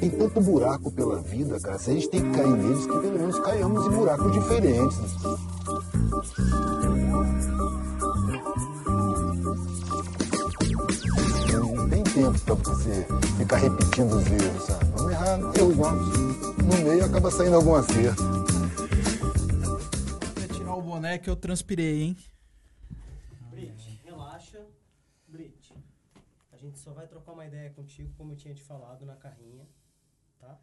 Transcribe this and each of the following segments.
Tem tanto buraco pela vida, cara. Se a gente tem que cair neles, que pelo menos caiamos em buracos diferentes. Não tem tempo pra você ficar repetindo os erros, sabe? Vamos errar erros novos. No meio acaba saindo algum acerto. Vou tirar o boné que eu transpirei, hein? Brit, relaxa. Brit, a gente só vai trocar uma ideia contigo, como eu tinha te falado na carrinha, tá?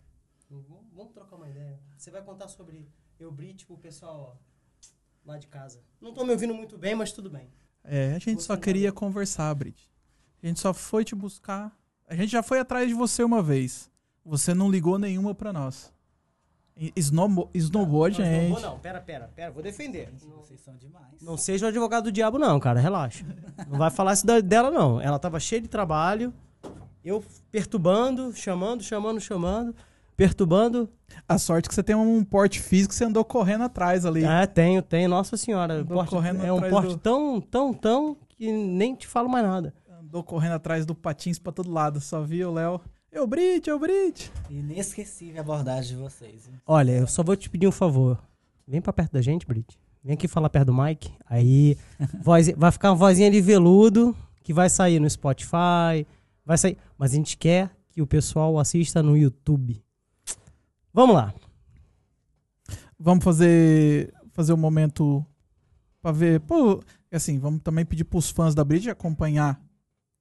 Vamos, trocar uma ideia. Você vai contar sobre eu, Brit, pro pessoal ó, lá de casa. Não tô me ouvindo muito bem, mas tudo bem. É, a gente só queria conversar, Brit. A gente só foi te buscar. A gente já foi atrás de você uma vez. Você não ligou nenhuma pra nós. Esnobou a Não, não, gente. vou não, pera, pera, pera, vou defender. Não, Vocês são demais. não seja o advogado do diabo não, cara, relaxa. Não vai falar isso dela não. Ela tava cheia de trabalho, eu perturbando, chamando, chamando, chamando, perturbando. A sorte que você tem um porte físico você andou correndo atrás ali. É, tenho, tenho, nossa senhora. Porte- correndo é um porte do- tão, tão, tão que nem te falo mais nada. Andou correndo atrás do patins pra todo lado. Só via o Léo. Eu Brit, eu Brit. Inesquecível a abordagem de vocês. hein? Olha, eu só vou te pedir um favor. Vem pra perto da gente, Brit. Vem aqui falar perto do Mike. Aí voz, vai ficar uma vozinha de veludo que vai sair no Spotify. Vai sair. Mas a gente quer que o pessoal assista no YouTube. Vamos lá. Vamos fazer fazer um momento pra ver. Pô, assim, vamos também pedir pros fãs da Brit acompanhar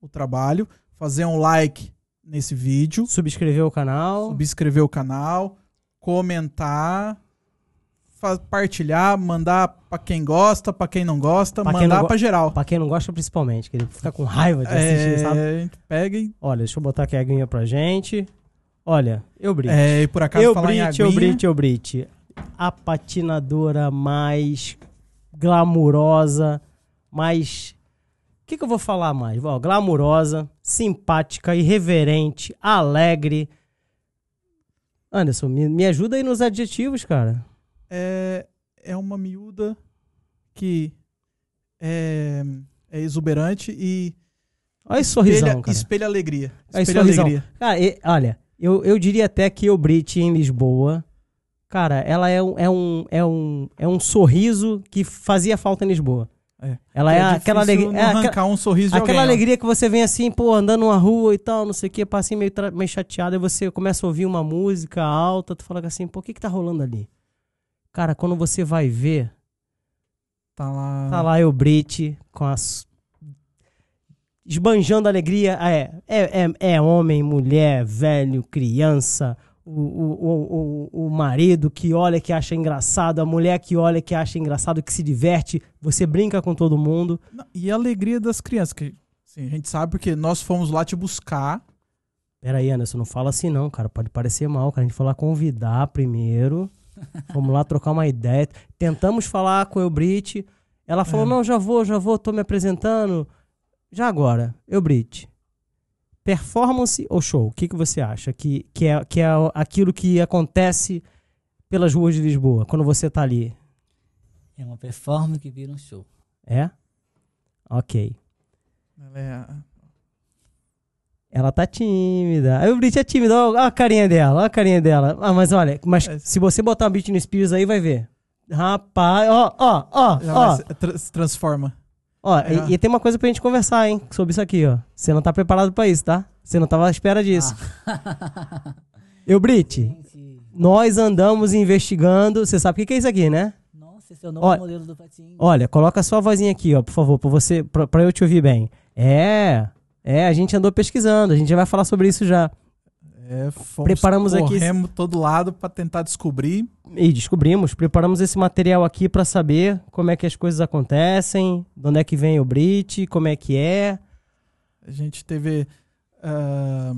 o trabalho, fazer um like nesse vídeo, Subscrever o canal. subscrever o canal, comentar, partilhar, mandar pra quem gosta, pra quem não gosta, Pra mandar pra geral. Pra quem não gosta, principalmente, que ele fica com raiva de assistir, É, sabe? a gente pega e, Olha, deixa eu botar aqui a aguinha pra gente. Olha, eu Brit. é, e por acaso eu falar em Brit, eu aguinha, Brit, eu Brit. A patinadora mais glamurosa, mais. O que, que eu vou falar mais? Ó, glamurosa, simpática, irreverente, alegre. Anderson, me, me ajuda aí nos adjetivos, cara. é, é uma miúda que é, é exuberante e Olha esse sorrisão, espelha, cara. espelha alegria. Olha Espelha sorrisão. alegria. Cara, e- olha, eu, eu diria até que o Brit em Lisboa, cara, ela é um, é um, é um, é um sorriso que fazia falta em Lisboa. É. Ela é, é aquela alegria. É aquela, arrancar um sorriso de aquela alguém, ó. alegria que você vem assim, pô, andando numa rua e tal, não sei o que, passa assim meio, meio chateado, e você começa a ouvir uma música alta, tu fala assim, pô, o que que tá rolando ali? Cara, quando você vai ver, Tá lá. Tá lá eu, Brit, com as. Esbanjando alegria. É, é, é, é homem, mulher, velho, criança, o, o, o, o, marido que olha que acha engraçado, a mulher que olha que acha engraçado, que se diverte. Você brinca com todo mundo. E a alegria das crianças, que assim, a gente sabe porque nós fomos lá te buscar. Peraí, Anderson, não fala assim não, cara. Pode parecer mal, cara. A gente foi lá convidar primeiro. Vamos lá trocar uma ideia. Tentamos falar com o Brit. Ela falou: É. não, já vou, já vou, tô me apresentando. Já agora, eu Brit. Performance ou show? O que, que você acha? Que, que, é, que é aquilo que acontece pelas ruas de Lisboa, quando você tá ali. É uma performance que vira um show. É? Ok. Ela é Ela tá tímida. Aí o Brit é tímida. Olha a carinha dela, olha a carinha dela. Ah, mas olha, mas É. se você botar a Britney Spears aí, vai ver. Rapaz, ó, ó, ó, já ó. se transforma. Ó, É. e, e tem uma coisa pra gente conversar, hein, sobre isso aqui, ó. Você não tá preparado pra isso, tá? Você não tava à espera disso. Eu, Brit, nós andamos investigando. Você sabe o que que é isso aqui, né? nossa, esse é o novo Olha- modelo do patinho. Olha, coloca sua vozinha aqui, ó, por favor, pra você, pra, pra eu te ouvir bem. É, é, a gente andou pesquisando, a gente já vai falar sobre isso já. É, fomos, Preparamos aqui corremos todo lado pra tentar descobrir. E descobrimos, preparamos esse material aqui pra saber como é que as coisas acontecem, de onde é que vem o Brit, como é que é. A gente teve. ah,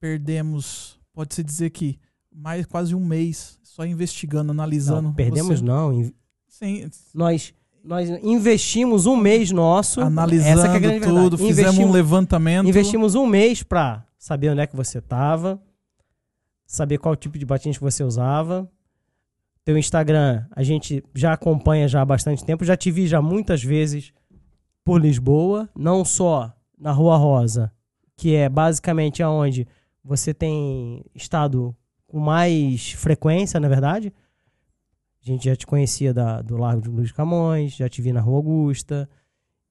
perdemos, pode-se dizer que mais quase um mês só investigando, analisando. Não, perdemos você. não, in- Sim, nós nós investimos um mês nosso, analisando é tudo, fizemos um investimos, levantamento. investimos um mês pra saber onde é que você tava, saber qual tipo de batinhas que você usava. Teu Instagram, a gente já acompanha já há bastante tempo, já te vi já muitas vezes por Lisboa, não só na Rua Rosa, que é basicamente aonde você tem estado com mais frequência, na verdade. A gente já te conhecia da, do Largo de Luiz Camões, já te vi na Rua Augusta.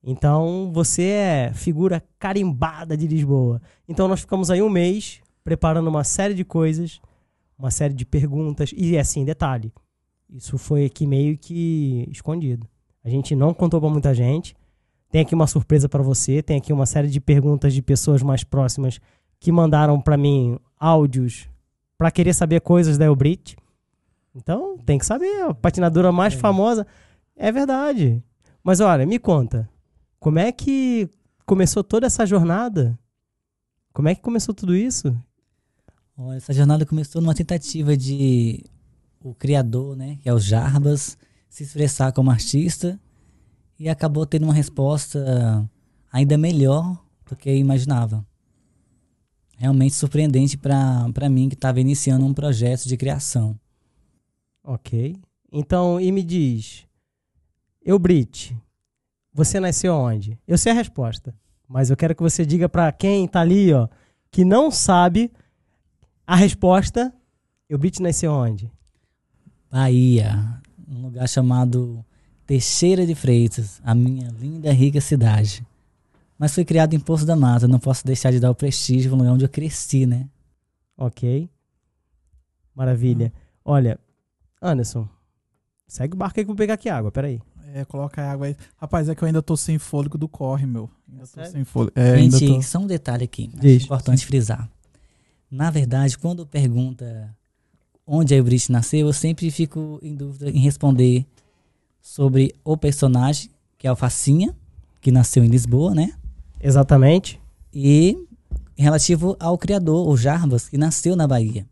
Então, você é figura carimbada de Lisboa. Então, nós ficamos aí um mês preparando uma série de coisas, uma série de perguntas. E, assim, detalhe, isso foi aqui meio que escondido. A gente não contou para muita gente. Tem aqui uma surpresa para você, tem aqui uma série de perguntas de pessoas mais próximas que mandaram para mim áudios para querer saber coisas da Elbrit. Então, tem que saber, a patinadora mais É. famosa. É verdade. Mas olha, me conta, como é que começou toda essa jornada? Como é que começou tudo isso? Olha, essa jornada começou numa tentativa de o criador, né, que é o Jarbas, se expressar como artista e acabou tendo uma resposta ainda melhor do que eu imaginava. Realmente surpreendente para mim que estava iniciando um projeto de criação. Ok. Então, e me diz, Elbrit, você nasceu onde? Eu sei a resposta, mas eu quero que você diga pra quem tá ali, ó, que não sabe a resposta. Elbrit nasceu onde? Bahia, um lugar chamado Teixeira de Freitas, a minha linda e rica cidade. Mas fui criado em Poço da Mata, não posso deixar de dar o prestígio ao lugar onde eu cresci, né? Ok. Maravilha. Olha, Anderson, segue o barco aí que eu vou pegar aqui água, peraí. É, coloca água aí. Rapaz, é que eu ainda tô sem fôlego do corre, meu. Ainda tô sério? sem fôlego. É, ainda Gente, tô... só um detalhe aqui, importante frisar. Na verdade, quando pergunta onde a Eurídice nasceu, eu sempre fico em dúvida em responder sobre o personagem, que é o Facinha, que nasceu em Lisboa, né? Exatamente. E relativo ao criador, o Jarbas, que nasceu na Bahia.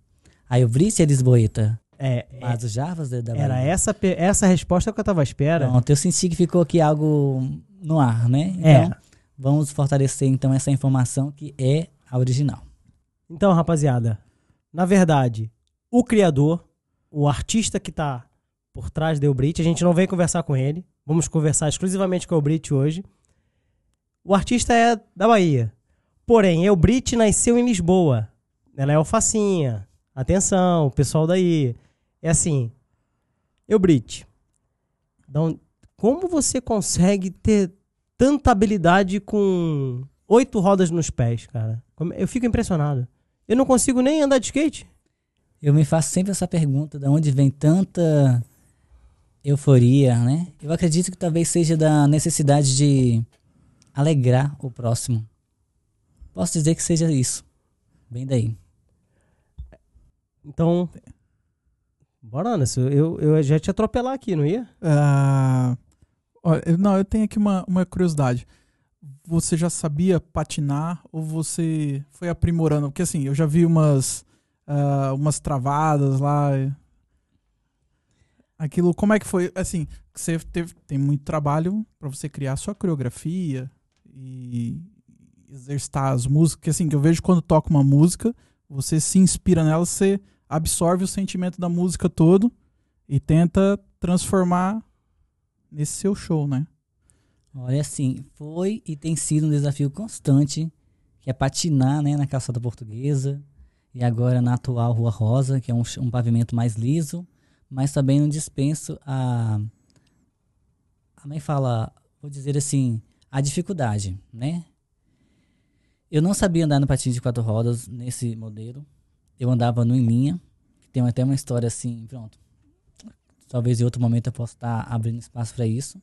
A Eurídice é lisboeta, É, mas o Jarbas é da Bahia. era essa, essa resposta que eu tava à espera. Pronto, eu senti que ficou aqui algo no ar, né? É. Então, vamos fortalecer então essa informação que é a original. Então, rapaziada, na verdade, o criador, o artista que tá por trás do Elbrit, a gente não veio conversar com ele. Vamos conversar exclusivamente com o Elbrit hoje. O artista é da Bahia. Porém, Elbrit nasceu em Lisboa. Ela é alfacinha. Atenção, pessoal daí. É assim, Elbrit, então, como você consegue ter tanta habilidade com oito rodas nos pés, cara? Eu fico impressionado. Eu não consigo nem andar de skate. Eu me faço sempre essa pergunta, de onde vem tanta euforia, né? Eu acredito que talvez seja da necessidade de alegrar o próximo. Posso dizer que seja isso. Bem daí. Então, bora, Anderson. Eu, eu já te atropelar aqui, não ia? Eu- não, eu tenho aqui uma, uma curiosidade. Você já sabia patinar ou você foi aprimorando? Porque assim, eu já vi umas, ah, umas travadas lá. Aquilo, como é que foi? Assim, você teve, tem muito trabalho pra você criar sua coreografia e exercitar as músicas. Que assim, que eu vejo quando toca uma música, você se inspira nela, você absorve o sentimento da música todo e tenta transformar nesse seu show, né? Olha, assim, foi e tem sido um desafio constante, que é patinar né, na calçada portuguesa, e agora na atual Rua Rosa, que é um, um pavimento mais liso, mas também não dispenso a. A mãe fala, vou dizer assim, a dificuldade, né? Eu não sabia andar no patins de quatro rodas nesse modelo. Eu andava no em linha, tem até uma história assim, pronto. Talvez em outro momento eu possa estar abrindo espaço para isso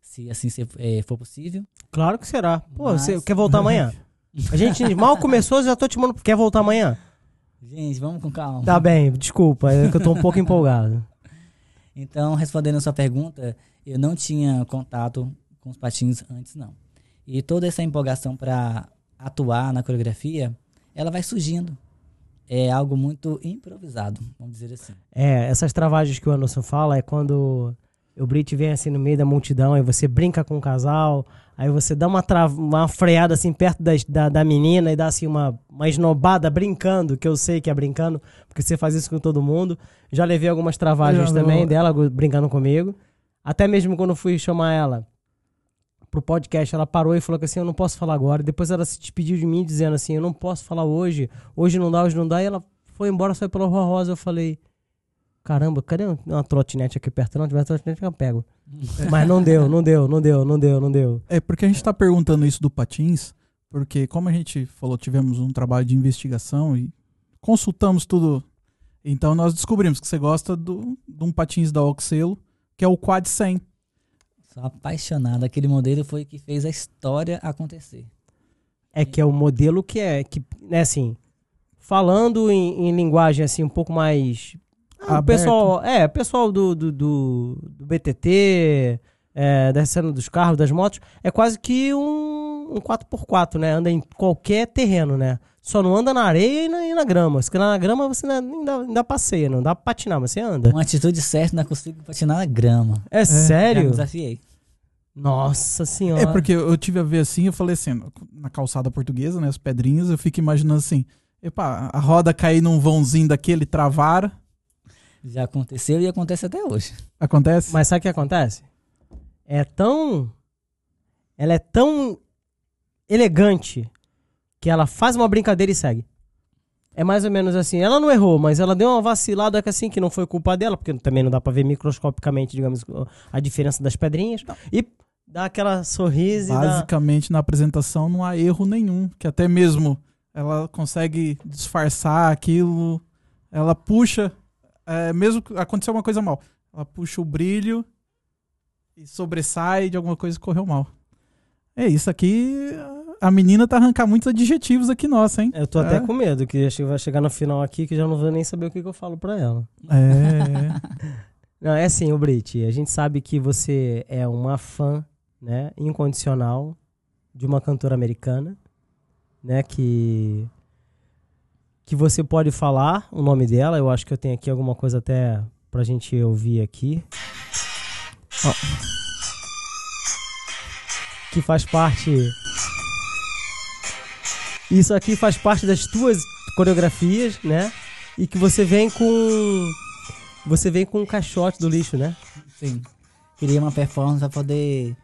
se assim se- eh, for possível. Claro que será. Pô, Mas- você quer voltar amanhã? A gente mal começou, já tô te mandando. Quer voltar amanhã? Gente, vamos com calma. Tá bem, desculpa, é que eu tô um pouco empolgado. Então, respondendo a sua pergunta, eu não tinha contato com os patins antes, não. E toda essa empolgação para atuar na coreografia, ela vai surgindo. É algo muito improvisado, vamos dizer assim. É, essas travagens que o Anderson fala é quando o Brit vem assim no meio da multidão e você brinca com o casal, aí você dá uma, tra- uma freada assim perto das- da, da menina e dá assim uma, uma esnobada brincando, que eu sei que é brincando, porque você faz isso com todo mundo. Já levei algumas travagens também dela brincando comigo. Até mesmo quando fui chamar ela pro podcast, ela parou e falou que assim, eu não posso falar agora. Depois ela se despediu de mim dizendo assim, eu não posso falar hoje, hoje não dá, hoje não dá. E ela foi embora, saiu pela Rua Rosa. Eu falei, caramba, cadê uma trotinete aqui perto? Não, tiver trotinete eu pego. Mas não deu, não deu, não deu, não deu, não deu. É porque a gente está perguntando isso do patins, porque como a gente falou, tivemos um trabalho de investigação e consultamos tudo. Então nós descobrimos que você gosta do, de um patins da Oxelo, que é o Quad 100. Sou apaixonado. Aquele modelo foi o que fez a história acontecer. É que é o modelo que é, que, né, assim, falando em, em linguagem assim um pouco mais ah, o pessoal, é, o pessoal do, do, do, do BTT, é, da cena dos carros, das motos, é quase que um, um 4x4, né? Anda em qualquer terreno, né? Só não anda na areia e na, e na grama. Se na grama você ainda, ainda, ainda passeia, não dá pra patinar, mas você anda. Uma atitude certa, não consigo patinar na grama. É, Já me sério? desafiei. Nossa senhora. É porque eu tive a ver assim, eu falei assim, na calçada portuguesa, né, as pedrinhas, eu fico imaginando assim, epa, a roda cair num vãozinho daquele, travar, Já aconteceu e acontece até hoje. acontece? Mas sabe o que acontece? É tão. Ela é tão elegante que ela faz uma brincadeira e segue. É mais ou menos assim. Ela não errou, mas ela deu uma vacilada que assim, que não foi culpa dela, porque também não dá pra ver microscopicamente, digamos, a diferença das pedrinhas. E dá aquela sorriso e dá... Basicamente, na apresentação não há erro nenhum, que até mesmo ela consegue disfarçar aquilo, ela puxa, é, mesmo que aconteceu uma coisa mal, ela puxa o brilho e sobressai de alguma coisa que correu mal. É isso aqui, a menina tá arrancando muitos adjetivos aqui, nossa, hein? Eu tô até É. com medo, que acho que vai chegar no final aqui que já não vou nem saber o que, que eu falo pra ela. É, Não, é assim, o Brit, a gente sabe que você é uma fã, né, incondicional de uma cantora americana, né, que que você pode falar o nome dela, eu acho que eu tenho aqui alguma coisa até pra gente ouvir aqui. Ó. Que faz parte Isso aqui faz parte das tuas coreografias, né? E que você vem com você vem com um caixote do lixo, né? Sim. Queria uma performance para poder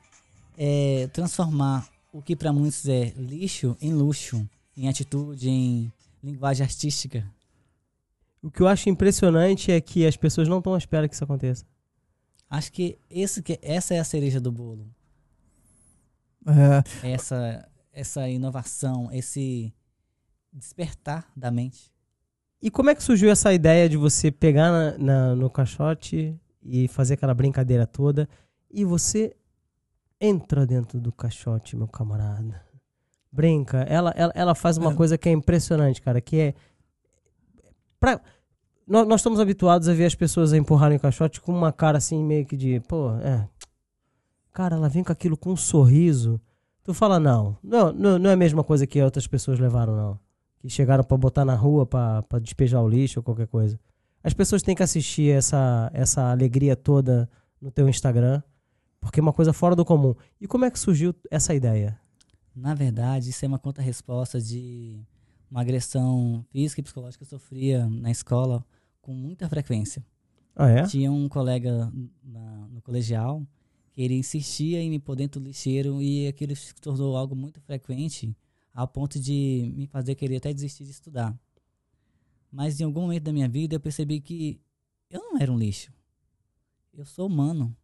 é, transformar o que para muitos é lixo em luxo, em atitude, em linguagem artística. O que eu acho impressionante é que as pessoas não estão à espera que isso aconteça. Acho que, esse, que essa é a cereja do bolo. é, Essa, essa inovação, esse despertar da mente. E como é que surgiu essa ideia de você pegar na- na- no caixote e fazer aquela brincadeira toda e você entra dentro do caixote, meu camarada? Brinca. Ela, ela, ela faz uma É. coisa que é impressionante, cara, que é... Pra... Nós, nós estamos habituados a ver as pessoas empurrarem o caixote com uma cara assim, meio que de... Pô, é... Cara, ela vem com aquilo com um sorriso. Tu fala, não, não, não, não é a mesma coisa que outras pessoas levaram, não que chegaram pra botar na rua pra despejar o lixo ou qualquer coisa. As pessoas têm que assistir essa, essa alegria toda no teu Instagram, porque é uma coisa fora do comum. E como é que surgiu essa ideia? Na verdade, isso é uma conta-resposta de uma agressão física e psicológica que eu sofria na escola com muita frequência. Ah, é? Tinha um colega na- no colegial que ele insistia em me pôr dentro do lixeiro e aquilo se tornou algo muito frequente ao ponto de me fazer querer até desistir de estudar. Mas em algum momento da minha vida eu percebi que eu não era um lixo. Eu sou humano.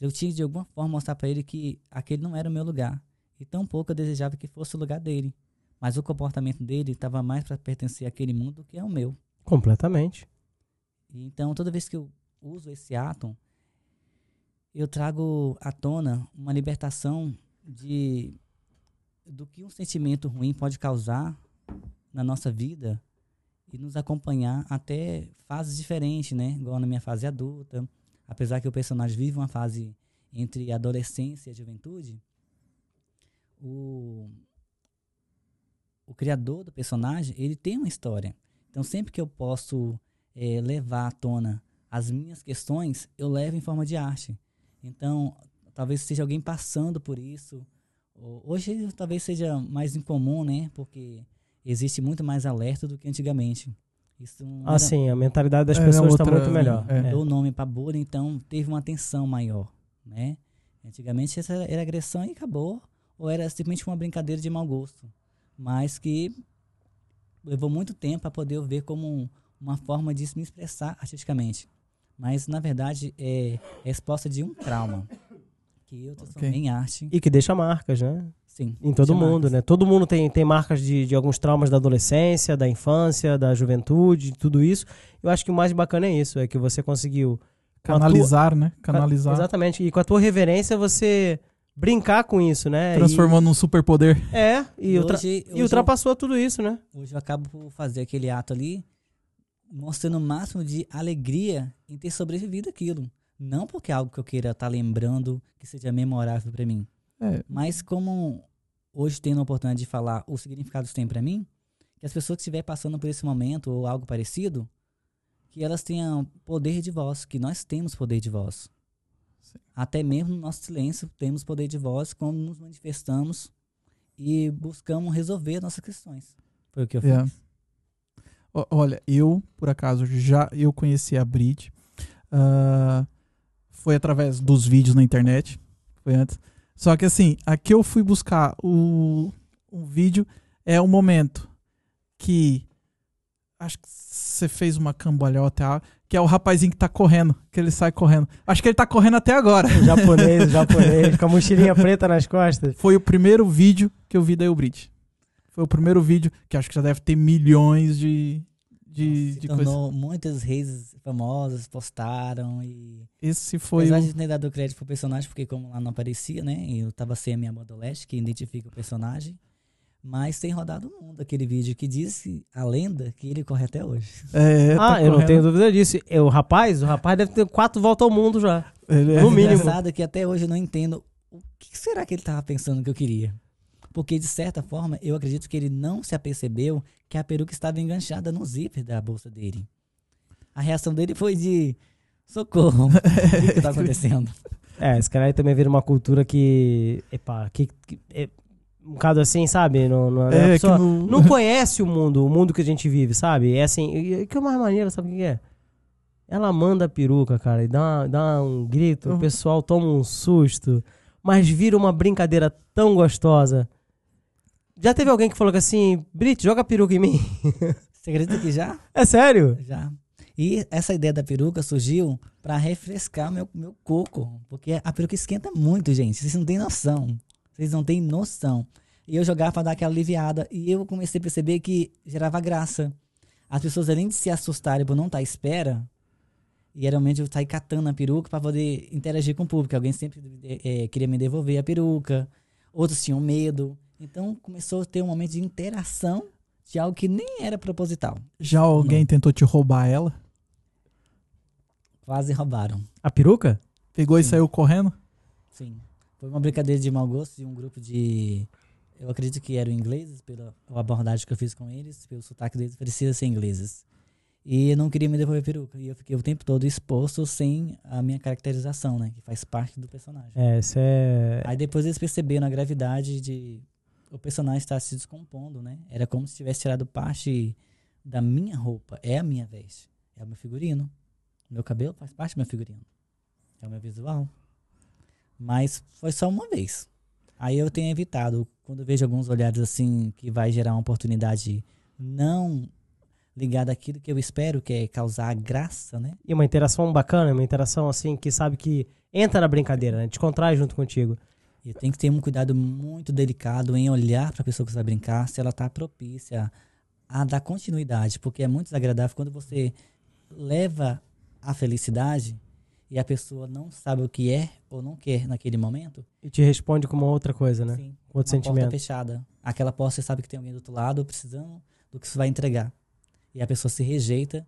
Eu tinha de alguma forma mostrar para ele que aquele não era o meu lugar. E tão pouco eu desejava que fosse o lugar dele. Mas o comportamento dele estava mais para pertencer àquele mundo do que ao meu. Completamente. Então, toda vez que eu uso esse ato, eu trago à tona uma libertação de do que um sentimento ruim pode causar na nossa vida e nos acompanhar até fases diferentes, né? Igual na minha fase adulta, apesar que o personagem vive uma fase entre adolescência e juventude, o o criador do personagem, ele tem uma história. Então, sempre que eu posso eh, levar à tona as minhas questões, eu levo em forma de arte. Então, talvez seja alguém passando por isso. Hoje, talvez seja mais incomum, né? Porque existe muito mais alerta do que antigamente. Isso não era- Assim, a mentalidade das É, pessoas está muito melhor. é. É. dou o nome para bullying, então teve uma atenção maior, né? Antigamente essa era agressão e acabou, ou era simplesmente uma brincadeira de mau gosto, mas que levou muito tempo para poder eu ver como um- uma forma de me expressar artisticamente. Mas na verdade é resposta de um trauma que eu transformei Ok. em arte. E que deixa marcas, né? Sim. Em todo mundo, marcas. né? Todo mundo tem, tem marcas de, de alguns traumas da adolescência, da infância, da juventude, tudo isso. Eu acho que o mais bacana é isso, é que você conseguiu a tua- Canalizar, né? Canalizar. Exatamente. E com a tua reverência você brincar com isso, né? Transformou num superpoder. E, é, e, E ultra- hoje, e hoje eu- ultrapassou tudo isso, né? Hoje eu acabo por fazer aquele ato ali, mostrando o máximo de alegria em ter sobrevivido aquilo. Não porque é algo que eu queira estar lembrando que seja memorável para mim, É, mas como hoje tendo a oportunidade de falar o significado que tem para mim, que as pessoas que estiverem passando por esse momento ou algo parecido, que elas tenham poder de voz, que nós temos poder de voz. Sim. Até mesmo no nosso silêncio temos poder de voz quando nos manifestamos e buscamos resolver nossas questões. Foi o que eu fiz. Olha, eu, por acaso, já eu conheci a Brit. ah, foi através dos vídeos na internet. Foi antes. Só que assim, aqui eu fui buscar o, o vídeo. É o momento que. Acho que você fez uma cambalhota, que é o rapazinho que tá correndo, que ele sai correndo. Acho que ele tá correndo até agora. O japonês, o japonês, com a mochilinha preta nas costas. Foi o primeiro vídeo que eu vi da Eubrit. Foi o primeiro vídeo que acho que já deve ter milhões de, de, se de coisas. tornou muitas redes famosas postaram e Esse foi apesar o... de ter dado crédito pro personagem porque como lá não aparecia né eu tava sem a minha modoleste que identifica o personagem mas tem rodado o mundo aquele vídeo que diz que- a lenda que ele corre até hoje É, tá ah, eu não correndo. tenho dúvida disso. É, o rapaz, o rapaz deve ter quatro voltas ao mundo já. Ele é- No mínimo. engraçado é que até hoje eu não entendo o que será que ele tava pensando que eu queria porque de certa forma eu acredito que ele não se apercebeu que a peruca estava enganchada no zíper da bolsa dele a reação dele foi de socorro o que, que tá acontecendo É, esse cara aí também vira uma cultura que. Epa, que. que é um bocado assim, sabe? Não, não, a É, que pessoa no- não conhece o mundo, o mundo que a gente vive, sabe? É assim. que é mais maneiro, sabe o que é? Ela manda a peruca, cara, e dá, uma- dá um grito, o Uhum. pessoal toma um susto, mas vira uma brincadeira tão gostosa. Já teve alguém que falou que assim, Brit, joga a peruca em mim. Você acredita que já? É sério? Já. E essa ideia da peruca surgiu pra refrescar meu, meu coco. Porque a peruca esquenta muito, gente. Vocês não têm noção. Vocês não têm noção. E eu jogava pra dar aquela aliviada. E eu comecei a perceber que gerava graça. As pessoas, além de se assustarem por não estar à espera, e geralmente eu saí catando a peruca pra poder interagir com o público. Alguém sempre eh, queria me devolver a peruca. Outros tinham medo. Então começou a ter um momento de interação de algo que nem era proposital. Já alguém tentou te roubar ela? Quase roubaram. A peruca? Pegou e Sim. saiu correndo? Sim. Foi uma brincadeira de mau gosto de um grupo de. Eu acredito que eram ingleses, pela abordagem que eu fiz com eles, pelo sotaque deles, parecia ser ingleses. E eu não queria me devolver a peruca. E eu fiquei o tempo todo exposto sem a minha caracterização, né? Que faz parte do personagem. É, isso é. Aí depois eles perceberam a gravidade de o personagem estar se descompondo, né? Era como se tivesse tirado parte da minha roupa. É a minha veste. É o meu figurino. Meu cabelo faz parte do meu figurino. É o meu visual. Mas foi só uma vez. Aí eu tenho evitado, quando eu vejo alguns olhares assim, que vai gerar uma oportunidade não ligada àquilo que eu espero, que é causar graça, né? E uma interação bacana, uma interação assim que sabe que entra na brincadeira, né? Descontrai junto contigo. E tem que ter um cuidado muito delicado em olhar para a pessoa que você vai brincar, se ela está propícia a dar continuidade, porque é muito desagradável quando você leva a felicidade e a pessoa não sabe o que é ou não quer naquele momento. E te responde com uma outra coisa, né? Sim, Com outro uma porta sentimento. fechada. Aquela porta você sabe que tem alguém do outro lado precisando do que você vai entregar. E a pessoa se rejeita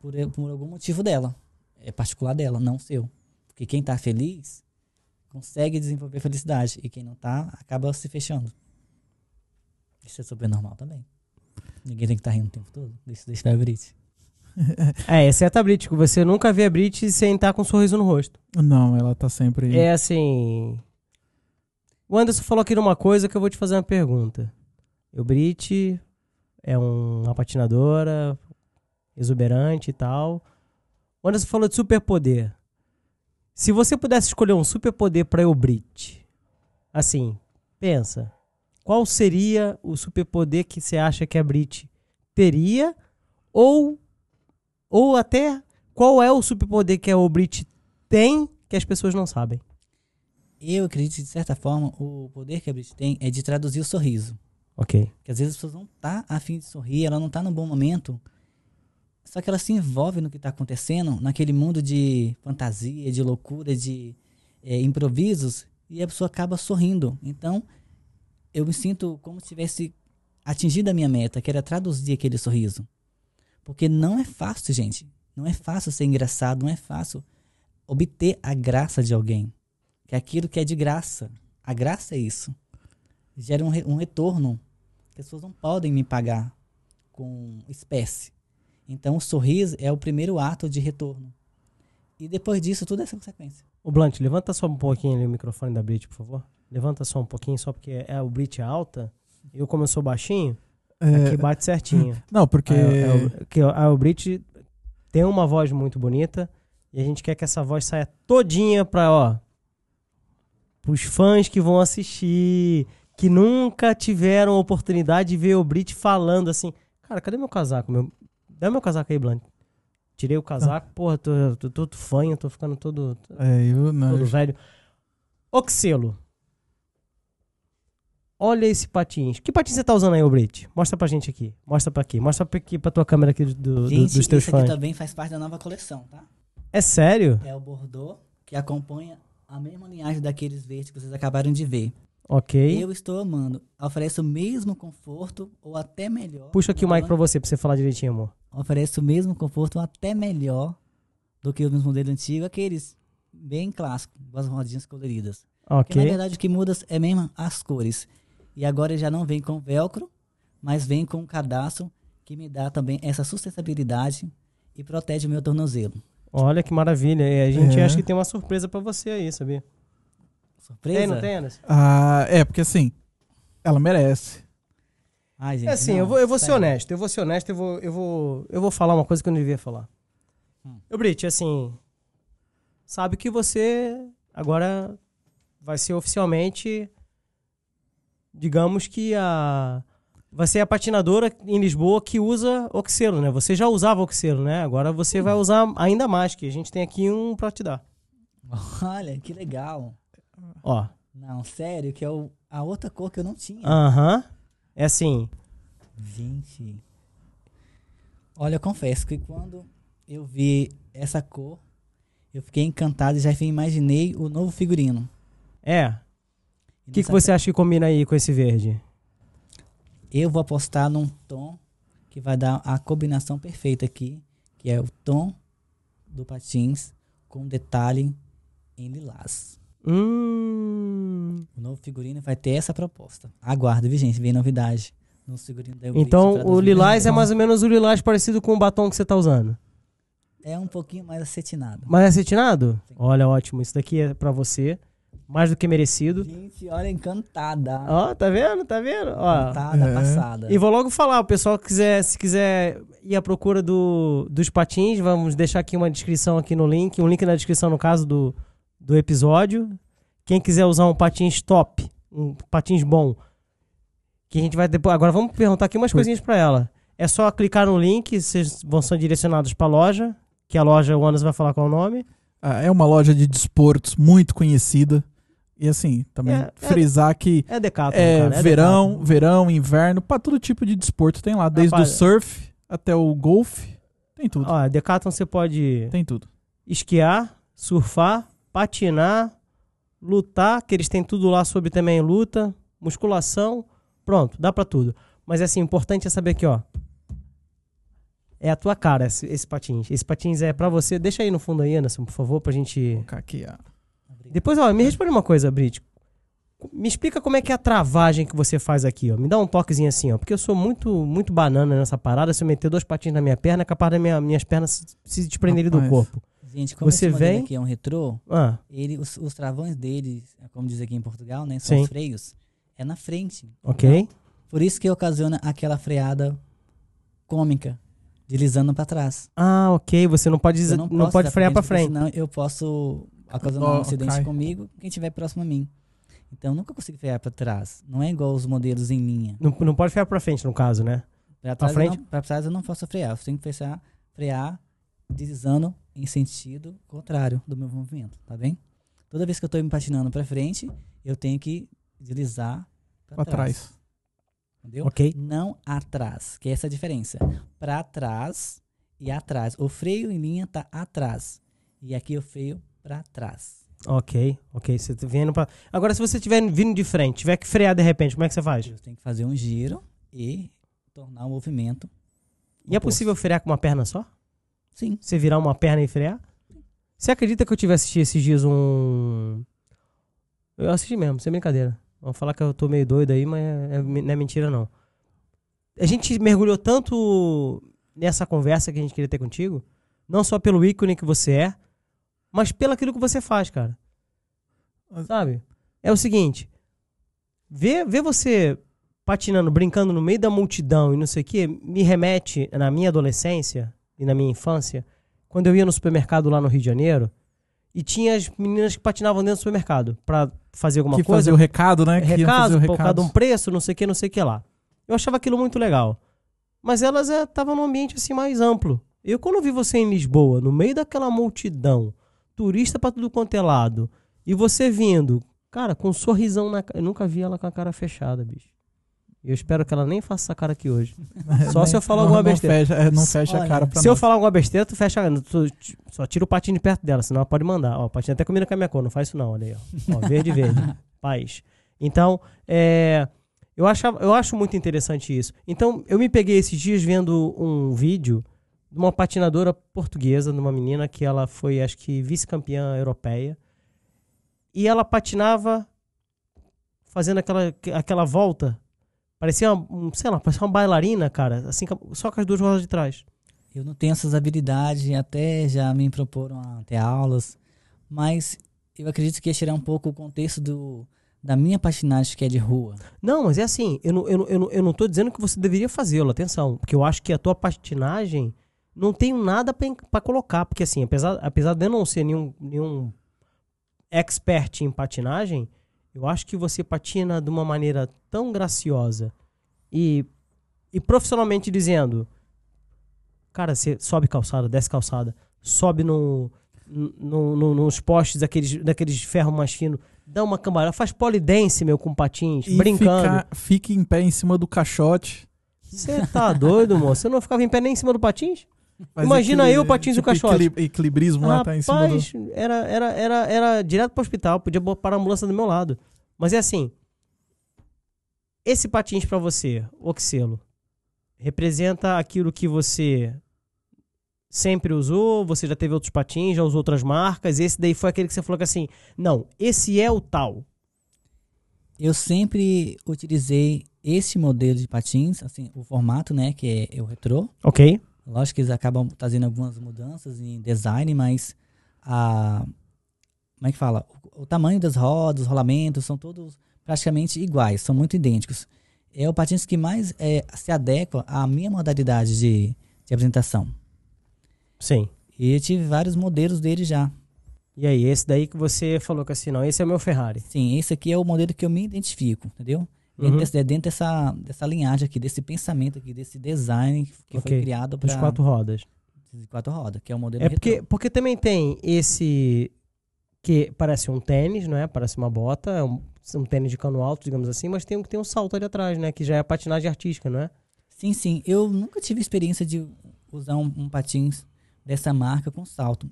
por, por algum motivo dela. É particular dela, não seu. Porque quem tá feliz consegue desenvolver felicidade. E quem não tá, acaba se fechando. Isso é super normal também. Ninguém tem que estar rindo o tempo todo. Deixa, deixa pra Brit. É, exceto a Brit, que você nunca vê a Brit sem estar com um sorriso no rosto. Não, ela tá sempre. É assim. O Anderson falou aqui numa coisa que eu vou te fazer uma pergunta. O Brit é um- uma patinadora exuberante e tal. O Anderson falou de superpoder. Se você pudesse escolher um superpoder pra Eubrit, assim, pensa, qual seria o superpoder que você acha que a Brit teria? Ou, ou até qual é o superpoder que a Eubrit tem que as pessoas não sabem? Eu acredito que, de certa forma, o poder que a Brit tem é de traduzir o sorriso. Ok. Porque às vezes as pessoas não tá a fim de sorrir, ela não tá no bom momento. Só que ela se envolve no que tá acontecendo, naquele mundo de fantasia, de loucura, de eh, improvisos, e a pessoa acaba sorrindo. Então, eu me sinto como se tivesse atingido a minha meta, que era traduzir aquele sorriso. Porque não é fácil, gente. Não é fácil ser engraçado, não é fácil obter a graça de alguém. Que é aquilo que é de graça. A graça é isso. Gera um, re- um retorno as pessoas não podem me pagar com espécie. Então o sorriso é o primeiro ato de retorno. E depois disso, tudo é consequência. O Blunt, levanta só um pouquinho ali o microfone da Brit, por favor. Levanta só um pouquinho, só porque é, o Brit é alta. Eu, como eu sou baixinho, É, aqui bate certinho. não, porque. A, a, que a Brit tem uma voz muito bonita e a gente quer que essa voz saia todinha pra, ó, pros fãs que vão assistir, que nunca tiveram a oportunidade de ver o Brit falando assim, cara, cadê meu casaco? Meu... Dá meu casaco aí, Blunt. Tirei o casaco, porra, tô, tô, tô, tô fanho, tô ficando todo, É, eu não. todo velho. Oxelo. Olha esse patins. Que patins você tá usando aí, ô Brit? Mostra pra gente aqui. Mostra pra aqui. Mostra pra aqui pra tua câmera aqui do, do- Gente, dos teus isso aqui também faz parte da nova coleção, tá? É sério? É o Bordeaux, que acompanha a mesma linhagem daqueles verdes que vocês acabaram de ver. Ok. Eu estou amando. Oferece o mesmo conforto ou até melhor. Puxa aqui o mic pra você, pra você falar direitinho, amor. Oferece o mesmo conforto ou até melhor do que os modelos antigos, aqueles bem clássicos, com as rodinhas coloridas. Porque na Ok. verdade o que muda é mesmo as cores. E agora já não vem com velcro, mas vem com um cadastro que me dá também essa sustentabilidade e protege o meu tornozelo. Olha que maravilha. E a gente É. acha que tem uma surpresa pra você aí, sabia? Surpresa? Tem, não tem, Anderson? Ah, é, porque assim, ela merece. Ai, gente, É assim, não, eu vou, eu vou ser honesto, eu vou ser honesto, eu vou, eu vou, eu vou falar uma coisa que eu não devia falar. Hum. Eu, Brit, assim, sabe que você agora vai ser oficialmente, digamos que a vai ser a patinadora em Lisboa que usa oxelo, né? Você já usava oxelo, né? Agora você vai usar ainda mais, que a gente tem aqui um pra te dar. Olha, que legal. Ó, Não, sério, que é o, a outra cor que eu não tinha. aham, é assim, Gente. Olha, eu confesso que quando eu vi essa cor, eu fiquei encantado e já imaginei o novo figurino. é. O que, que você acha que combina aí com esse verde? Eu vou apostar num tom que vai dar a combinação perfeita aqui, que é o tom do patins com detalhe em lilás. Hum. O novo figurino vai ter essa proposta. Aguarde, viu, gente? Vem novidade. No figurino da Então, o lilás é 2021. mais ou menos o lilás parecido com o batom que você tá usando. É um pouquinho mais acetinado. Mas é acetinado? Sim. Olha, ótimo. Isso daqui é pra você. Mais do que merecido. Gente, olha, encantada. Ó, tá vendo? Tá vendo? Ó. Encantada, É. passada. E vou logo falar, o pessoal que quiser, se quiser ir à procura do, dos patins, vamos deixar aqui uma descrição aqui no link, um link na descrição no caso do, do episódio. Quem quiser usar um patins top, um patins bom, que a gente vai depois. Agora vamos perguntar aqui umas coisinhas pra ela. É só clicar no link, vocês vão ser direcionados pra loja, que a loja o Anderson vai falar qual é o nome. Ah, é uma loja de desportos muito conhecida. E assim, também É, é- frisar que É Decathlon, é, cara, é verão, Decathlon. verão, inverno, pra todo tipo de desporto tem lá, desde Rapaz, o surf até o golfe, tem tudo. Ó, Decathlon você pode Tem tudo. esquiar, surfar, patinar, lutar, que eles têm tudo lá sobre também luta, musculação, pronto, dá pra tudo. Mas assim, o importante é saber aqui, ó. É a tua cara esse, esse patins. Esse patins é pra você. Deixa aí no fundo aí, Anderson, por favor, pra gente. Vou colocar aqui, ó. Depois, ó, me responde uma coisa, Brit. Me explica como é que é a travagem que você faz aqui, ó. Me dá um toquezinho assim, ó. Porque eu sou muito, muito banana nessa parada. Se eu meter dois patins na minha perna, é capaz das minha, minhas pernas se, desprenderem do corpo. Gente, como Você esse vem- aqui é um retrô, Ah, ele, os, os travões dele, como diz aqui em Portugal, né? São freios. É na frente. ok. Por isso que ocasiona aquela freada cômica, deslizando pra trás. Ah, ok. Você não pode, não posso pode frear porque frente. Senão eu posso ocasionar Ó, um acidente cai. comigo, quem estiver próximo a mim. Então, eu nunca consigo frear para trás. Não é igual os modelos em linha. Não, não pode ficar pra frente, no caso, né? Para trás, frente? Não, trás eu não posso frear. Eu tenho que frear, frear deslizando em sentido contrário do meu movimento, tá bem? Toda vez que eu estou me patinando para frente, eu tenho que deslizar Pra para trás. trás. Entendeu? Ok. Não atrás, que é essa a diferença. Para trás e atrás. O freio em linha tá atrás. E aqui eu freio para trás. Ok, ok. Você tá vindo pra... Agora, se você estiver vindo de frente, tiver que frear de repente, como é que você faz? Eu tenho que fazer um giro e tornar o movimento. E é oposto. possível frear com uma perna só? Sim. Você virar uma perna e frear? Você acredita que eu tive assistido esses dias um. Eu assisti mesmo, sem brincadeira. Vão falar que eu tô meio doido aí, mas é- é- não é mentira, não. A gente mergulhou tanto nessa conversa que a gente queria ter contigo, não só pelo ícone que você é, mas pelo aquilo que você faz, cara. Sabe? É o seguinte: ver, ver você patinando, brincando no meio da multidão e não sei o que, me remete na minha adolescência e na minha infância, quando eu ia no supermercado lá no Rio de Janeiro e tinha as meninas que patinavam dentro do supermercado pra fazer alguma que coisa. fazer o recado, né? Que iam fazer recado, o por causa de recado. um preço, não sei o que, não sei o que lá. Eu achava aquilo muito legal. Mas elas estavam num ambiente assim mais amplo. Eu, quando vi você em Lisboa, no meio daquela multidão, turista pra tudo quanto é lado, e você vindo, cara, com um sorrisão na cara. Eu nunca vi ela com a cara fechada, bicho. E eu espero que ela nem faça essa cara aqui hoje. Só se eu falar alguma não besteira. Fecha, é, não fecha a Olha, cara pra Se eu nós. falar alguma besteira, tu fecha. Tu, só tira o patinho de perto dela, senão ela pode mandar. Ó, o patinho até combina com a minha cor, não faz isso não, olha aí, ó. Ó, verde, verde. Paz. Então, é, eu, achava, eu acho muito interessante isso. Então, eu me peguei esses dias vendo um vídeo de uma patinadora portuguesa, de uma menina que ela foi, acho que, vice-campeã europeia. E ela patinava fazendo aquela, aquela volta. Parecia, uma, um, sei lá, parecia uma bailarina, cara, assim, só com as duas rodas de trás. Eu não tenho essas habilidades, até já me proporam a ter aulas, mas eu acredito que ia tirar um pouco o contexto do, da minha patinagem que é de rua. Não, mas é assim, eu não, eu, não, eu, não, eu não tô dizendo que você deveria fazê-lo, atenção, porque eu acho que a tua patinagem não tenho nada pra colocar, porque assim, apesar, apesar de eu não ser nenhum, nenhum expert em patinagem, eu acho que você patina de uma maneira tão graciosa e, e profissionalmente dizendo, cara, você sobe calçada, desce calçada, sobe no, no, no- nos postes daqueles, daqueles ferro mais fino, dá uma cambalhota, faz polidense, meu, com patins, E brincando. fica- fique em pé em cima do caixote. Você tá doido, moço? Você não ficava em pé nem em cima do patins? Faz Imagina aquele, eu, patins e o tipo, caixote. equili- Equilibrismo lá, tá em cima do... Rapaz, era, era, era, era direto pro hospital, podia parar a ambulância do meu lado. Mas é assim, esse patins pra você, Oxelo, representa aquilo que você sempre usou, você já teve outros patins, já usou outras marcas, esse daí foi aquele que você falou que assim, não, esse é o tal. Eu sempre utilizei esse modelo de patins, assim, o formato, né, que é o retrô. Ok? Lógico que eles acabam trazendo algumas mudanças em design, mas a como é que fala? O, o tamanho das rodas, os rolamentos são todos praticamente iguais, são muito idênticos. É o patins que mais é, se adequa à minha modalidade de, de apresentação. Sim. E eu tive vários modelos dele já. E aí, esse daí que você falou que assim, não, esse é o meu Ferrari. Sim, esse aqui é o modelo que eu me identifico, entendeu? Uhum. Dentro, desse- é dentro dessa, dessa linhagem aqui, desse pensamento aqui, desse design que Ok. foi criado Dos para quatro rodas. quatro rodas, que é o modelo É porque, porque também tem esse que parece um tênis, não é? Parece uma bota, é um, um tênis de cano alto, digamos assim, mas tem um que tem um salto ali atrás, né? Que já é a patinagem artística, não é? Sim, sim. Eu nunca tive experiência de usar um, um patins dessa marca com salto.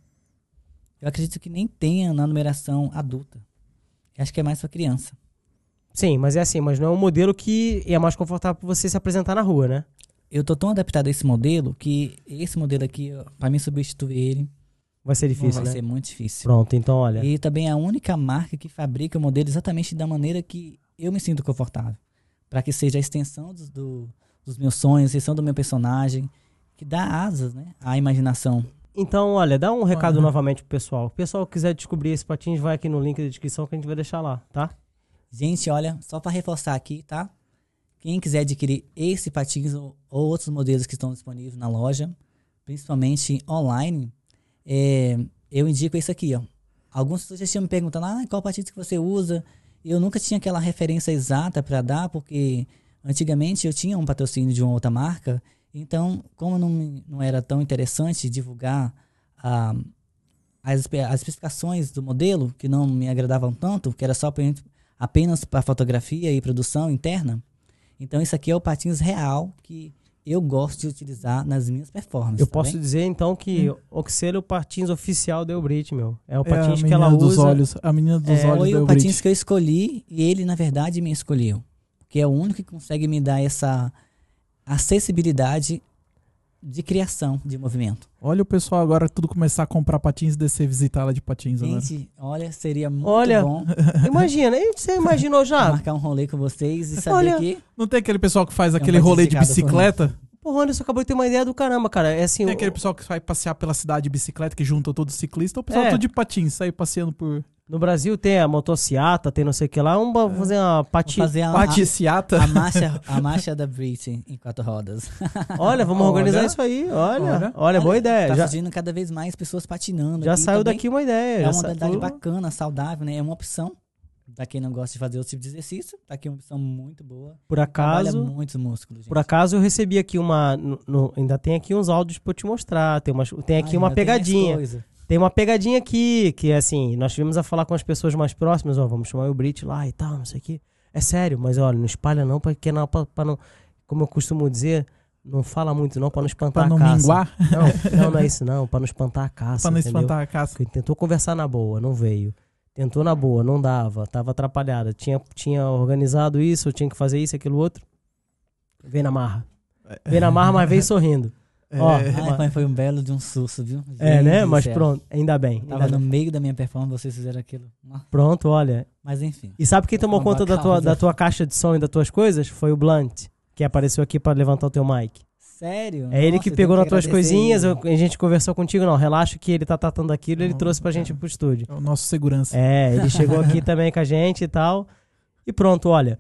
Eu acredito que nem tenha na numeração adulta. Eu acho que é mais para criança. Sim, mas é assim, mas não é um modelo que é mais confortável para você se apresentar na rua, né? Eu tô tão adaptado a esse modelo que esse modelo aqui, para mim substituir ele, Vai ser difícil, vai né? ser muito difícil. Pronto, então olha. E também é a única marca que fabrica o modelo exatamente da maneira que eu me sinto confortável. Para que seja a extensão dos, do- dos meus sonhos, a extensão do meu personagem, que dá asas né, à imaginação. Então, olha, dá um recado Uhum. novamente pro pessoal. O pessoal que quiser descobrir esse patins, vai aqui no link da descrição que a gente vai deixar lá, tá? Gente, olha, só para reforçar aqui, tá? Quem quiser adquirir esse patins ou, ou outros modelos que estão disponíveis na loja, principalmente online, é, eu indico esse aqui, ó. algumas pessoas já tinham me perguntado, ah, qual patins que você usa? Eu nunca tinha aquela referência exata para dar, porque antigamente eu tinha um patrocínio de uma outra marca, então, como não, não era tão interessante divulgar ah, as, as especificações do modelo, que não me agradavam tanto, que era só pra- apenas para fotografia e produção interna, então isso aqui é o patins real que eu gosto de utilizar nas minhas performances. Eu tá posso bem? dizer então que Oxelo é o patins oficial da Elbrit, meu. É o É patins que menina ela dos usa. olhos. A menina dos É, olhos Foi o patins que eu escolhi e ele, na verdade, me escolheu. Que é o único que consegue me dar essa acessibilidade de criação de movimento. Olha o pessoal agora tudo começar a comprar patins e descer visitar ela de patins agora. Gente, olha, seria muito Olha, bom Imagina, você imaginou já? marcar um rolê com vocês e saber Olha, que Não tem aquele pessoal que faz um aquele rolê de bicicleta? Porra, o Anderson acabou de ter uma ideia do caramba, cara. É assim, Tem o- aquele pessoal que vai passear pela cidade de bicicleta, que junta todos os ciclistas, ou o pessoal É. tudo de patins, sair passeando por no Brasil tem a motociata, tem não sei o que lá. Vamos fazer uma pati... vou fazer a, a, paticiata. a marcha, a marcha da Brit em quatro rodas. Olha, vamos Olha. organizar isso aí. Olha, olha, Olha. boa ideia. Tá já surgindo cada vez mais pessoas patinando. já aqui saiu também. daqui uma ideia. É uma modalidade bacana, saudável, né? É uma opção. Pra quem não gosta de fazer outro tipo de exercício, tá aqui uma opção muito boa. Por Trabalha acaso, muitos músculos, gente. por acaso eu recebi aqui uma. no- no- ainda tem aqui uns áudios pra eu te mostrar. Tem, umas, tem aqui Ai, uma pegadinha. Tem uma pegadinha aqui, que é assim, nós tivemos a falar com as pessoas mais próximas, ó, vamos chamar o Brit lá e tal, não sei o quê. É sério, mas olha, não espalha não, porque não, pra, pra não, como eu costumo dizer, não fala muito não, pra não espantar Pra não a caça. minguar, Não, não, não é isso não, pra não espantar a caça, pra não entendeu? espantar a caça. Porque tentou conversar na boa, não veio. Tentou na boa, não dava, tava atrapalhada. Tinha, tinha organizado isso, eu tinha que fazer isso, aquilo outro. Veio na marra. Veio na marra, mas veio sorrindo. É, Ó, mas foi um belo de um susto, viu? É, né? Mas céu. pronto, ainda bem. Eu Tava ainda no bem. meio da minha performance, vocês fizeram aquilo. Pronto, olha. Mas enfim. E sabe quem tomou conta da tua, da tua caixa de som e das tuas coisas? Foi o Blunt, que apareceu aqui pra levantar o teu mic. Sério? É ele Nossa, que eu pegou nas tuas coisinhas, ele. eu- a gente conversou contigo, não, relaxa que ele tá tratando aquilo, ele Não, trouxe pra é. gente pro estúdio. É o nosso segurança. É, ele chegou aqui também com a gente e tal. E pronto, olha.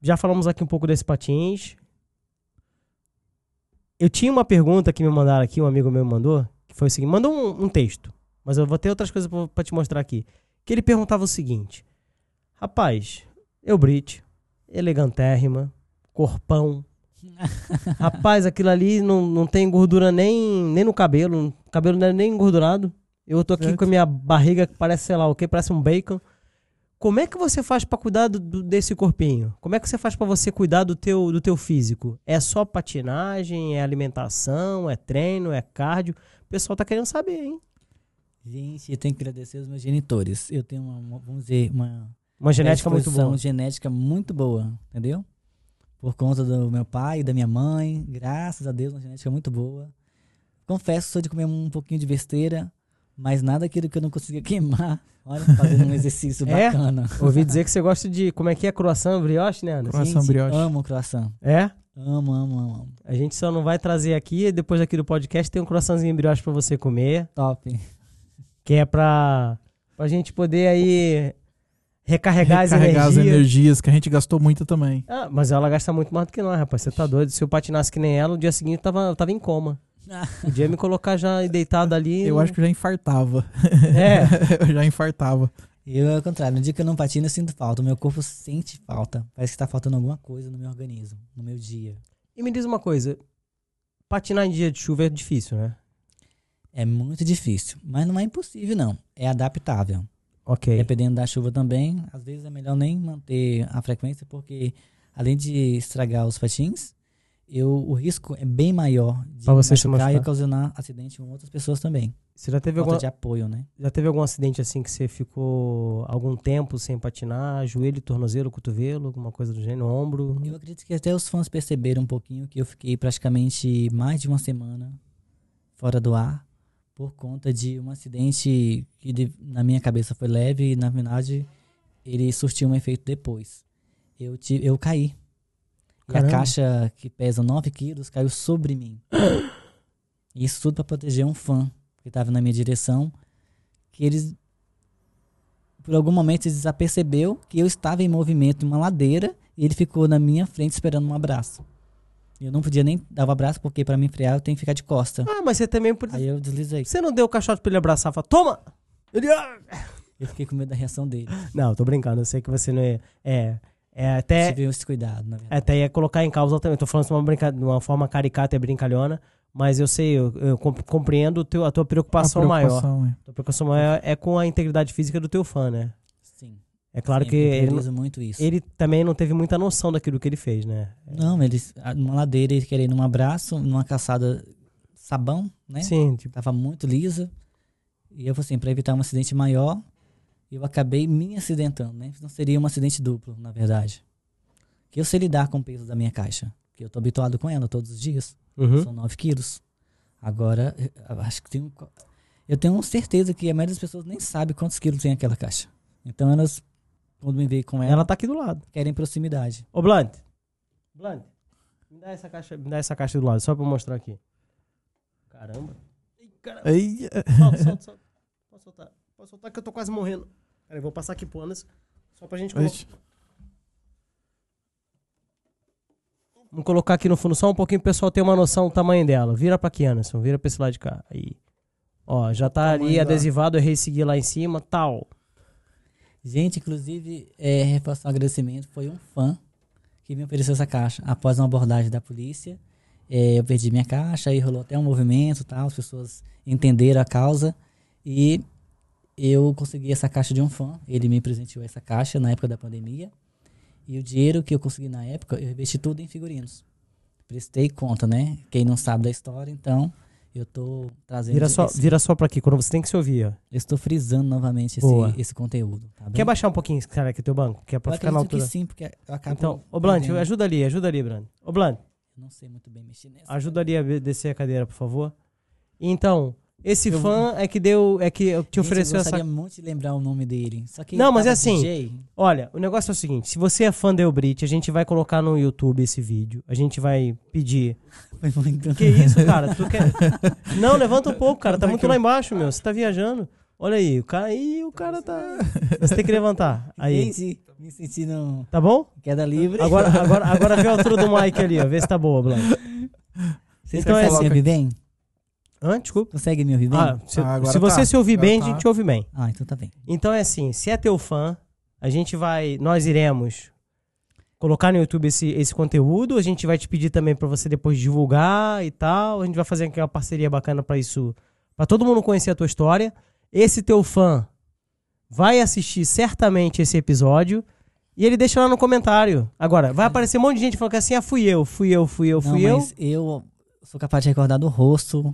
Já falamos aqui um pouco desse patins. Eu tinha uma pergunta que me mandaram aqui, um amigo meu mandou, que foi o seguinte: mandou um, um texto, mas eu vou ter outras coisas pra, pra te mostrar aqui. Que ele perguntava o seguinte: Rapaz, eu Brit, elegantérrima, corpão. Rapaz, aquilo ali não, não tem gordura nem, nem no cabelo, o cabelo não é nem engordurado. Eu tô aqui Certo. com a minha barriga que parece, sei lá o que, parece um bacon. Como é que você faz pra cuidar do- do- desse corpinho? Como é que você faz pra você cuidar do teu, do teu físico? É só patinagem, é alimentação, é treino, é cardio? O pessoal tá querendo saber, hein? Gente, eu tenho que agradecer os meus genitores. Eu tenho uma, uma- vamos dizer, uma Uma genética muito boa. genética muito boa, entendeu? Por conta do meu pai e da minha mãe, graças a Deus, uma genética muito boa. Confesso sou de comer um pouquinho de besteira, mas nada aquilo que eu não conseguia queimar. Olha, fazendo um exercício É? bacana. Ouvi dizer que você gosta de. Como é que é? Croissant, brioche, né, Anderson? Croissant Gente, brioche. Amo croissant. É? Amo, amo, amo. amo. A gente só não vai trazer aqui, depois aqui do podcast tem um croissantzinho brioche pra você comer, Top. que é pra, pra gente poder aí recarregar, Recarregar as as energias. energias, que a gente gastou muito também. Ah, mas ela gasta muito mais do que nós, rapaz. Você tá doido? Se eu patinasse que nem ela, o dia seguinte eu tava, eu tava em coma. Podia me colocar já deitado ali. Eu acho que eu já infartava. É. eu já infartava. Eu, ao contrário, no dia que eu não patino, eu sinto falta. O meu corpo sente falta. Parece que tá faltando alguma coisa no meu organismo, no meu dia. E me diz uma coisa: patinar em dia de chuva é difícil, né? É muito difícil, mas não é impossível, não. É adaptável. Ok. Dependendo da chuva também, às vezes é melhor nem manter a frequência, porque além de estragar os patins, eu, o risco é bem maior de Pra você se machucar e machucar. ocasionar acidente com outras pessoas também. Você já teve, alguma, de apoio, né? já teve algum acidente assim que você ficou algum tempo sem patinar? Joelho, tornozelo, cotovelo, alguma coisa do gênero, ombro? Eu acredito que até os fãs perceberam um pouquinho que eu fiquei praticamente mais de uma semana fora do ar por conta de um acidente que de- na minha cabeça foi leve e na verdade ele surtiu um efeito depois. Eu, tive, eu caí. E a caixa que pesa 9 quilos caiu sobre mim. Isso tudo para proteger um fã que estava na minha direção, que eles por algum momento ele desapercebeu que eu estava em movimento em uma ladeira e ele ficou na minha frente esperando um abraço. Eu não podia nem dar o abraço porque para me frear eu tenho que ficar de costa. Ah, mas você também podia. Aí eu deslizei. Você não deu o caixote pra ele abraçar? Fala, toma! Ele, ah! Eu fiquei com medo da reação dele. Não, tô brincando, eu sei que você não é. É, é até. Tive esse cuidado, na verdade. Até ia colocar em causa também. Tô falando de uma, brinca... de uma forma caricata e brincalhona, mas eu sei, eu, eu comp- compreendo teu, a tua preocupação, A maior. preocupação, é. A tua preocupação maior é com a integridade física do teu fã, né? Sim. É claro Sim, que ele, ele também não teve muita noção daquilo que ele fez, né? Não, eles, a- numa ladeira, ele querendo um abraço, numa caçada sabão, né? Sim, tipo, Tava muito lisa. E eu falei assim, pra evitar um acidente maior, eu acabei me acidentando, né? Não seria um acidente duplo, na verdade. Que eu sei lidar com o peso da minha caixa. Que eu tô habituado com ela todos os dias. uhum. São 9 quilos. Agora, eu acho que tenho. Eu tenho certeza que a maioria das pessoas nem sabe quantos quilos tem aquela caixa. Então elas, quando me veem com ela, ela tá aqui do lado. querem proximidade. Ô, Blunt. Blunt, me dá essa caixa, me dá essa caixa do lado, só pra eu mostrar aqui. Caramba. Ih, caramba. É, Solta, solta, solta. Pode soltar. Pode soltar que eu tô quase morrendo. Peraí, vou passar aqui pro Anderson. Só pra gente colocar. Vamos colocar aqui no fundo só um pouquinho pro pessoal ter uma noção do tamanho dela. Vira pra aqui, Anderson. Vira pra esse lado de cá. Aí. Ó, já tá ali da- adesivado, eu errei seguir lá em cima, tal. Gente, inclusive, é, reforçar um agradecimento, foi um fã que me ofereceu essa caixa. Após uma abordagem da polícia, é, eu perdi minha caixa, aí rolou até um movimento tal, as pessoas entenderam a causa e eu consegui essa caixa de um fã. Ele me presenteou essa caixa na época da pandemia. E o dinheiro que eu consegui na época, eu investi tudo em figurinos. Prestei conta, né? Quem não sabe da história, então eu tô trazendo. Vira só, esse- vira só pra aqui, quando você tem que se ouvir, ó. Eu estou frisando novamente Boa. esse, esse conteúdo. Tá? Quer baixar um pouquinho, cara, aqui teu banco? Que é pra Eu ficar na altura. que sim, porque eu acabo. Então, ô perdendo. ajuda ali, ajuda ali, Blunt. Ô Blunt, Eu não sei muito bem mexer nessa. ajuda ali a descer a cadeira, por favor. Então, esse Eu- fã é que deu, é que te ofereceu eu essa gostaria muito de lembrar o nome dele. Só que Não, mas é assim, DJ, Olha, o negócio é o seguinte: se você é fã da Elbrit, a gente vai colocar no YouTube esse vídeo. A gente vai pedir. Que isso, cara? Tu quer. Não, levanta um pouco, cara. Tá muito eu- lá embaixo, meu. Você tá viajando. Olha aí, o cara aí, o cara tá. Você tem que levantar. Aí. Me sentindo Tá bom? queda livre. Agora, agora, agora vê a altura do mic ali, ó. Vê se tá boa, Blanc. Vocês então é assim. bem? Hã? Desculpa. Consegue me ouvir bem? Ah, se, Ah, se você tá. se ouvir Agora bem, tá. a gente ouve bem. Ah, então tá bem. Então é assim, se é teu fã, a gente vai, nós iremos colocar no YouTube esse, esse conteúdo, a gente vai te pedir também pra você depois divulgar e tal, a gente vai fazer aqui uma parceria bacana pra isso, pra todo mundo conhecer a tua história. Esse teu fã vai assistir certamente esse episódio e ele deixa lá no comentário. Agora, vai aparecer um monte de gente falando que assim, ah, fui eu, fui eu, fui eu, Não, fui eu. mas eu sou capaz de recordar do rosto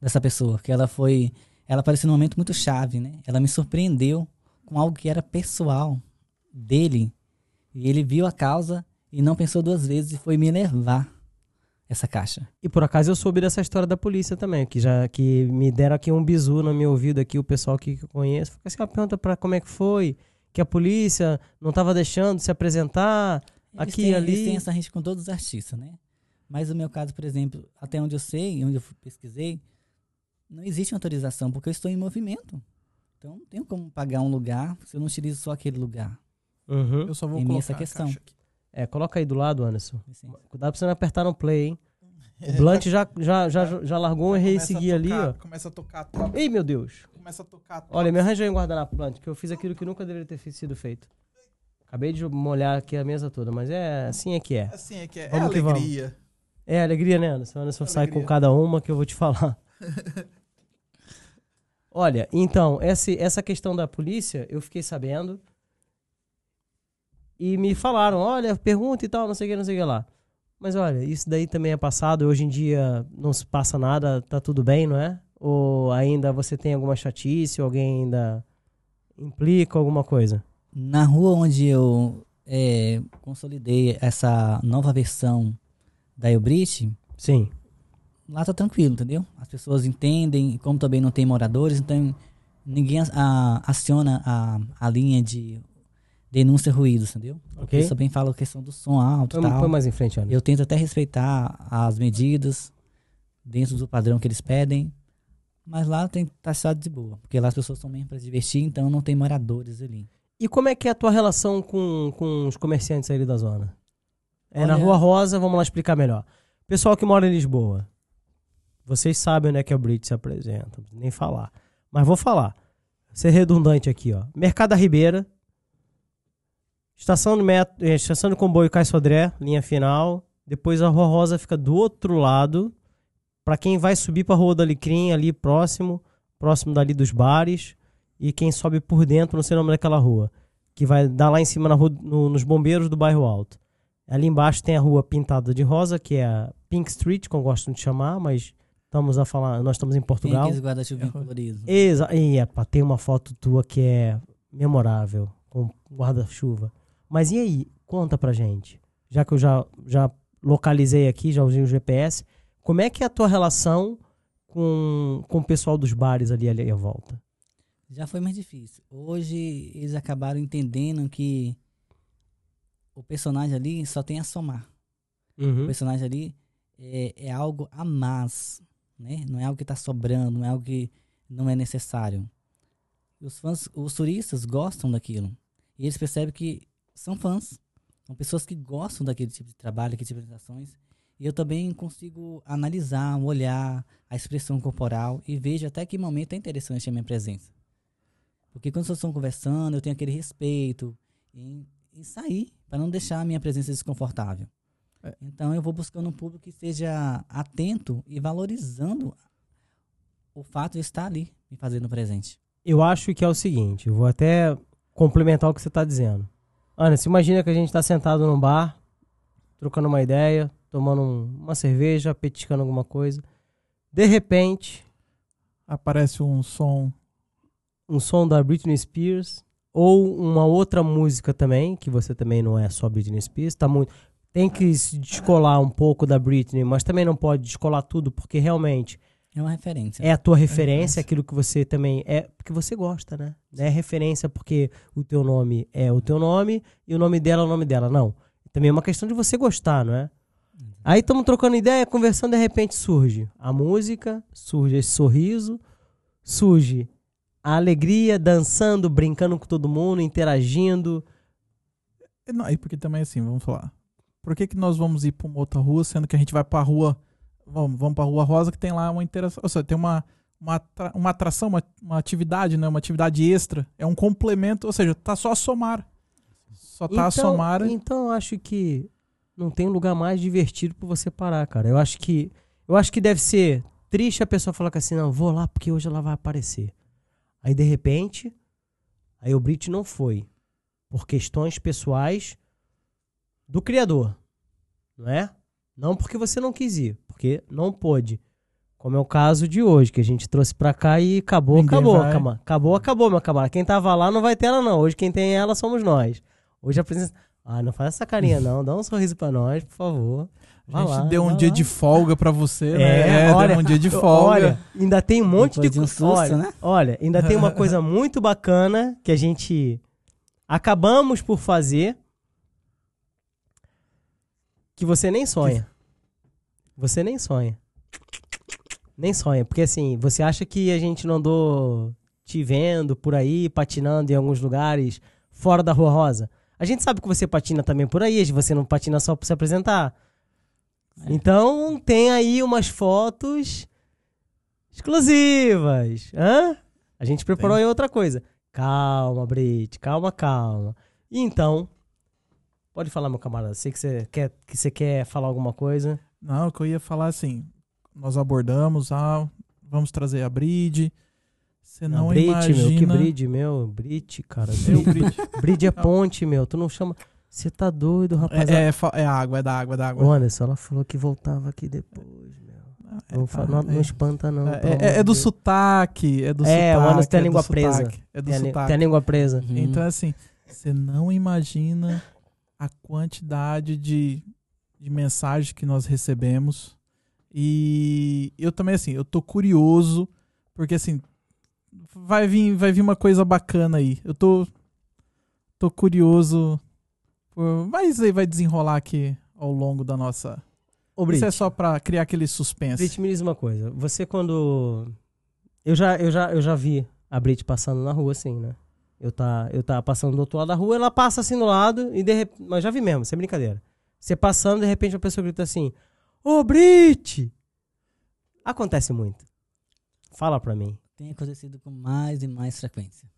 dessa pessoa, que ela foi, ela apareceu num momento muito chave, né? Ela me surpreendeu com algo que era pessoal dele, e ele viu a causa e não pensou duas vezes e foi me levar essa caixa. E por acaso eu soube dessa história da polícia também, que já que me deram aqui um bizu no meu ouvido aqui, o pessoal que eu conheço. Fica assim, uma pergunta pra como é que foi, que a polícia não tava deixando se apresentar. Eles Aqui têm, ali. Eles têm essa rede com todos os artistas, né? Mas no meu caso, por exemplo, até onde eu sei, onde eu pesquisei, não existe autorização, porque eu estou em movimento. Então não tenho como pagar um lugar se eu não utilizo só aquele lugar. Uhum. Eu só vou Tem colocar essa a questão. caixa aqui. É, coloca aí do lado, Anderson. Assim. Cuidado pra você não apertar no play, hein? O Blunt já, já, já, já largou um errei e a seguir ali, ó. Começa a tocar top. Ei, meu Deus. Começa a tocar top. Olha, me arranja aí um guardanapo, Blunt, que eu fiz aquilo que nunca deveria ter sido feito. Acabei de molhar aqui a mesa toda, mas é assim é que é. Assim é que é, é Vamos que vamos. alegria. É alegria, né, Anderson? Anderson sai Alegria. com cada uma que eu vou te falar. Olha, então, essa, essa questão da polícia, eu fiquei sabendo. E me falaram, olha, pergunta e tal, não sei o que, não sei o que lá. Mas olha, isso daí também é passado. Hoje em dia não se passa nada, tá tudo bem, não é? Ou ainda você tem alguma chatice, alguém ainda implica alguma coisa? Na rua onde eu é, consolidei essa nova versão da Elbrit, Sim. Lá tá tranquilo, entendeu? As pessoas entendem, como também não tem moradores, então ninguém a- aciona a, a linha de denúncia ruídos, entendeu? Porque Ok. isso também fala a questão do som alto e Põe, tal. põe mais em frente, Anderson. Eu tento até respeitar as medidas dentro do padrão que eles pedem, mas lá tem taxado de boa, porque lá as pessoas estão mesmo para divertir, então não tem moradores ali. E como é que é a tua relação com, com os comerciantes ali da zona? É na Olha- Rua Rosa, vamos lá explicar melhor. Pessoal que mora em Lisboa, vocês sabem onde é que a Brit se apresenta, nem falar. Mas vou falar. ser redundante aqui, ó. Mercado da Ribeira. Estação de, metro, eh, estação de comboio Cais Sodré, linha final. Depois a Rua Rosa fica do outro lado. Pra quem vai subir pra Rua do Alecrim, ali próximo, próximo dali dos bares. E quem sobe por dentro, não sei o nome daquela rua. Que vai dar lá em cima na rua, no- nos bombeiros do bairro Alto. Ali embaixo tem a rua pintada de rosa, que é a Pink Street, como gostam de chamar, mas estamos a falar, nós estamos em Tem Portugal. aqueles guarda-chuvinhos coloridos. Exa e, epa, tem uma foto tua que é memorável, com guarda-chuva. Mas e aí, conta pra gente. Já que eu já, já localizei aqui, já usei o GPS, como é que é a tua relação com, com o pessoal dos bares ali, ali à volta? Já foi mais difícil. Hoje eles acabaram entendendo que o personagem ali só tem a somar. O personagem ali é, é algo a mais, né? Não é algo que está sobrando, não é algo que não é necessário. Os fãs, os turistas gostam daquilo. E eles percebem que são fãs. São pessoas que gostam daquele tipo de trabalho, daquele tipo de apresentações. E eu também consigo analisar, olhar a expressão corporal e vejo até que momento é interessante a minha presença. Porque quando vocês estão conversando, eu tenho aquele respeito em, em sair, para não deixar a minha presença desconfortável. É. Então eu vou buscando um público que esteja atento e valorizando o fato de estar ali me fazendo presente. Eu acho que é o seguinte, eu vou até complementar o que você está dizendo. Ana, se imagina que a gente está sentado num bar, trocando uma ideia, tomando um- uma cerveja, petiscando alguma coisa. De repente, Aparece um som. um som da Britney Spears ou uma outra música também, que você também não é só Britney Spears, tá muito tem que se descolar um pouco da Britney, mas também não pode descolar tudo, porque realmente É uma referência. é a tua referência, referência. aquilo que você também é, porque você gosta, né? Não é referência porque o teu nome é o teu nome e o nome dela é o nome dela, não. Também é uma questão de você gostar, não é? Aí estamos trocando ideia, conversando, de repente surge a música, surge esse sorriso, surge a alegria, dançando, brincando com todo mundo, interagindo. E Não, e porque também assim, vamos falar. Por que, que nós vamos ir pra uma outra rua, sendo que a gente vai pra rua. Vamos, vamos pra Rua Rosa, que tem lá uma interação. Ou seja, tem uma, uma, atra- uma atração, uma, uma atividade, né? Uma atividade extra. É um complemento, ou seja, tá só a somar. Só tá a somar. então eu acho que não tem lugar mais divertido pra você parar, cara. Eu acho que eu acho que deve ser triste a pessoa falar que assim, não, vou lá porque hoje ela vai aparecer. Aí de repente, aí o Brit não foi por questões pessoais do criador, não é? Não porque você não quis ir, porque não pôde. Como é o caso de hoje, que a gente trouxe pra cá e acabou, Ninguém acabou, vai. cama- acabou, acabou, meu camarada. Quem tava lá não vai ter ela, não. Hoje quem tem ela somos nós. Hoje a presença. Ah, não faz essa carinha, não. Dá um sorriso pra nós, por favor. A Vai gente lá, deu um dia lá. de folga pra você, É, né? É, olha, deu um dia de folga. Olha, ainda tem um monte Depois de, de um susto, olha, né? Olha, ainda tem uma coisa muito bacana que a gente acabamos por fazer que você nem sonha. Você nem sonha. Nem sonha, porque assim, você acha que a gente não andou te vendo por aí, patinando em alguns lugares fora da Rua Rosa? A gente sabe que você patina também por aí, você não patina só pra se apresentar. Então, tem aí umas fotos exclusivas. Hã? A gente preparou aí outra coisa. Calma, Brit, calma, calma. E então, pode falar, meu camarada. Sei que você quer, que você quer falar alguma coisa. Não, o que eu ia falar assim, nós abordamos, ah, vamos trazer a Bride. Você não, Brit, imagina... meu, que Brit, meu. Brit, cara. Eu, Bride. É ponte, meu. Tu não chama. Você tá doido, rapaz. É, é, é água, é da água, é da água. Anderson, ela falou que voltava aqui depois, meu. É, Não, tá, não, não é. espanta, não. É, é- é do sotaque, é do É, o sotaque. Anderson tem a é língua presa. sotaque, É do Tem a, sotaque. tem a língua presa. Uhum. Então, assim, você não imagina a quantidade de, de mensagens que nós recebemos. E eu também, assim, eu tô curioso, porque, assim, vai vir, vai vir uma coisa bacana aí. Eu tô, tô curioso. Por, mas aí vai desenrolar aqui ao longo da nossa. Ô, Brit, Isso é só pra criar aquele suspense. Brit, me diz uma coisa. Você quando... Eu já, eu já, eu já vi a Brit passando na rua, assim, né? Eu tá, eu tá passando do outro lado da rua, ela passa assim do lado e de repente... Mas já vi mesmo, sem brincadeira. Você passando, de repente a pessoa grita assim... Ô, Brit! Acontece muito. Fala pra mim. tem acontecido com mais e mais frequência.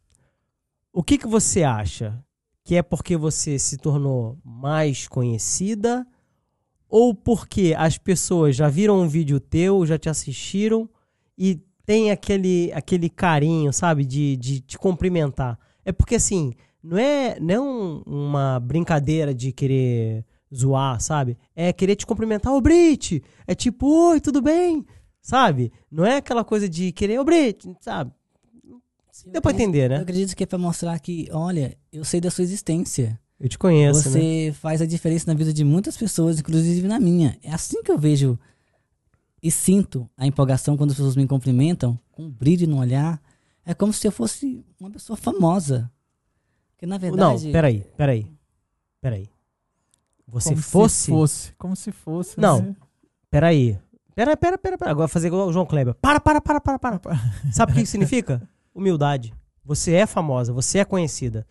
O que, que você acha? Que é porque você se tornou mais conhecida? Ou porque as pessoas já viram um vídeo teu, já te assistiram e tem aquele, aquele carinho, sabe, de, de te cumprimentar? É porque assim, não é, não é um- uma brincadeira de querer zoar, sabe? É querer te cumprimentar, ô Brit! É tipo, oi, tudo bem? Sabe? Não é aquela coisa de querer, ô Brit, sabe? Deu pra entender, Eu né? acredito que é pra mostrar que, olha, eu sei da sua existência. Eu te conheço, né? Você faz a diferença na vida de muitas pessoas, inclusive na minha. É assim que eu vejo e sinto a empolgação quando as pessoas me cumprimentam, com um brilho no olhar. É como se eu fosse uma pessoa famosa. Porque na verdade. Não, peraí, peraí. Peraí. Você como fosse. Se fosse. Como se fosse. Não. né? Peraí. Pera, pera, pera, pera. Agora fazer igual o João Kleber. Para, para, para, para, para. Sabe o que isso significa? Humildade. Você é famosa, você é conhecida.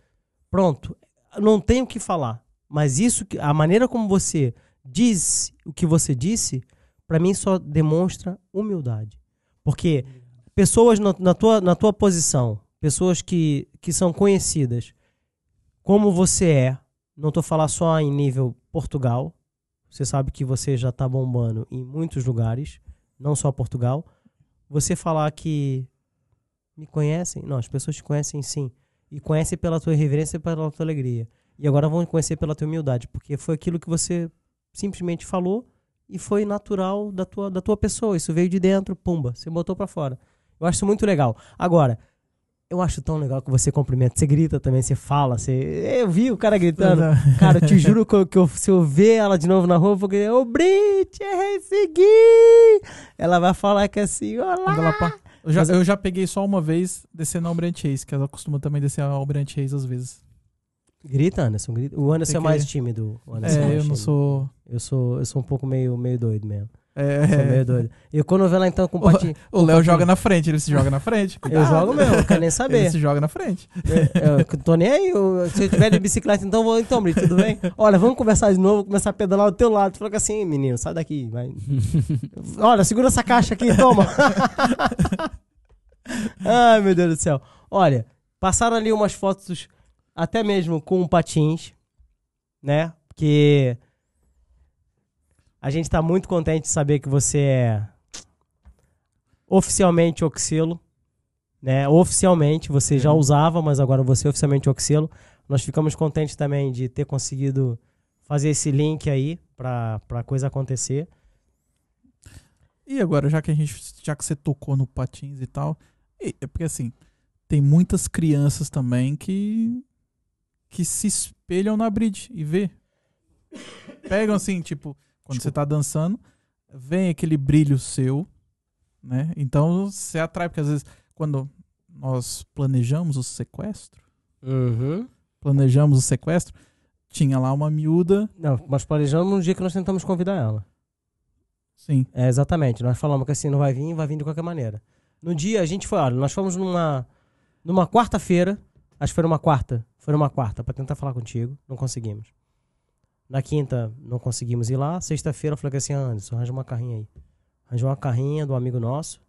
Pronto. Não tenho o que falar. Mas isso, a maneira como você diz o que você disse, pra mim só demonstra humildade. Porque pessoas na, na tua, na tua posição, pessoas que, que são conhecidas, como você é, não tô falando só em nível Portugal, você sabe que você já tá bombando em muitos lugares, não só Portugal. Você falar que me conhecem? Não, as pessoas te conhecem sim. E conhecem pela tua reverência e pela tua alegria. E agora vão conhecer pela tua humildade, porque foi aquilo que você simplesmente falou e foi natural da tua, da tua pessoa. Isso veio de dentro, pumba, você botou pra fora. Eu acho isso muito legal. Agora, eu acho tão legal que você cumprimenta, você grita também, você fala, você... Eu vi o cara gritando. Cara, eu te juro que, eu- que eu- se eu ver ela de novo na rua, eu vou gritar, ô Brit, errei seguir! Ela vai falar que é assim, olá! eu, já, eu já peguei só uma vez descendo a Almirante Reis, que ela costuma também descer a Almirante Reis às vezes. Grita, Anderson, grita. O Anderson Tem é mais que- tímido. O Anderson É, mais eu não tímido. sou. Eu sou, eu sou um pouco meio, meio doido mesmo. Sou meio É, doido. E quando eu vejo ela então com o patinho, o Léo joga na frente, ele se joga na frente. eu Cuidado. jogo mesmo, não quero nem Ele saber. se joga na frente. Eu, eu tô nem aí. eu- se eu tiver de bicicleta, então vou. Então, Brito, tudo bem? Olha, vamos conversar de novo, começar a pedalar do teu lado. Falou assim, menino, sai daqui. Vai. Olha, segura essa caixa aqui, toma. Ai, meu Deus do céu. Olha, passaram ali umas fotos, até mesmo com patins, né? Porque a gente tá muito contente de saber que você é oficialmente Oxelo né? Oficialmente, você já usava, mas agora você é oficialmente Oxelo. Nós ficamos contentes também de ter conseguido fazer esse link aí pra, pra coisa acontecer. E agora, já que a gente, já que você tocou no patins e tal, e- é porque assim, tem muitas crianças também que que se espelham na bridge e vê. Pegam assim, tipo, quando você tá dançando, vem aquele brilho seu, né? Então você atrai, porque às vezes quando nós planejamos o sequestro, Uhum. planejamos o sequestro, tinha lá uma miúda, Não, nós planejamos no dia que nós tentamos convidar ela. sim, É, exatamente. Nós falamos que assim, não vai vir, vai vir de qualquer maneira. No dia, a gente foi, olha, nós fomos numa, numa quarta-feira, acho que foi numa quarta, foi numa quarta, pra tentar falar contigo, não conseguimos. Na quinta, não conseguimos ir lá. Sexta-feira, eu falei assim, Anderson, arranja uma carrinha aí. Arranjou uma carrinha do amigo nosso,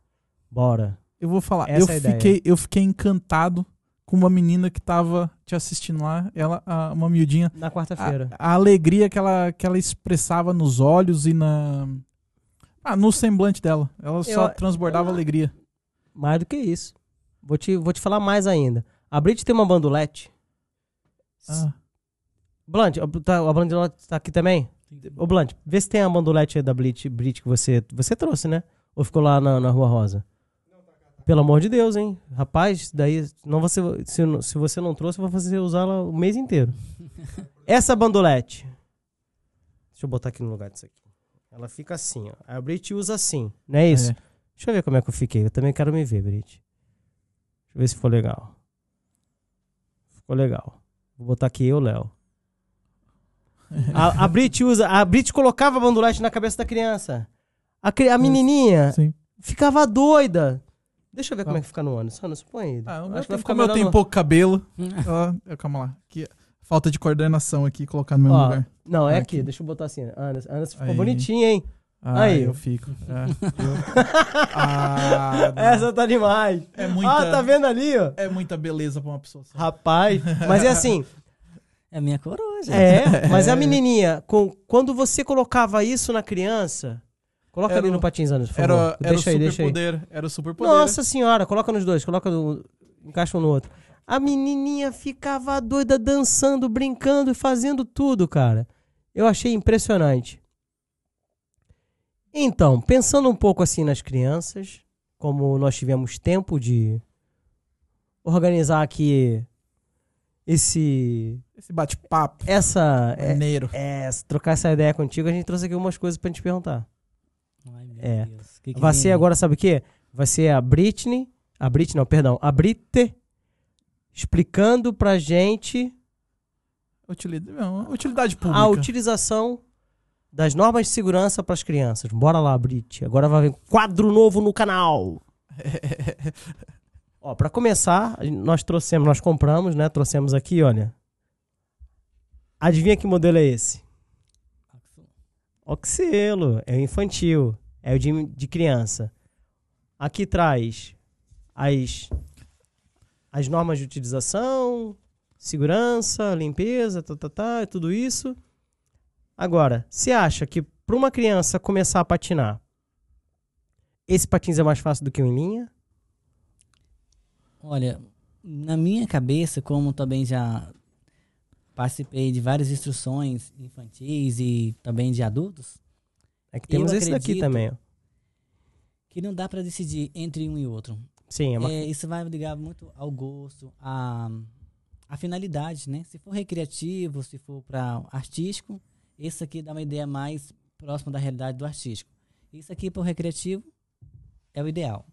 bora. Eu vou falar, Essa eu é fiquei, eu fiquei encantado com uma menina que tava te assistindo lá, ela, a- uma miudinha. Na quarta-feira. A, a alegria que ela, que ela expressava nos olhos e na. Ah, no semblante dela. Ela só Eu- transbordava alegria. Mais do que isso. Vou te, vou te falar mais ainda. A Brit tem uma bandolete. Ah, Blunt, a- tá, a bandolete tá aqui também? Ô, Blunt, vê se tem a bandolete aí da Brit, Brit que você, você trouxe, né? Ou ficou lá na, na Rua Rosa? Pelo amor de Deus, hein? Rapaz, daí, não você, se, se você não trouxe, eu vou fazer usá-la o mês inteiro. Essa bandolete. Deixa eu botar aqui no lugar disso aqui. Ela fica assim, ó. A Brit usa assim, não é isso? é. Deixa eu ver como é que eu fiquei. Eu também quero me ver, Brit. Deixa eu ver se ficou legal. Ficou legal. Vou botar aqui eu, Léo. A, a Brit usa. A Brit colocava a bandolete na cabeça da criança. A, a menininha Sim. ficava doida. Deixa eu ver Tá. como é que fica no ano. Só não põe ele. Ah, Acho eu que vai ficar como eu tenho no- pouco cabelo. ó, calma lá. Que falta de coordenação aqui, colocar no Ó, lugar. Não, é Aqui. aqui. Deixa eu botar assim. Anderson, Anderson ficou Aí. bonitinho, hein? Ah, Aí. eu fico. É, eu- Ah. Essa tá demais. é muita, Ah, tá vendo ali, ó? é muita beleza pra uma pessoa só. Rapaz, mas é assim, É minha coroa, gente. é, mas a menininha, com, quando você colocava isso na criança, coloca Era ali o- no patins, Anderson, por Era, favor. era deixa o aí, deixa aí. superpoder. Era o superpoder. Nossa senhora, coloca nos dois, coloca no, encaixa um no outro. A menininha ficava doida dançando, brincando e fazendo tudo, cara. Eu achei impressionante. Então, pensando um pouco assim nas crianças, como nós tivemos tempo de organizar aqui esse Esse bate-papo. essa é, Maneiro. é, trocar essa ideia contigo, a gente trouxe aqui algumas coisas pra gente perguntar. Ai, meu É. Deus. Que que Vai ser aí? agora, sabe o quê? Vai ser a Britney, a Britney, não, perdão, a Brit explicando pra gente Utilidade, não, utilidade pública. a utilização das normas de segurança pras crianças. Bora lá, Brit. Agora vai vir quadro novo no canal. Ó, para começar, nós trouxemos, nós compramos, né? Trouxemos aqui, olha. Adivinha que modelo é esse? Oxelo, é o infantil, é o de, de criança. Aqui traz as, as normas de utilização, segurança, limpeza, tá, tá, tá, tudo isso. Agora, você acha que para uma criança começar a patinar, esse patins é mais fácil do que o em linha? Olha, na minha cabeça, como também já participei de várias instruções infantis e também de adultos, É que temos esse daqui também, ó. que não dá pra decidir entre um e outro. Sim, é uma... É, isso vai ligar muito ao gosto, à, à finalidade, né? Se for recreativo, se for para artístico, esse aqui dá uma ideia mais próxima da realidade do artístico. Isso aqui para o recreativo é o ideal.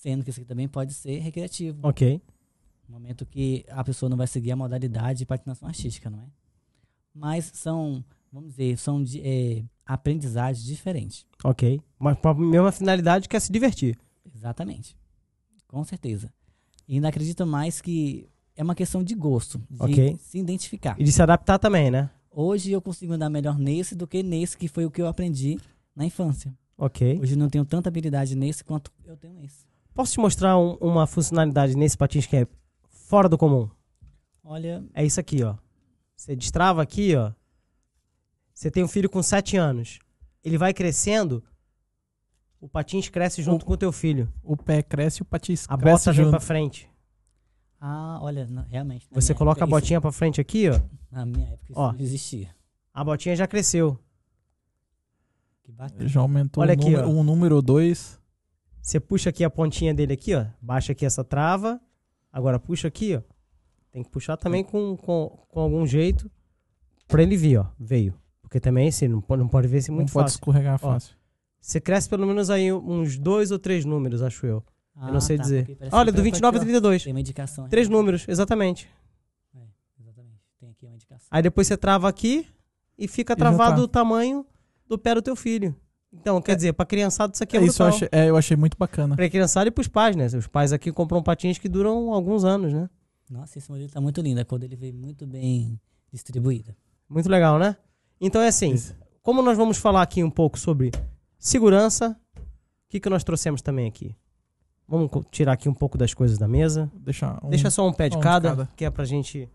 Sendo que isso aqui também pode ser recreativo. Ok. Momento que a pessoa não vai seguir a modalidade de patinação artística, não é? Mas são, vamos dizer, são de, é, aprendizagens diferentes. Ok. Mas com a mesma finalidade que é se divertir. Exatamente. Com certeza. E ainda acredito mais que é uma questão de gosto, de se identificar. E de se adaptar também, né? Hoje eu consigo andar melhor nesse do que nesse, que foi o que eu aprendi na infância. Ok. Hoje eu não tenho tanta habilidade nesse quanto eu tenho nesse. Posso te mostrar um- uma funcionalidade nesse patins que é fora do comum? Olha, É isso aqui, ó. Você destrava aqui, ó. Você tem um filho com 7 anos. Ele vai crescendo, o patins cresce junto com o teu filho. O pé cresce e o patins A cresce bota vem junto. pra frente. ah, olha, não, realmente. Você coloca a botinha pra frente aqui, ó. Isso, na minha época isso Ó. não existia. A botinha já cresceu. Que bacana. Já aumentou Olha um, aqui, número, ó. um número dois. Você puxa aqui a pontinha dele aqui, ó. Baixa aqui essa trava. Agora puxa aqui, ó. Tem que puxar também com, com, com algum jeito pra ele vir, ó. Veio. Porque também esse não pode, não pode ver se é Não muito pode fácil. escorregar Ó. fácil. Você cresce pelo menos aí uns dois ou três números, acho eu. eu não sei tá, dizer. Olha, do foi 29 ao aqui, ó. 32. Tem uma indicação. Três realmente. números, exatamente. Exatamente. Tem aqui uma indicação. Aí depois você trava aqui e fica já travado tá. o tamanho do pé do teu filho. Então, quer dizer, pra criançada isso aqui é, É, isso eu achei, é, eu achei muito bacana. Pra criançada e pros pais, né? Os pais aqui compram patins que duram alguns anos, né? Nossa, esse modelo tá muito lindo. A cor dele veio muito bem distribuída. Muito legal, né? Então é assim, Isso. como nós vamos falar aqui um pouco sobre segurança, o que, que nós trouxemos também aqui? Vamos tirar aqui um pouco das coisas da mesa. Deixa, um, Deixa só um pé de, um de cada, cada. que é pra gente...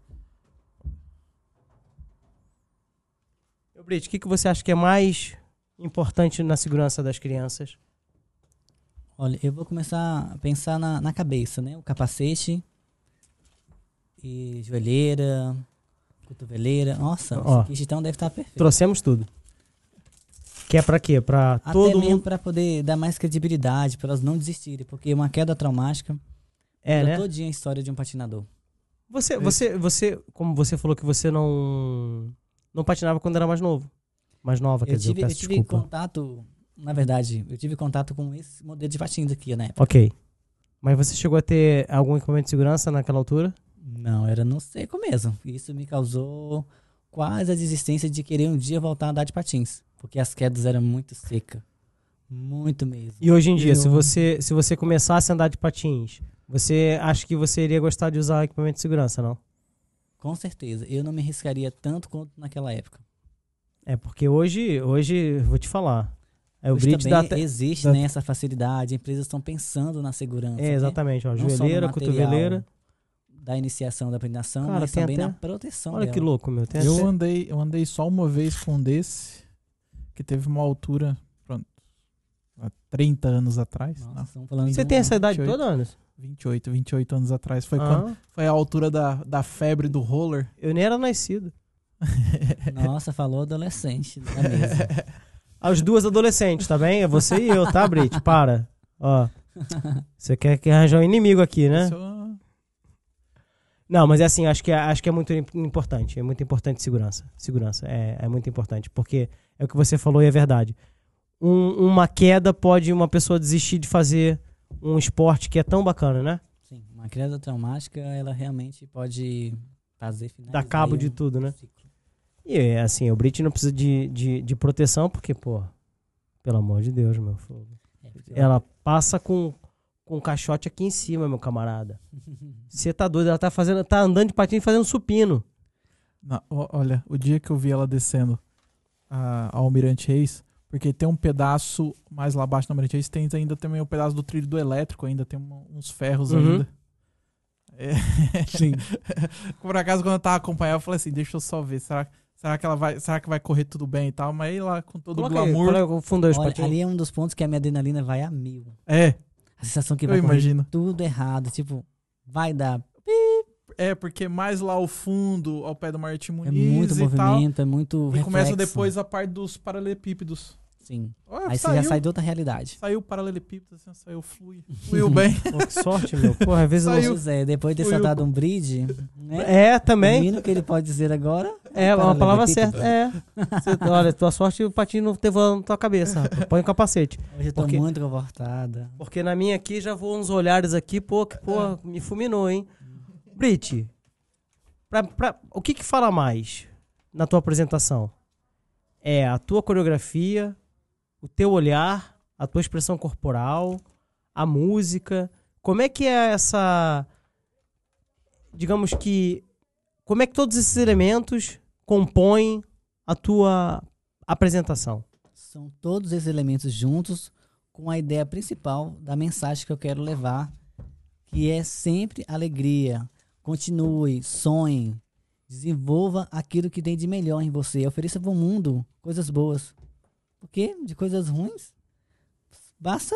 Brit, o que, que você acha que é mais importante na segurança das crianças? Olha, eu vou começar a pensar na, na cabeça, né? O capacete e joelheira, cotoveleira. Nossa, Ó. esse então deve estar perfeito. Trouxemos tudo. Que é pra quê? Até todo mesmo mundo... para poder dar mais credibilidade, para elas não desistirem, porque uma queda traumática É, né? a história de um patinador. Você, você, você, como você falou que você não não patinava quando era mais novo. Mais nova, quer Eu dizer, tive, eu eu peço tive desculpa. contato, na verdade, eu tive contato com esse modelo de patins aqui, né? Ok. Mas você chegou a ter algum equipamento de segurança naquela altura? Não, era no seco mesmo. Isso me causou quase a desistência de querer um dia voltar a andar de patins. Porque as quedas eram muito secas. Muito mesmo. E hoje em dia, Eu- se você se você começasse a andar de patins, você acha que você iria gostar de usar equipamento de segurança, não? Com certeza. Eu não me arriscaria tanto quanto naquela época. É porque hoje, hoje, vou te falar, Aí o dá também existe dá- né, essa facilidade, empresas estão pensando na segurança. É, né? exatamente, ó. Só no Joelheira, material cotoveleira. Da iniciação da Cara, mas também até- na proteção Olha dela. que louco, meu. Tem Eu até- andei, eu andei só uma vez com um desse, que teve uma altura, pronto, há 30 anos atrás. Nossa, Não, falando Você tem um- essa idade 28. toda, Anderson? 28, 28 anos atrás. Foi, quando, Ah, foi a altura da, da febre do roller. eu nem era nascido. Nossa, falou adolescente da mesa. As duas adolescentes, tá bem? É você e eu, tá, Brit? Para. Ó. Você quer, quer arranjar um inimigo aqui, né? Não, mas é assim, acho que, é- acho que é muito im- importante. É muito importante segurança. Segurança é, é muito importante. Porque é o que você falou e é verdade. Um- uma queda pode uma pessoa desistir de fazer um esporte que é tão bacana, né? Sim, uma queda traumática, ela realmente pode fazer finalizar Dá cabo de um tudo, né? ciclo. E é assim, o Brit não precisa de, de, de proteção, porque, pô, pelo amor de Deus, meu fogo. É, Ela passa com, com um caixote aqui em cima, meu camarada. Você tá doido, ela tá fazendo, tá andando de patins e fazendo supino. não, olha, o dia que eu vi ela descendo a, a Almirante Reis, porque tem um pedaço mais lá abaixo do Almirante Reis, tem ainda também um pedaço do trilho do elétrico, ainda tem uma- uns ferros Uhum. ainda. É, Sim. Por acaso, quando eu tava acompanhando, eu falei assim, deixa eu só ver, será, será que ela vai, será que vai correr tudo bem e tal? Mas aí lá com todo o Coloca glamour, coloca o fundo aí os Olha, ali é um dos pontos que a minha adrenalina vai a mil. é, A sensação que eu vai tudo errado. Tipo, vai dar. É, porque mais lá ao fundo, ao pé do Martim É Muniz muito e tal, movimento, é muito. e começa reflexo. depois a parte dos paralelepípedos. Sim. Ah, Aí você já sai de outra realidade. Saiu o paralelepípedo, assim, saiu, flui. Fluiu bem. Pô, que sorte, meu. Porra, às vezes eu Saiu. Pois é, depois de ter eu. saltado um bridge, né? É, O também. mínimo que ele pode dizer agora. É, uma palavra certa. É. Você- olha, tua sorte o patinho não ter voando na tua cabeça, rapaz. Põe o capacete. Hoje eu tô Porque- muito confortada. Porque na minha aqui já voam uns olhares aqui, pô, que pô, me fulminou, hein? Brit, pra, pra- o que que fala mais na tua apresentação? É a tua coreografia, o teu olhar, a tua expressão corporal, a música. Como é que é essa. Digamos que. Como é que todos esses elementos compõem a tua apresentação? São todos esses elementos juntos com a ideia principal da mensagem que eu quero levar, que é sempre alegria. Continue, sonhe, desenvolva aquilo que tem de melhor em você. Ofereça para o mundo coisas boas. Porque de coisas ruins, basta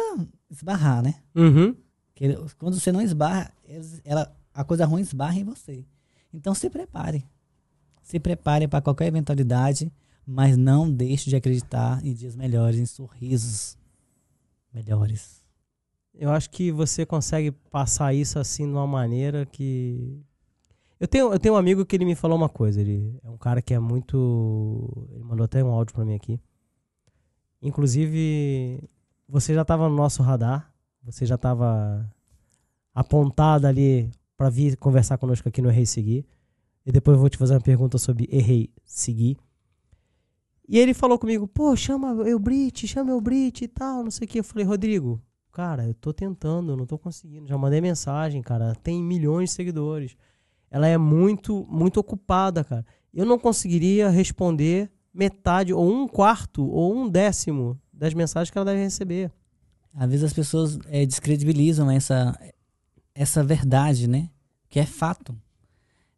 esbarrar, né? Uhum. Quando você não esbarra, ela, a coisa ruim esbarra em você. Então se prepare. Se prepare para qualquer eventualidade, mas não deixe de acreditar em dias melhores, em sorrisos melhores. Eu acho que você consegue passar isso assim de uma maneira que. Eu tenho, eu tenho um amigo que ele me falou uma coisa. Ele é um cara que é muito. Ele mandou até um áudio pra mim aqui. Inclusive, você já tava no nosso radar. Você já tava apontado ali pra vir conversar conosco aqui no Errei Seguir. E depois eu vou te fazer uma pergunta sobre Errei Seguir. E ele falou comigo, pô, chama eu Brit, chama eu Brit e tal, não sei o que. Eu falei, Rodrigo, cara, eu tô tentando, não tô conseguindo. Já mandei mensagem, cara. Tem milhões de seguidores. Ela é muito, muito ocupada, cara. Eu não conseguiria responder metade, ou um quarto, ou um décimo das mensagens que ela deve receber. Às vezes as pessoas eh, descredibilizam essa, essa verdade, né? Que é fato.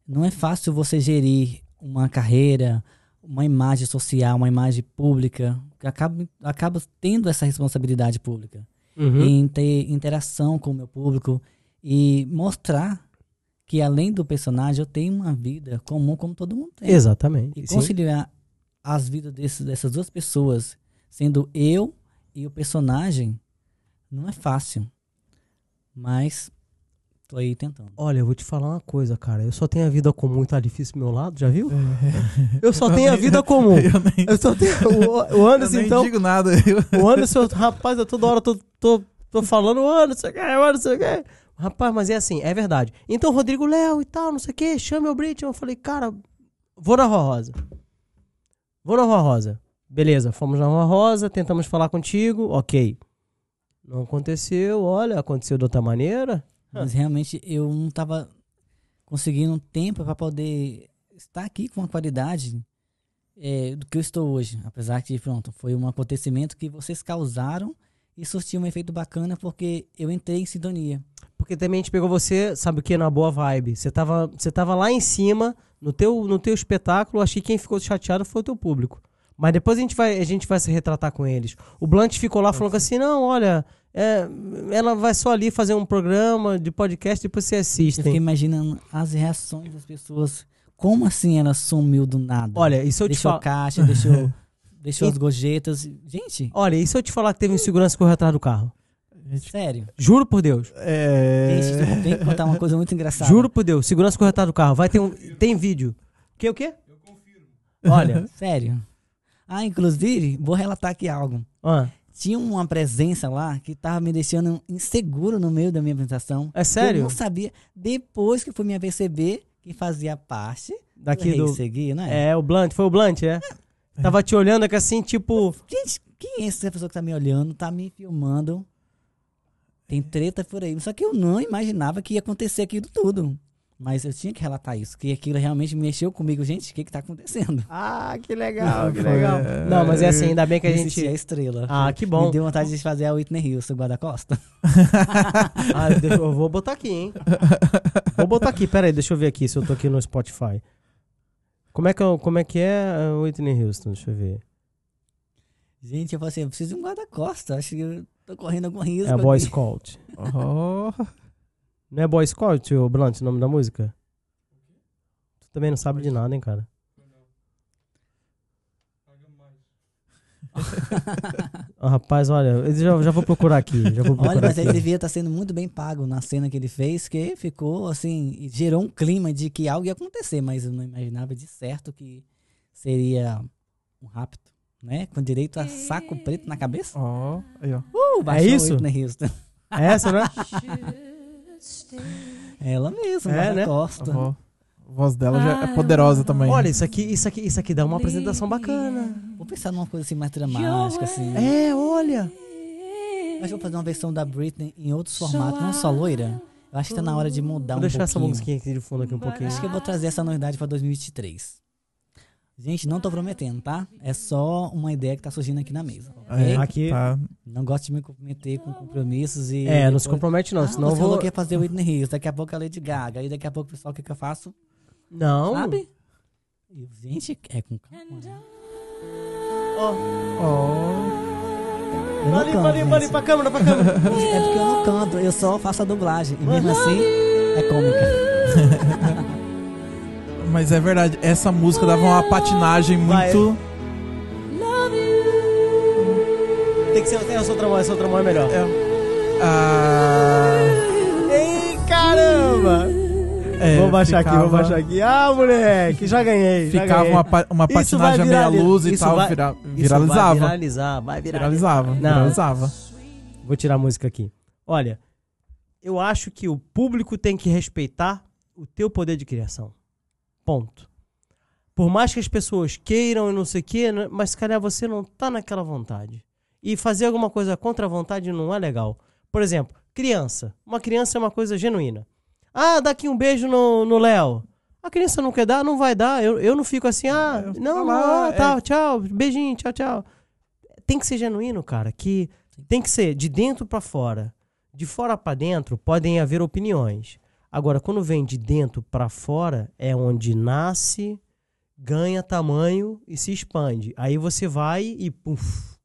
Não é fácil você gerir uma carreira, uma imagem social, uma imagem pública, que acaba, acaba tendo essa responsabilidade pública. Uhum. em ter interação com o meu público e mostrar que além do personagem eu tenho uma vida comum como todo mundo tem. Exatamente. E Sim. As vidas desses, dessas duas pessoas, sendo eu e o personagem, não é fácil. Mas tô aí tentando. Olha, eu vou te falar uma coisa, cara. Eu só tenho a vida comum e tá difícil do meu lado, já viu? Eu só tenho a vida comum. Eu nem, Eu só tenho. O, o eu Anderson, nem então. digo nada. Eu- O Anderson, rapaz, eu toda hora tô, tô, tô falando, o Anderson, o Anderson, o quê? Rapaz, mas é assim, é verdade. Então, Rodrigo Léo e tal, não sei o quê, chame o Brit. Eu falei, cara, vou na Rosa. Vou na Rua Rosa. Beleza, fomos na Rua Rosa, tentamos falar contigo, ok. Não aconteceu, olha, aconteceu de outra maneira. Mas realmente eu não estava conseguindo tempo para poder estar aqui com a qualidade. é, do que eu estou hoje. Apesar que, pronto, foi um acontecimento que vocês causaram e surtiu um efeito bacana porque eu entrei em sintonia. Porque também a gente pegou você, sabe o que? Na boa vibe. Você tava, você tava lá em cima, no teu, no teu espetáculo, achei que quem ficou chateado foi o teu público. Mas depois a gente vai, a gente vai se retratar com eles. O Blunt ficou lá falando assim, não, olha, é, ela vai só ali fazer um programa de podcast e depois você Eu assiste. fiquei imaginando as reações das pessoas. Como assim ela sumiu do nada? Olha, e se eu te deixou falar... caixa, deixou, deixou as gorjetas. Gente, Olha, e se eu te falar que teve um segurança que correu atrás do carro? Sério. Juro por Deus. É... Tem que contar uma coisa muito engraçada. Juro por Deus. Segurança correu atrás do carro. Vai ter um. Tem vídeo. O que, o quê? Eu confirmo. Olha. Sério. Ah, inclusive, vou relatar aqui algo. ah, Tinha uma presença lá que tava me deixando inseguro no meio da minha apresentação. é sério? Eu não sabia. Depois que fui me perceber que fazia parte Daqui do do. seguir, não é? É, o Blunt. Foi o Blunt, é? Tava te olhando aqui assim, tipo. Gente, quem é essa pessoa que tá me olhando, tá me filmando? Tem treta por aí. Só que eu não imaginava que ia acontecer aquilo tudo. Mas eu tinha que relatar isso, que aquilo realmente mexeu comigo. Gente, o que que tá acontecendo? Ah, que legal, que legal. Não, mas é assim, ainda bem que a Me gente. a estrela. Ah, que Me bom. deu vontade de fazer a Whitney Houston, guarda-costa. Ah, eu vou botar aqui, hein? Vou botar aqui, pera aí, deixa eu ver aqui se eu tô aqui no Spotify. Como é que, eu- como é, que é a Whitney Houston? Deixa eu ver. Gente, eu falei assim, eu preciso de um guarda-costa. Acho que eu tô correndo algum risco. É a Boy aqui. Scout. Oh, Não é Boy Scout, o Blunt, o nome da música? Tu também não sabe de nada, hein, cara? Ah, rapaz, olha, eu já, já vou procurar aqui. Já vou procurar Olha, mas aqui. ele devia estar sendo muito bem pago na cena que ele fez, que ficou assim, e gerou um clima de que algo ia acontecer, mas eu não imaginava de certo que seria um rapto, né? Com direito a saco preto na cabeça. ó, aí, ó. Uh, baixou isso? Whitney Houston. É essa, né? Ela mesma, É, é, né? Costa. A voz dela já é poderosa também. Olha, isso aqui, isso aqui, isso aqui dá uma apresentação bacana. Vou pensar numa coisa assim mais dramática, assim. É, olha. Que vou fazer uma versão da Britney em outros formatos, não só loira. Eu acho que tá na hora de mudar Vou um deixar essa pouquinho. musiquinha aqui de fundo aqui um pouquinho. Acho que eu vou trazer essa novidade pra 2023. Gente, não tô prometendo, tá? É só uma ideia que tá surgindo aqui na mesa. ok? É, Aqui- tá. Não gosto de me comprometer com compromissos e. É, não se depois- compromete não, Ah, senão eu você vou... falou que ia fazer o Whitney Houston, daqui a pouco a Lady Gaga, aí daqui a pouco o pessoal, o que, que eu faço? Não. Sabe? E, gente, é com calma. né? Ó, Ó, ali, ali, gente. pra câmera, pra câmera. É porque eu não canto, eu só faço a dublagem. E mesmo assim, é cômica. mas é verdade, essa música dava uma patinagem muito. Tem que ser essa outra mão, essa outra mão é melhor. Ah, Ei, caramba! é, vou baixar aqui, vou ficava- baixar aqui. Ah, moleque, já ganhei. já Ficava ganhei. uma, pa- uma patinagem meia luz e isso tal, vai- vira- Isso viralizava. Vai viralizar, vai viralizar. Viralizava, Não. viralizava. Vou tirar a música aqui. Olha, eu acho que o público tem que respeitar o teu poder de criação. Ponto. Por mais que as pessoas queiram e não sei o quê, né, mas se calhar você não tá naquela vontade. E fazer alguma coisa contra a vontade não é legal. Por exemplo, criança. Uma criança é uma coisa genuína. Ah, dá aqui um beijo no Léo. A criança não quer dar, não vai dar. Eu, eu não fico assim, ah, Eu não, não, ah, é. tá, tchau, beijinho, tchau, tchau. Tem que ser genuíno, cara. Que tem que ser de dentro pra fora. De fora pra dentro podem haver opiniões. Agora, quando vem de dentro pra fora, é onde nasce, ganha tamanho e se expande. Aí você vai e puf,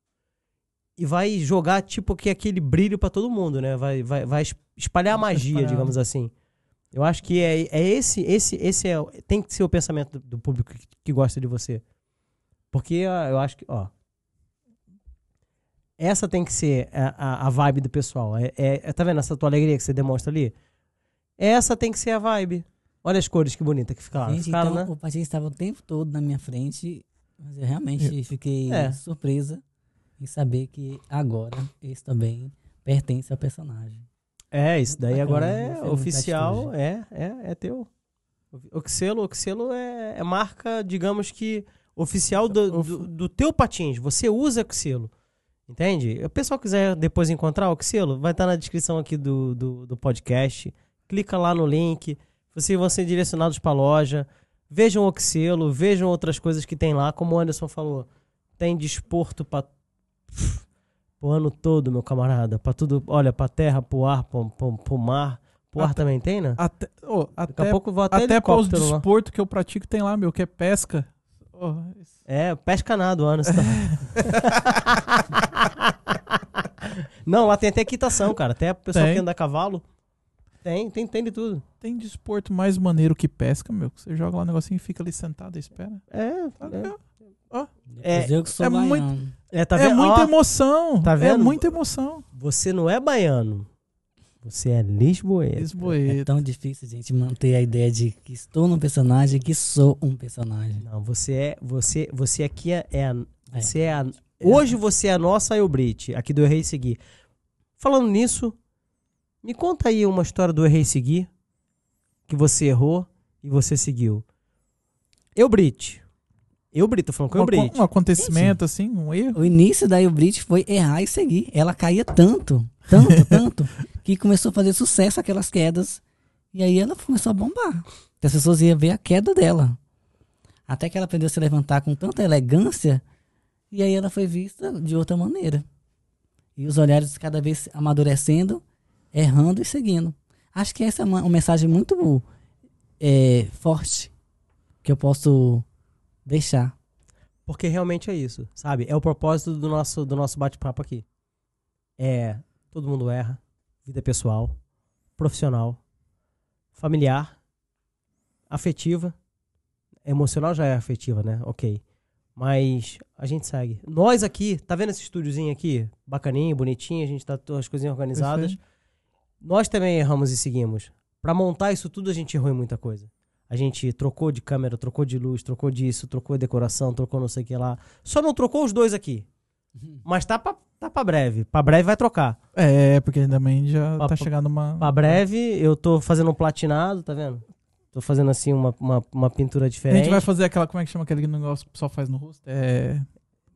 e vai jogar tipo que aquele brilho pra todo mundo, né? Vai, vai, vai es- espalhar a magia, espalhar. digamos assim. Eu acho que é, é esse, esse, esse é, tem que ser o pensamento do, do público que, que gosta de você. Porque eu acho que, ó, essa tem que ser a, a, a vibe do pessoal. É, é- tá vendo essa tua alegria que você demonstra ali? Essa tem que ser a vibe. Olha as cores que bonita que ficaram. Gente, ficaram então, né? o Patinho estava o tempo todo na minha frente, mas eu realmente fiquei É. surpresa em saber que agora esse também pertence ao personagem. É, isso daí Bacana, agora gostei é da oficial, é, é, é teu. O Xelo, o Xelo é, é marca, digamos que, oficial do, do, do teu patins. Você usa o Xelo. Entende? O pessoal quiser depois encontrar o Xelo, vai estar na descrição aqui do, do, do podcast. Clica lá no link. Vocês vão ser direcionados para a loja. Vejam o Oxelo, vejam outras coisas que tem lá, como o Anderson falou. Tem desporto para o ano todo, meu camarada. Pra tudo, olha, pra terra, pro ar, pro, pro, pro mar. Pro ar Até- também tem, né? Até, Daqui até, a pouco vou até, até para os desportos que eu pratico tem lá, meu, que é pesca. Isso- É, pesca nada, o Anderson. Não, lá tem até equitação, cara. Até o pessoal Tem. que anda a cavalo. Tem, tem, tem de tudo. tem desporto mais maneiro que pesca, meu. que Você joga lá um negocinho e fica ali sentado e espera. É, Tá é. legal. Depois eu que sou é muito- baiano. É, tá é vendo? muita Ó, emoção. tá É vendo? muita emoção. Você não é baiano. Você é lisboeta. É Lisboeta. tão difícil, gente, manter a ideia de que estou num personagem e que sou um personagem. Não, você é. Você, você aqui é, é a. É. Você é a- Hoje você é a nossa Eubrit, aqui do Errei Seguir. Falando nisso, me conta aí uma história do Errei Seguir que você errou e você seguiu. Eubrit. Eubrit, tô falando com Um, Eubrit. um acontecimento assim, um erro. O início da Brit foi errar e seguir. Ela caía tanto, tanto, tanto, que começou a fazer sucesso aquelas quedas. E aí ela começou a bombar. As pessoas iam ver a queda dela. Até que ela aprendeu a se levantar com tanta elegância. E aí ela foi vista de outra maneira. E os olhares cada vez amadurecendo, errando e seguindo. Acho que essa é uma, uma mensagem muito é, forte que eu posso deixar. Porque realmente é isso, sabe? É o propósito do nosso, do nosso bate-papo aqui. É, todo mundo erra. Vida pessoal, profissional, familiar, afetiva. Emocional já é afetiva, né? Ok. Mas a gente segue. Nós aqui, tá vendo esse estúdiozinho aqui? Bacaninho, bonitinho, a gente tá todas as coisinhas organizadas. Perfeito. Nós também erramos e seguimos. Pra montar isso tudo, a gente errou em muita coisa. A gente trocou de câmera, trocou de luz, trocou disso, trocou decoração, trocou não sei o que lá. Só não trocou os dois aqui. Mas tá pra, tá pra breve. Pra breve vai trocar. É, porque também já Pa- tá chegando uma. Pra breve, eu tô fazendo um platinado, tá vendo? Tô fazendo assim uma, uma, uma pintura A diferente. gente vai fazer aquela. Como é que chama aquele negócio que o pessoal faz no rosto? É.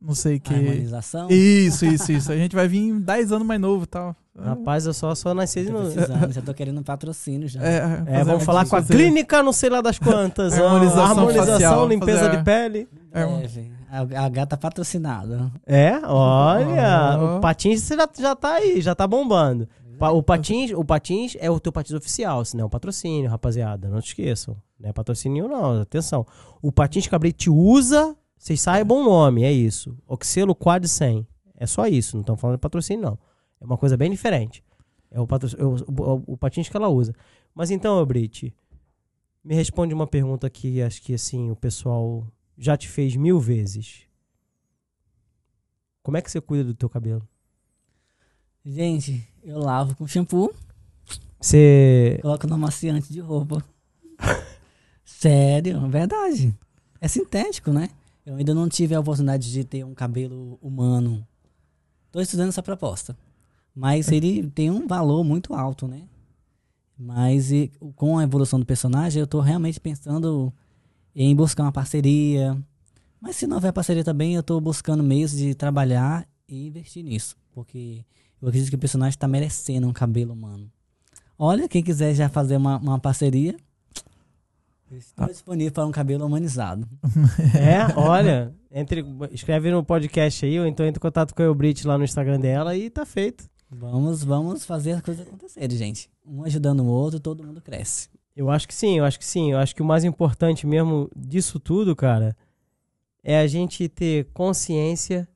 Não sei que. Harmonização. Isso, isso, isso. A gente vai vir 10 anos mais novo e tal. Rapaz, eu só, só nasci de novo. já tô querendo patrocínio já. É, É, fazer vamos falar com a fazer- clínica, não sei lá das quantas. ó, Harmonização harmonização facial, limpeza fazer de pele. É, um- Deve. A, a gata patrocinada. É, olha, Ó. o Patins você já, já tá aí, já tá bombando. O Patins, o Patins é o teu patins oficial, se não é um patrocínio, rapaziada, não te esqueçam. Não é patrocínio não, atenção. O Patins Cabrit te usa, vocês saibam o nome, é isso. Oxelo Quad 100. É só isso, não estamos falando de patrocínio não. É uma coisa bem diferente. É o, patro, é o, o, o patins que ela usa. Mas então, Brit, me responde uma pergunta que acho que assim, o pessoal já te fez mil vezes. Como é que você cuida do teu cabelo? Gente, eu lavo com shampoo, Você. coloco no amaciante de roupa. Sério, verdade. É sintético, né? Eu ainda não tive a oportunidade de ter um cabelo humano. Tô estudando essa proposta. Mas ele tem um valor muito alto, né? Mas e, com a evolução do personagem, eu tô realmente pensando em buscar uma parceria. Mas se não houver parceria também, eu tô buscando meios de trabalhar e investir nisso. Porque eu acredito que o personagem tá merecendo um cabelo humano. Olha, quem quiser já fazer uma, uma parceria, estou disponível para um cabelo humanizado. É, olha. Entre, escreve no podcast aí, ou então entra em contato com a Elbrit lá no Instagram dela e tá feito. Vamos, vamos fazer as coisas acontecerem, gente. Um ajudando o outro, todo mundo cresce. Eu acho que sim, eu acho que sim. Eu acho que o mais importante mesmo disso tudo, cara, é a gente ter consciência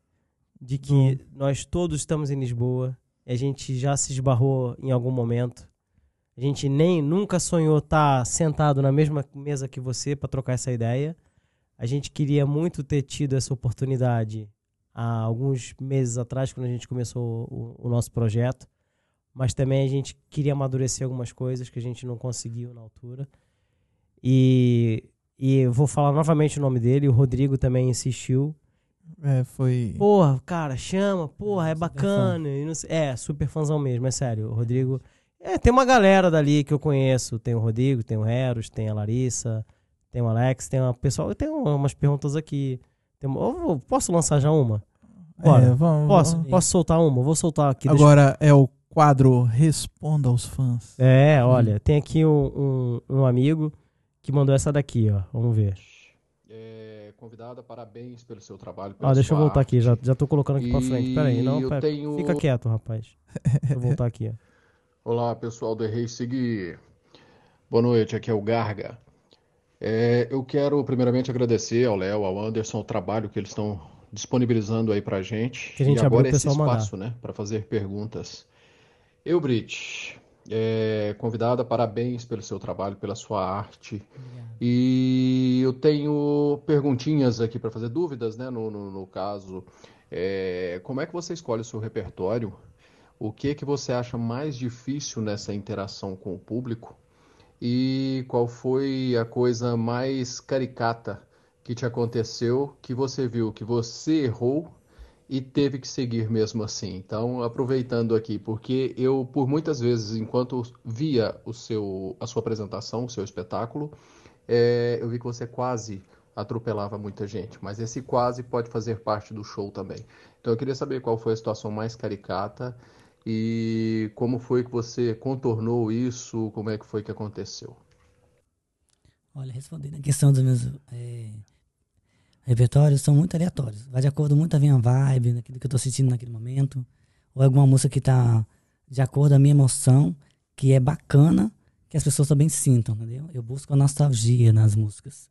de que nós todos estamos em Lisboa. A gente já se esbarrou em algum momento. A gente nem nunca sonhou estar sentado na mesma mesa que você para trocar essa ideia. A gente queria muito ter tido essa oportunidade há alguns meses atrás, quando a gente começou o, o nosso projeto. Mas também a gente queria amadurecer algumas coisas que a gente não conseguiu na altura. E, e eu vou falar novamente o nome dele. O Rodrigo também insistiu. É, foi. Porra, cara, chama, porra, é Super bacana. E não sei- é, super fãzão mesmo, é sério. O Rodrigo. É, tem uma galera dali que eu conheço. Tem o Rodrigo, tem o Eros, tem a Larissa, tem o Alex, tem uma pessoal. Tem umas perguntas aqui. Tem uma- eu vou- posso lançar já uma? Bora. É, vamos, Posso? vamos. Posso soltar uma? Vou soltar aqui. deixa- Agora é o quadro Responda aos fãs. É, olha, tem aqui um, um, um amigo que mandou essa daqui, ó. Vamos ver. É, convidada, parabéns pelo seu trabalho. Pela deixa eu voltar aqui, já, arte. já tô colocando aqui pra frente. Pera aí, não, E pera- tenho- fica quieto, rapaz. Deixa eu voltar aqui, ó. Olá, pessoal do Errei Seguir. Boa noite, aqui é o Garga. É, eu quero primeiramente agradecer ao Léo, ao Anderson, o trabalho que eles estão disponibilizando aí pra gente. Que a gente e agora esse mandar. espaço, né, para fazer perguntas. Eu, Brit, é, convidada, parabéns pelo seu trabalho, pela sua arte. E eu tenho perguntinhas aqui para fazer, dúvidas, né, no, no, no caso. É, como é que você escolhe o seu repertório? O que que você acha mais difícil nessa interação com o público? E qual foi a coisa mais caricata que te aconteceu, que você viu que você errou e teve que seguir mesmo assim? Então, aproveitando aqui, porque eu por muitas vezes, enquanto via o seu, a sua apresentação, o seu espetáculo, é, eu vi que você quase atropelava muita gente, mas esse quase pode fazer parte do show também. Então eu queria saber qual foi a situação mais caricata e como foi que você contornou isso, como é que foi que aconteceu. Olha, respondendo a questão dos meus é, repertórios, são muito aleatórios. Vai de acordo muito com a minha vibe, naquilo que eu tô sentindo naquele momento. Ou alguma música que tá de acordo com a minha emoção, que é bacana, que as pessoas também sintam, entendeu? Eu busco a nostalgia nas músicas.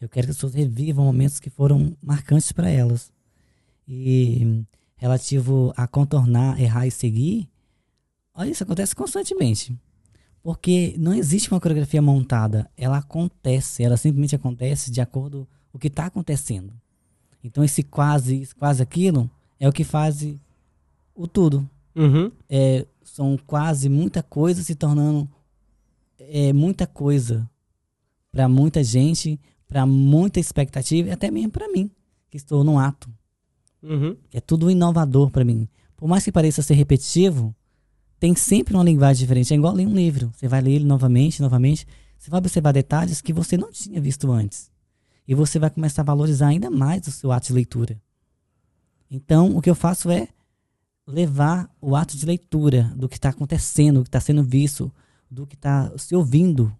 Eu quero que as pessoas revivam momentos que foram marcantes para elas. E relativo a contornar, errar e seguir, olha, isso acontece constantemente. Porque não existe uma coreografia montada, ela acontece, ela simplesmente acontece de acordo com o que está acontecendo. Então esse quase, quase aquilo, é o que faz o tudo. Uhum. É, são quase muita coisa se tornando é, muita coisa para muita gente, para muita expectativa e até mesmo para mim, que estou num ato. Uhum. É tudo inovador para mim. Por mais que pareça ser repetitivo, tem sempre uma linguagem diferente. É igual ler um livro. Você vai ler ele novamente, novamente. Você vai observar detalhes que você não tinha visto antes. E você vai começar a valorizar ainda mais o seu ato de leitura. Então, o que eu faço é levar o ato de leitura do que está acontecendo, do que está sendo visto, do que está se ouvindo.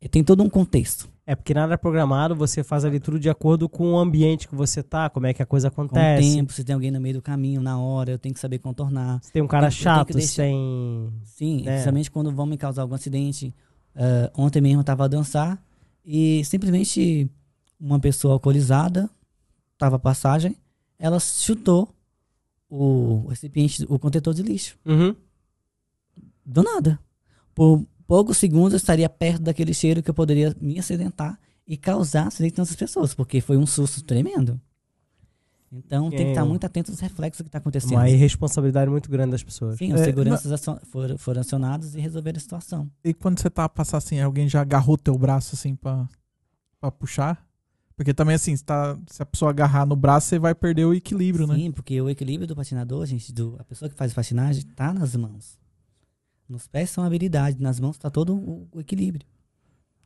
E tem todo um contexto. É porque nada é programado, você faz ali tudo de acordo com o ambiente que você tá, como é que a coisa Com o acontece. tempo, se tem alguém no meio do caminho, na hora, eu tenho que saber contornar. Se tem um cara Eu chato, deixar- sem. Sim, né? principalmente quando vão me causar algum acidente. Ah, ontem mesmo eu tava a dançar e simplesmente uma pessoa alcoolizada, tava a passagem, ela chutou o recipiente, o contentor de lixo. Uhum. Do nada. Por poucos segundos eu estaria perto daquele cheiro que eu poderia me acidentar e causar acidente nas pessoas, porque foi um susto tremendo. Então tem que estar muito atento aos reflexos que está acontecendo. Uma irresponsabilidade muito grande das pessoas. Sim, os É, seguranças acion- foram, foram acionados e resolveram a situação. E quando você tá a passar assim, alguém já agarrou teu braço assim pra, pra puxar? Porque também assim, se, tá, se a pessoa agarrar no braço, você vai perder o equilíbrio, né? Sim, porque o equilíbrio do patinador, gente, do, a pessoa que faz patinagem, tá nas mãos. Nos pés são habilidade, nas mãos tá todo o, equilíbrio.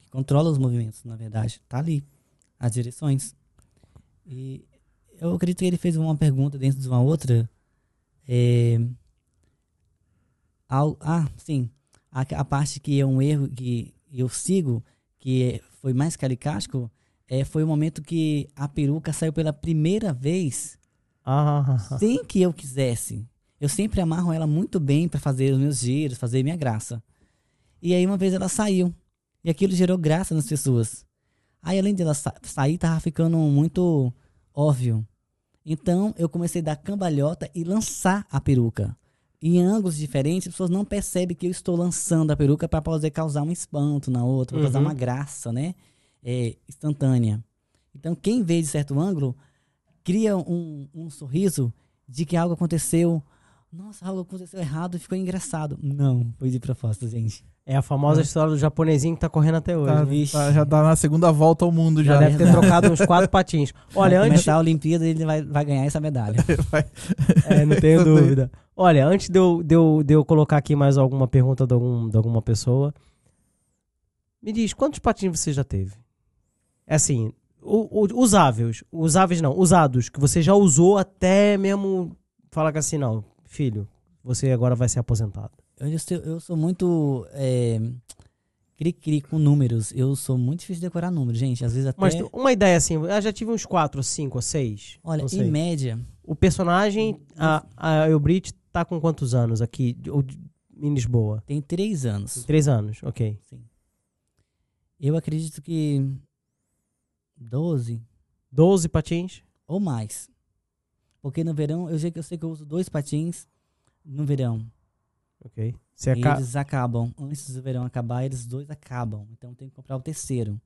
Que controla os movimentos, na verdade. Tá ali. As direções. E eu acredito que ele fez uma pergunta dentro de uma outra. É, ao- ah, sim. A, a parte que é um erro que eu sigo, que é- foi mais caricático, é, foi o momento que a peruca saiu pela primeira vez Ah, sem que eu quisesse. Eu sempre amarro ela muito bem para fazer os meus giros, fazer minha graça. E aí uma vez ela saiu. E aquilo gerou graça nas pessoas. Aí além de ela sa sair, tava ficando muito óbvio. Então eu comecei a dar cambalhota e lançar a peruca. Em ângulos diferentes, as pessoas não percebem que eu estou lançando a peruca para poder causar um espanto na outra, pra causar Uhum. uma graça, né? É, instantânea. Então quem vê de certo ângulo cria um, um sorriso de que algo aconteceu. Nossa, algo aconteceu errado e ficou engraçado. Não, foi de propósito, gente. é a famosa história do japonesinho que tá correndo até hoje. Tá- né? Tá- já dá na segunda volta ao mundo Já já. deve ter trocado uns quatro patins. Olha, antes. começar a Olimpíada ele vai, vai ganhar essa medalha. Vai- É, não tenho dúvida. Olha, antes de eu, de, eu, de eu colocar aqui mais alguma pergunta de, algum, de alguma pessoa, me diz, quantos patins você já teve? É assim, o- o- usáveis, usáveis não, usados, que você já usou até mesmo falar que assim, não, filho, você agora vai ser aposentado. Eu, sou- eu sou muito. é, cri-cri com números. Eu sou muito difícil de decorar números, gente. Às vezes até. Mas uma ideia assim, eu já tive uns 4, 5 ou 6. Olha, em média, O personagem, a, a Eubrit, tá com quantos anos aqui em Lisboa? tem três Tem anos. três anos, ok. Eu acredito que 12 12 patins? ou mais. Porque no verão, eu sei que eu, sei que eu uso dois patins no verão. Ok. Você E aca- eles acabam. Antes do verão acabar, eles dois acabam. Então tem que comprar o terceiro.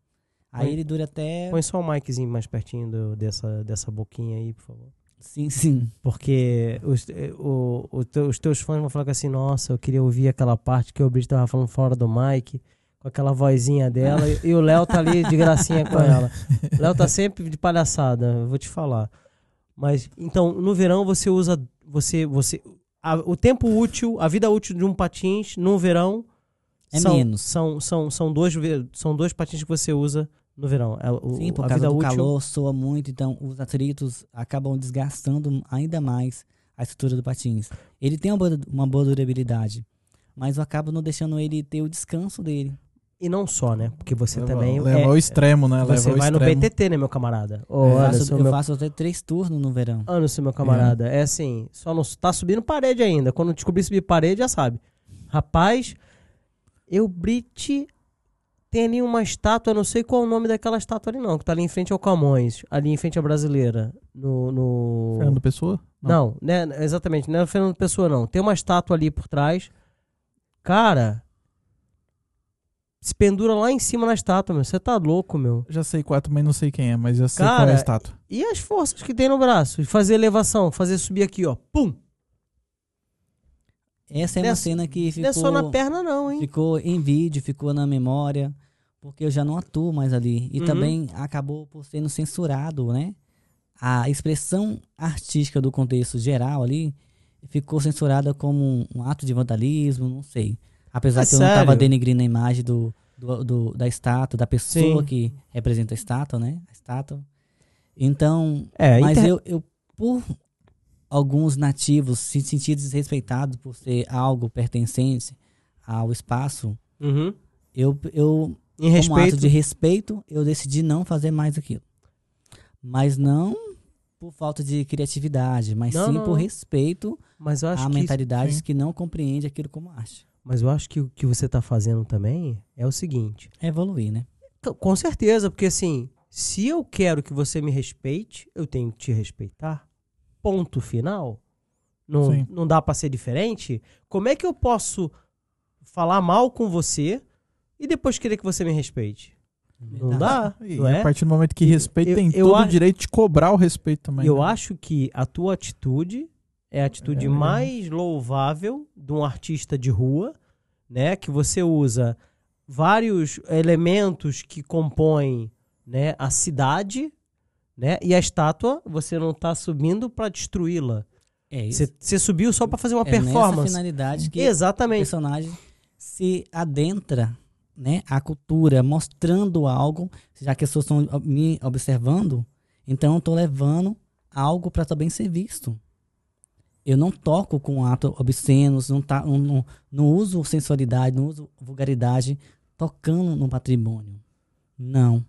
Aí Põe- ele dura até. Põe só o miczinho mais pertinho do- dessa, dessa boquinha aí, por favor. Sim, sim. Porque os, eh, o- o os teus fãs vão falar assim, nossa, eu queria ouvir aquela parte que o Brit tava falando fora do mic, com aquela vozinha dela, e, e o Léo tá ali de gracinha com ela. O Léo tá sempre de palhaçada, eu vou te falar. Mas, então, no verão você usa, você, você, a- o tempo útil, a vida útil de um patins no verão É são, menos. São, são, são, dois, são dois patins que você usa no verão. É o- Sim, por a causa vida do útil, calor, soa muito, então os atritos acabam desgastando ainda mais a estrutura do patins. Ele tem uma boa, uma boa durabilidade, mas eu acabo não deixando ele ter o descanso dele. E não só, né? Porque você leva, também leva é- ao extremo, né? Você leva ao vai no extremo. BTT, né, meu camarada? Ô, eu, Anderson, faço, eu meu, faço até três turnos no verão. Anderson, meu camarada. É. assim, só não tá subindo parede ainda. Quando descobrir subir parede, já sabe. Rapaz, eu Brit tem ali uma estátua, não sei qual é o nome daquela estátua ali não, que tá ali em frente ao Camões, ali em frente à Brasileira, no... no... Fernando Pessoa? Não, né, exatamente, não é o Fernando Pessoa não. Tem uma estátua ali por trás. Cara, se pendura lá em cima na estátua, meu. Você tá louco, meu. Já sei qual, também não sei quem é, mas já sei Cara, qual é a estátua. E as forças que tem no braço? Fazer elevação, fazer subir aqui, ó. Pum! Essa é Não é uma só- cena que Não ficou, é só na perna, não, hein? ficou em vídeo, ficou na memória, porque eu já não atuo mais ali. E Uhum. também acabou por sendo censurado, né? A expressão artística do contexto geral ali ficou censurada como um ato de vandalismo, não sei. Apesar É que eu não estava sério? denegrindo a imagem do, do, do- da estátua, da pessoa Sim. que representa a estátua, né? A estátua. Então, É, mas inter- eu, eu, por alguns nativos se sentir desrespeitados por ser algo pertencente ao espaço, Uhum. eu, eu Em como respeito. ato de respeito, eu decidi não fazer mais aquilo. Mas não por falta de criatividade, mas Não, sim não, por não. respeito Mas a que. mentalidades que não compreende aquilo como arte. Mas eu acho que o que você tá fazendo também é o seguinte. É evoluir, né? C- Com certeza, porque assim, se eu quero que você me respeite, eu tenho que te respeitar. Ponto final. Não, Sim. não dá pra ser diferente? Como é que eu posso falar mal com você e depois querer que você me respeite? Não dá, E não a é? partir do momento que respeita, eu- tem eu todo o direito de cobrar o respeito também. eu né? acho que a tua atitude é a atitude É, mais louvável de um artista de rua, né? Que você usa vários elementos que compõem né, a cidade, né? E a estátua, você não tá subindo para destruí-la. É isso. Você, subiu só para fazer uma é nessa performance. finalidade que o Exatamente. personagem se adentra né, à cultura, mostrando algo, já que as pessoas estão me observando, então eu estou levando algo para também ser visto. Eu não toco com atos obscenos, não, tá, não, não, não uso sensualidade, não uso vulgaridade tocando no patrimônio. Não.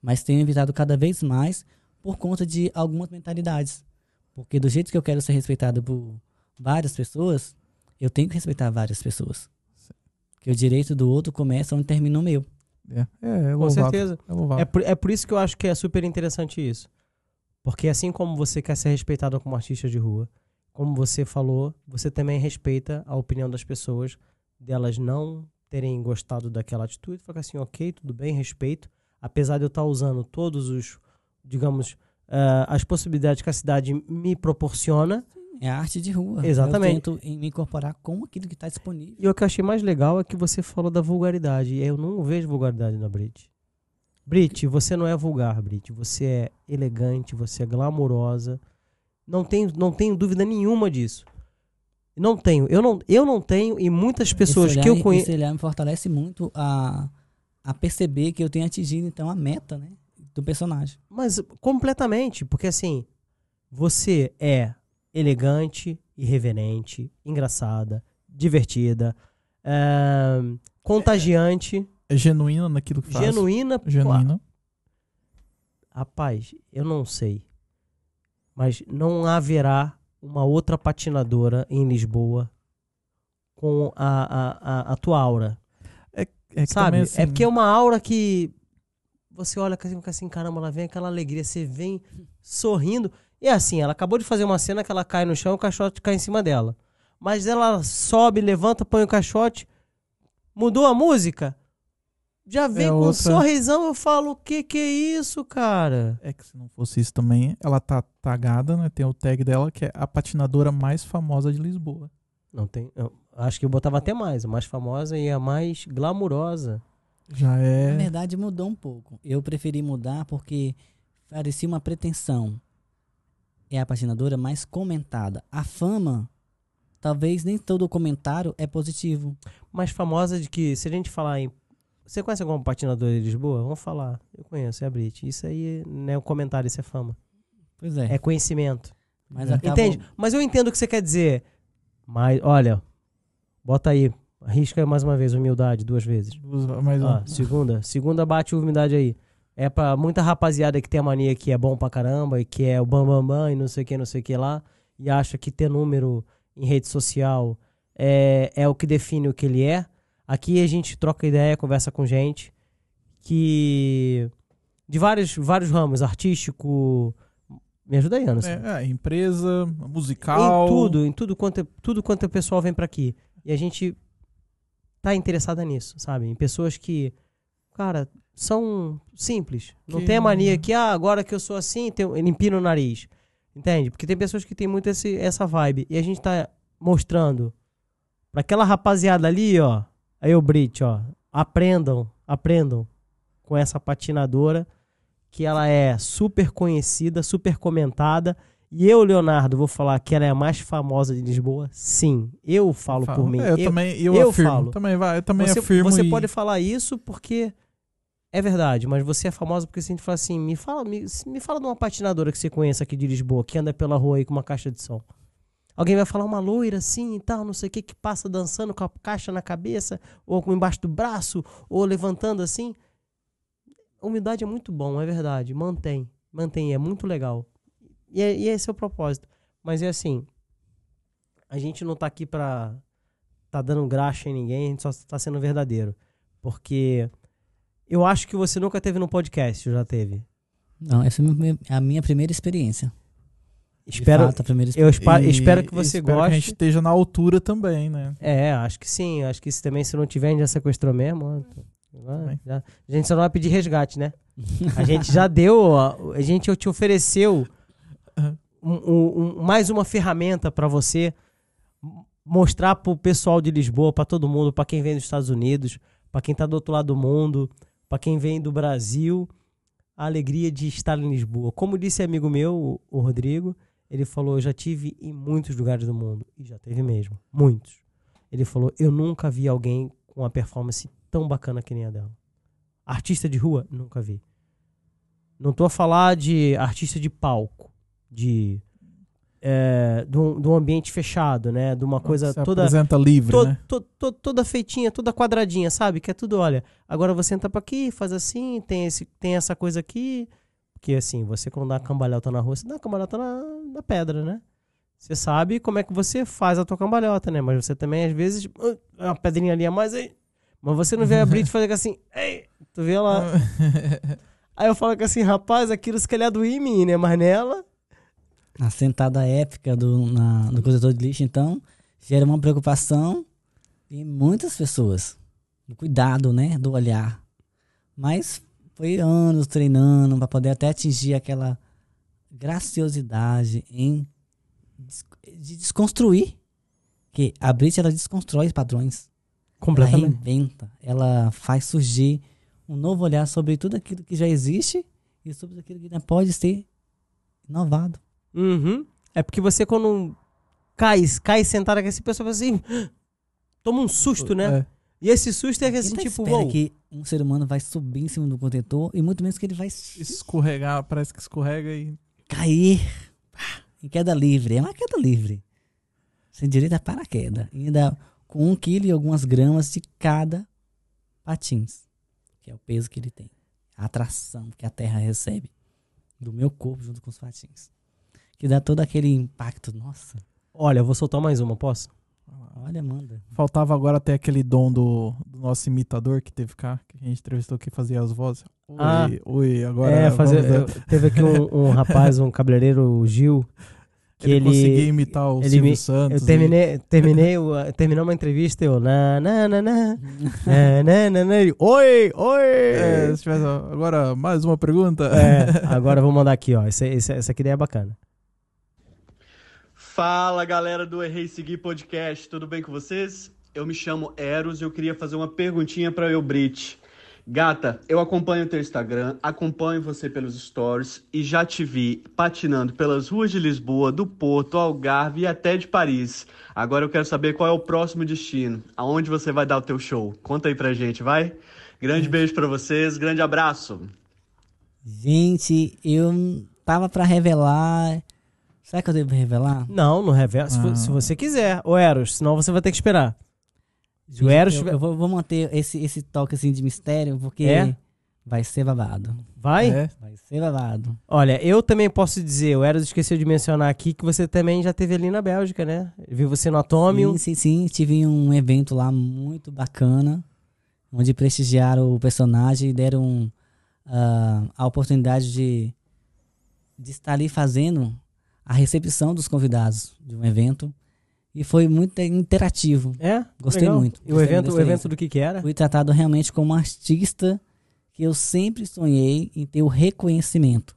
Mas tenho evitado cada vez mais por conta de algumas mentalidades. Porque do jeito que eu quero ser respeitado por várias pessoas, eu tenho que respeitar várias pessoas. Que o direito do outro começa onde termina o meu. É, é, é Com certeza. É. É por, é por isso que eu acho que é super interessante isso. Porque assim como você quer ser respeitado como artista de rua, como você falou, você também respeita a opinião das pessoas, delas não terem gostado daquela atitude, fala assim, ok, tudo bem, respeito. Apesar de eu estar usando todos os, digamos, ah, as possibilidades que a cidade me proporciona. É a arte de rua. Exatamente. Eu tento em- me incorporar com aquilo que está disponível. E o que eu achei mais legal é que você falou da vulgaridade. E eu não vejo vulgaridade na Brit. Brit, você não é vulgar, Brit. Você é elegante, você é glamourosa. Não tenho, não tenho dúvida nenhuma disso. Não tenho. Eu não, eu não tenho e muitas pessoas esse que eu olhar- conheço. Esse olhar me fortalece muito a, a perceber que eu tenho atingido, então, a meta né, do personagem. Mas completamente, porque assim, você é elegante, irreverente, engraçada, divertida, ahn, contagiante, É genuína naquilo que faz. genuína. pô, Genuína. Rapaz, eu não sei. Mas não haverá uma outra patinadora em Lisboa com a, a, a, a tua aura. É que sabe? assim, É porque é uma aura que você olha assim, fica assim, caramba, ela vem aquela alegria, você vem sorrindo. E é assim, ela acabou de fazer uma cena que ela cai no chão e o caixote cai em cima dela. Mas ela sobe, levanta, põe o caixote, mudou a música, já vem É com um outra- sorrisão, eu falo, o que que é isso, cara? É que se não fosse isso também, ela tá tagada, né? Tem o tag dela, que é a patinadora mais famosa de Lisboa. Não tem, eu acho que eu botava até mais, a mais famosa e a mais glamurosa. Já Na é. verdade, mudou um pouco. Eu preferi mudar porque parecia uma pretensão. É a patinadora mais comentada. A fama, talvez nem todo comentário é positivo. mais famosa de que, se a gente falar em. Você conhece alguma patinadora de Lisboa? Vamos falar. Eu conheço, é a Brit. Isso aí não é um comentário, isso é fama. Pois é. É conhecimento. mas acaba... Entende? Mas eu entendo o que você quer dizer. Mas, olha, bota aí. Arrisca mais uma vez, humildade, duas vezes. Mas, ó, Ó, segunda. Segunda bate humildade aí. É pra muita rapaziada que tem a mania que é bom pra caramba e que é o bam bam bam e não sei o que, não sei o que lá. E acha que ter número em rede social é, é o que define o que ele é. Aqui a gente troca ideia, conversa com gente que. de vários, vários ramos, artístico. Me ajuda aí, Anderson. é, é, empresa, musical. Em tudo, em tudo quanto, é- tudo quanto o pessoal vem pra aqui. E a gente tá interessada nisso, sabe? Em pessoas que, cara, são simples. Não Que- tem a mania que, ah, agora que eu sou assim, ele empina o nariz. Entende? Porque tem pessoas que tem muito esse, essa vibe. E a gente tá mostrando pra aquela rapaziada ali, ó. Aí o Brit, ó. Aprendam, aprendam com essa patinadora que ela é super conhecida, super comentada. E eu, Leonardo, vou falar que ela é a mais famosa de Lisboa? Sim. Eu falo Fala. por mim. É, eu, Eu- também, eu, eu afirmo. falo. Também vai, eu também você afirmo. você e- pode falar isso porque é verdade, mas você é famosa porque se a gente fala assim, me fala, me, me fala de uma patinadora que você conheça aqui de Lisboa, que anda pela rua aí com uma caixa de som. Alguém vai falar uma loira assim e tal, não sei o que, que passa dançando com a caixa na cabeça, ou com embaixo do braço, ou levantando assim. Humildade é muito bom, é verdade. Mantém, mantém, é muito legal. E, é, e esse é o propósito. Mas é assim, a gente não tá aqui pra tá dando graxa em ninguém, a gente só tá sendo verdadeiro. Porque eu acho que você nunca teve no podcast, já teve. Não, essa é a minha primeira experiência. Espero, fato, eu experiência. espa- e espero que você espero goste. que a gente esteja na altura também, né? É, acho que sim. Acho que se também, se não tiver, a gente já sequestrou mesmo. já- A gente só não vai pedir resgate, né? A gente já deu, a gente te ofereceu um- um- um- mais uma ferramenta pra você mostrar pro pessoal de Lisboa, pra todo mundo, pra quem vem dos Estados Unidos, pra quem tá do outro lado do mundo, pra quem vem do Brasil, a alegria de estar em Lisboa. Como disse amigo meu, o Rodrigo, ele falou: Eu já tive em muitos lugares do mundo. E já teve mesmo. Muitos. Ele falou: Eu nunca vi alguém com uma performance tão bacana que nem a dela. Artista de rua? Nunca vi. Não tô a falar de artista de palco, de. É, um, de um ambiente fechado, né? De uma coisa Se toda. apresenta livre, to- né? to- to- toda feitinha, toda quadradinha, sabe? Que é tudo, olha. Agora você entra pra aqui, faz assim, tem, esse, tem essa coisa aqui. Porque assim, você quando dá cambalhota na rua, você dá cambalhota na, na pedra, né? Você sabe como é que você faz a tua cambalhota, né? Mas você também, às vezes, "Ah, uma pedrinha ali a mais aí. Mas você não vê a Brit fazer assim, ei, tu vê ela. Aí eu falo que assim, rapaz, aquilo se calhar doía em mim, né? Mas nela. A sentada épica do, na, do coletor de lixo, então, gera uma preocupação em muitas pessoas. O cuidado, né, do olhar. Mas foi anos treinando para poder até atingir aquela graciosidade em de desconstruir. Que a Brit, ela desconstrói padrões. Ela Completamente. reinventa. Ela faz surgir um novo olhar sobre tudo aquilo que já existe e sobre aquilo que ainda pode ser inovado. Uhum. É porque você quando cai, cai sentado aqui, essa pessoa assim, toma um susto, né? É. E esse susto é que Quem assim, tá tipo, uou. que um ser humano vai subir em cima do contentor e muito menos que ele vai Escorregar, parece que escorrega e. cair em queda livre. É uma queda livre. Sem direito a paraquedas. Ainda com um quilo e algumas gramas de cada patins. que é o peso que ele tem. A atração que a terra recebe do meu corpo junto com os patins. Que dá todo aquele impacto. Nossa, Olha, eu vou soltar mais uma, posso? Olha, manda. Faltava agora até aquele dom do, do, nosso imitador que teve cá, que a gente entrevistou que fazia as vozes. Ah. Oi, ah, oi, agora. É, fazer, eu, teve aqui um, um, rapaz, um cabeleireiro, o Gil. Que ele, ele conseguia imitar o ele, Silvio Santos. Eu terminei, e... terminei o, terminou uma entrevista e eu na na na na é, na na na, ele, oi oi. É, se tivesse, agora mais uma pergunta. É, agora vou mandar aqui ó, essa, essa, essa aqui é bacana. Fala galera do Errei Seguir Podcast, tudo bem com vocês? Eu me chamo Eros e eu queria fazer uma perguntinha para eu, Brit. Gata, eu acompanho o teu Instagram, acompanho você pelos stories e já te vi patinando pelas ruas de Lisboa, do Porto, Algarve e até de Paris. Agora eu quero saber qual é o próximo destino, aonde você vai dar o teu show. Conta aí pra gente, vai? Grande beijo pra vocês, grande abraço. Gente, eu tava pra revelar. Será que eu devo revelar? Não, não revela, se, Ah. se você quiser, ô Eros, senão você vai ter que esperar. Se o Eros eu, eu vou, vou manter esse, esse toque assim de mistério, porque É? vai ser babado. Vai? É. Vai ser babado. Olha, eu também posso dizer, o Eros esqueceu de mencionar aqui que você também já teve ali na Bélgica, né? Vi você no Atômio. Sim, sim, sim. Tive um evento lá muito bacana, onde prestigiaram o personagem e deram ah, a oportunidade de, de estar ali fazendo a recepção dos convidados de um evento. E foi muito interativo. É? Gostei Legal. muito. E o Gostei evento, o evento do que que era? Fui tratado realmente como um artista que eu sempre sonhei em ter o reconhecimento.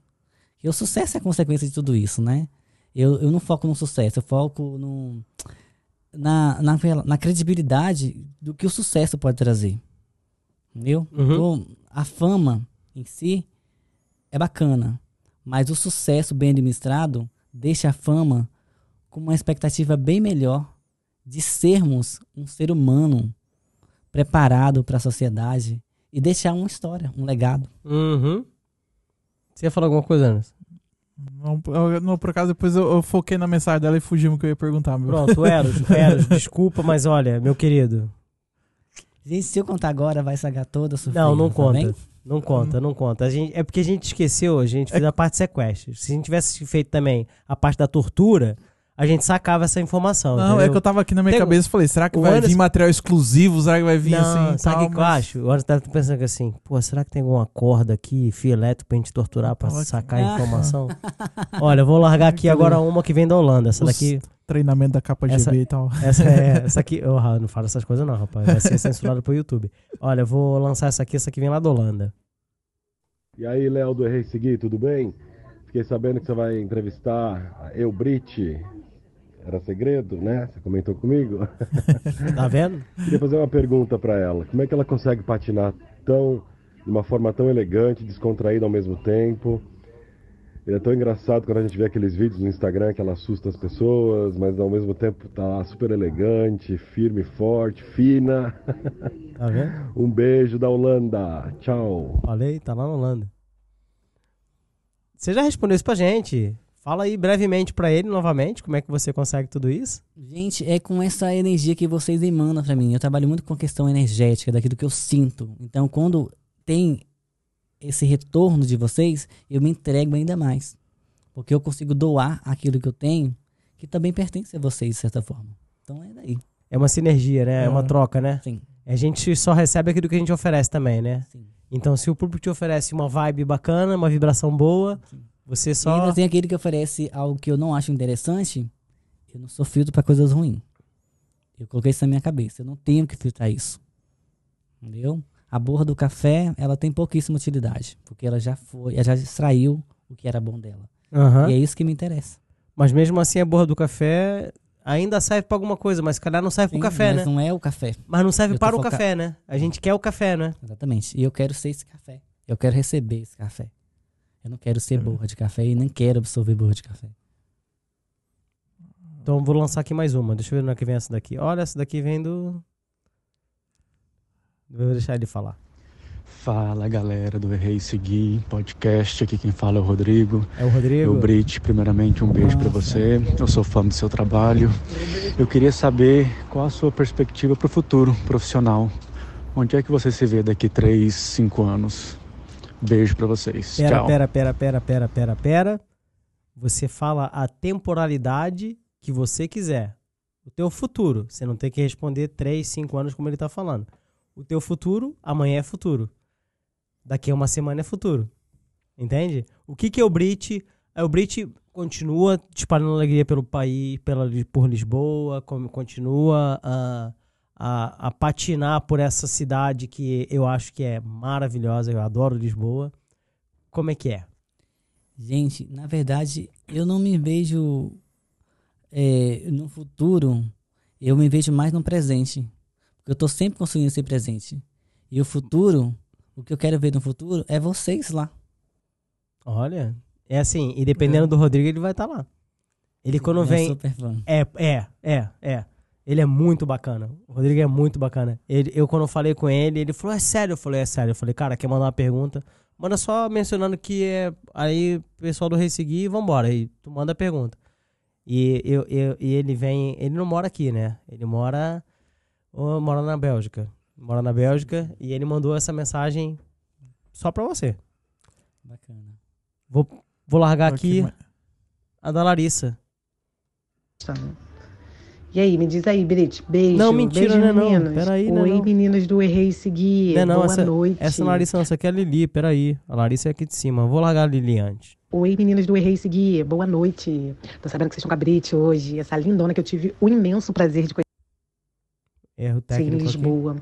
E o sucesso é consequência de tudo isso, né? Eu, eu não foco no sucesso, eu foco no, na, na, na credibilidade do que o sucesso pode trazer. Entendeu? Uhum. Então, a fama em si é bacana, mas o sucesso bem administrado deixa a fama com uma expectativa bem melhor de sermos um ser humano preparado para a sociedade e deixar uma história, um legado. Uhum. Você ia falar alguma coisa, Anderson? Não, eu- não, por acaso, depois eu, eu foquei na mensagem dela e fugi o que eu ia perguntar. Meu. Pronto, Eros, Eros, desculpa, mas olha, meu querido. Gente, se eu contar agora, vai sagar toda a surpresa. Não, não tá conta. bem? Não conta, não conta. A gente, é porque a gente esqueceu, a gente fez a parte sequestro. Se a gente tivesse feito também a parte da tortura, a gente sacava essa informação. Não, entendeu? é que eu tava aqui na minha Tem- cabeça e falei, será que o vai Anderson- vir material exclusivo? Será que vai vir Não, assim? sabe o que, que eu acho? Agora você tá pensando que assim, pô, será que tem alguma corda aqui, fio elétrico pra gente torturar pra Pode. sacar a informação? Olha, eu vou largar aqui agora uma que vem da Holanda. Essa Os daqui, Treinamento da capa Essa- GB e tal. essa é, essa aqui, eu não falo essas coisas não, rapaz, vai ser censurado pro YouTube. Olha, eu vou lançar essa aqui, essa aqui vem lá da Holanda. E aí, Léo do Errei Seguir, tudo bem? Fiquei sabendo que você vai entrevistar a Eubrit. Era segredo, né? Você comentou comigo. Tá vendo? Queria fazer uma pergunta pra ela. Como é que ela consegue patinar tão de uma forma tão elegante, descontraída ao mesmo tempo? Ele é tão engraçado quando a gente vê aqueles vídeos no Instagram que ela assusta as pessoas, mas ao mesmo tempo tá super elegante, firme, forte, fina. Tá vendo? Um beijo da Holanda. Tchau. Falei, tá lá na Holanda. Você já respondeu isso pra gente. Fala aí brevemente pra ele novamente como é que você consegue tudo isso. Gente, é com essa energia que vocês emanam pra mim. Eu trabalho muito com a questão energética, daquilo que eu sinto. Então, quando tem esse retorno de vocês, eu me entrego ainda mais. Porque eu consigo doar aquilo que eu tenho, que também pertence a vocês, de certa forma. Então, é daí. É uma sinergia, né? É uma É. troca, né? Sim, A gente só recebe aquilo que a gente oferece também, né? sim. Então, se o público te oferece uma vibe bacana, uma vibração boa, você E só. ainda tem aquele que oferece algo que eu não acho interessante, eu não sou filtro para coisas ruins. Eu coloquei isso na minha cabeça. Eu não tenho que filtrar isso. Entendeu? A borra do café, ela tem pouquíssima utilidade. Porque ela já foi, ela já extraiu o que era bom dela. Aham. E é isso que me interessa. Mas mesmo assim, a borra do café ainda serve pra alguma coisa, mas se calhar não serve Sim, pro café, mas né? não é o café. Mas não serve Eu para o foca- café, né? A gente quer o café, né? Exatamente. E eu quero ser esse café. Eu quero receber esse café. Eu não quero ser borra de café e nem quero absorver borra de café. Então vou lançar aqui mais uma. Deixa eu ver onde é que vem essa daqui. Olha, essa daqui vem do. Vou deixar ele falar. Fala galera do Errei Seguir podcast, aqui quem fala é o Rodrigo. É o Rodrigo. Eu, Brit, primeiramente um beijo pra você. Eu sou fã do seu trabalho. Eu queria saber qual a sua perspectiva para o futuro profissional. Onde é que você se vê daqui 3, 5 anos? Beijo pra vocês. Pera, Tchau. pera, pera, pera, pera, pera, pera. Você fala a temporalidade que você quiser. O teu futuro. Você não tem que responder 3, 5 anos como ele tá falando. O teu futuro, amanhã é futuro. Daqui a uma semana é futuro. Entende? O que que é o Brit? É, o Brit continua espalhando alegria pelo país, pela, por Lisboa, como continua a, a, a patinar por essa cidade que eu acho que é maravilhosa. Eu adoro Lisboa. Como é que é? Gente, na verdade, eu não me vejo é, no futuro, eu me vejo mais no presente. Porque eu tô sempre construindo esse presente. E o futuro, o que eu quero ver no futuro é vocês lá. Olha, é assim, e dependendo do Rodrigo, ele vai estar lá. Ele quando Eu vem. sou super fã. É, é, é, é. Ele é muito bacana. O Rodrigo é muito bacana. Ele, eu, quando eu falei com ele, ele falou: É sério? Eu falei: É sério. Eu falei: Cara, quer mandar uma pergunta? Manda só mencionando que é. Aí o pessoal do Rei seguir e vambora. Aí tu manda a pergunta. E, eu, eu, e ele vem. Ele não mora aqui, né? Ele mora. ó, mora na Bélgica. Mora na Bélgica. E ele mandou essa mensagem só pra você. Bacana. Vou, vou largar aqui Ok, a da Larissa. E aí, me diz aí, Brit, beijo. Não, mentira, beijo, né, não. meninos. Peraí, né, Oi, não. meninos do Errei Seguir. Não, não, Boa essa, noite. essa Larissa não, essa aqui é a Lili, peraí. A Larissa é aqui de cima. Vou largar a Lili antes. Oi, meninos do Errei Seguir. Boa noite. Tô sabendo que vocês estão com a Brit hoje. Essa lindona que eu tive o imenso prazer de conhecer Erro técnico aqui. Lisboa.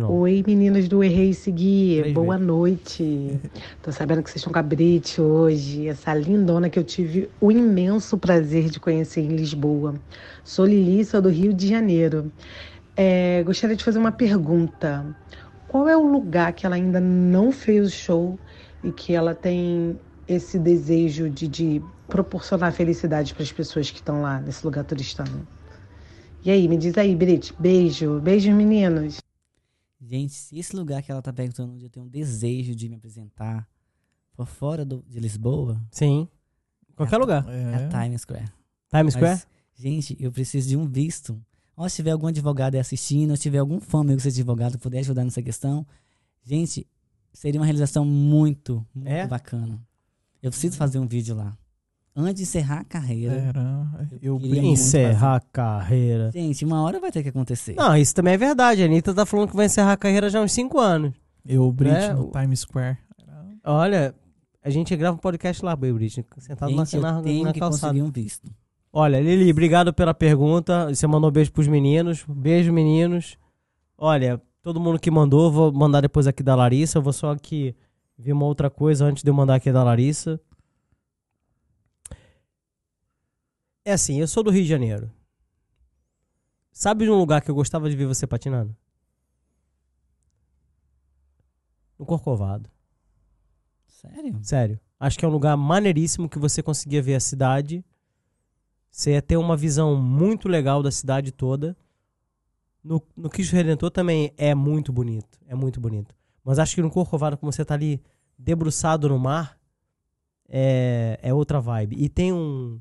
Novo. Oi, meninos do Errei Seguir. Três Boa noite. Tô sabendo que vocês estão com a Brit hoje. Essa lindona que eu tive o imenso prazer de conhecer em Lisboa. Sou Lili, sou do Rio de Janeiro. É, gostaria de fazer uma pergunta. Qual é o lugar que ela ainda não fez o show e que ela tem esse desejo de, de proporcionar felicidade para as pessoas que estão lá nesse lugar turistano? E aí, me diz aí, Brit. Beijo. Beijos, meninos. Gente, se esse lugar que ela tá perguntando onde eu tenho um desejo de me apresentar for fora do- de Lisboa, Sim. Qualquer É. lugar. é a É. Times Square. Times Square? Mas, gente, eu preciso de um visto. Ó, se tiver algum advogado aí assistindo, se tiver algum fã meu que seja advogado que puder ajudar nessa questão, gente, seria uma realização muito, muito É? bacana. Eu preciso fazer um vídeo lá. Antes de encerrar a carreira. Era, eu Encerrar a carreira. Gente, uma hora vai ter que acontecer. Não, isso também é verdade. A Anitta tá falando que vai encerrar a carreira já há uns 5 anos. Eu brinco É, no o- Times Square. Olha, a gente grava um podcast lá, Baby Brit, sentado gente, na, na, eu tenho na que calçada. conseguir um visto. Olha, Lili, obrigado pela pergunta. Você mandou beijo pros meninos. Beijo, meninos. Olha, todo mundo que mandou, vou mandar depois aqui da Larissa. Eu vou só aqui ver uma outra coisa antes de eu mandar aqui da Larissa. É assim, eu sou do Rio de Janeiro. Sabe de um lugar que eu gostava de ver você patinando? No Corcovado. Sério? Sério. Acho que é um lugar maneiríssimo que você conseguia ver a cidade. Você ia ter uma visão muito legal da cidade toda. No, no Cristo Redentor também é muito bonito. É muito bonito. Mas acho que no Corcovado, como você tá ali debruçado no mar, é, é outra vibe. E tem um, um-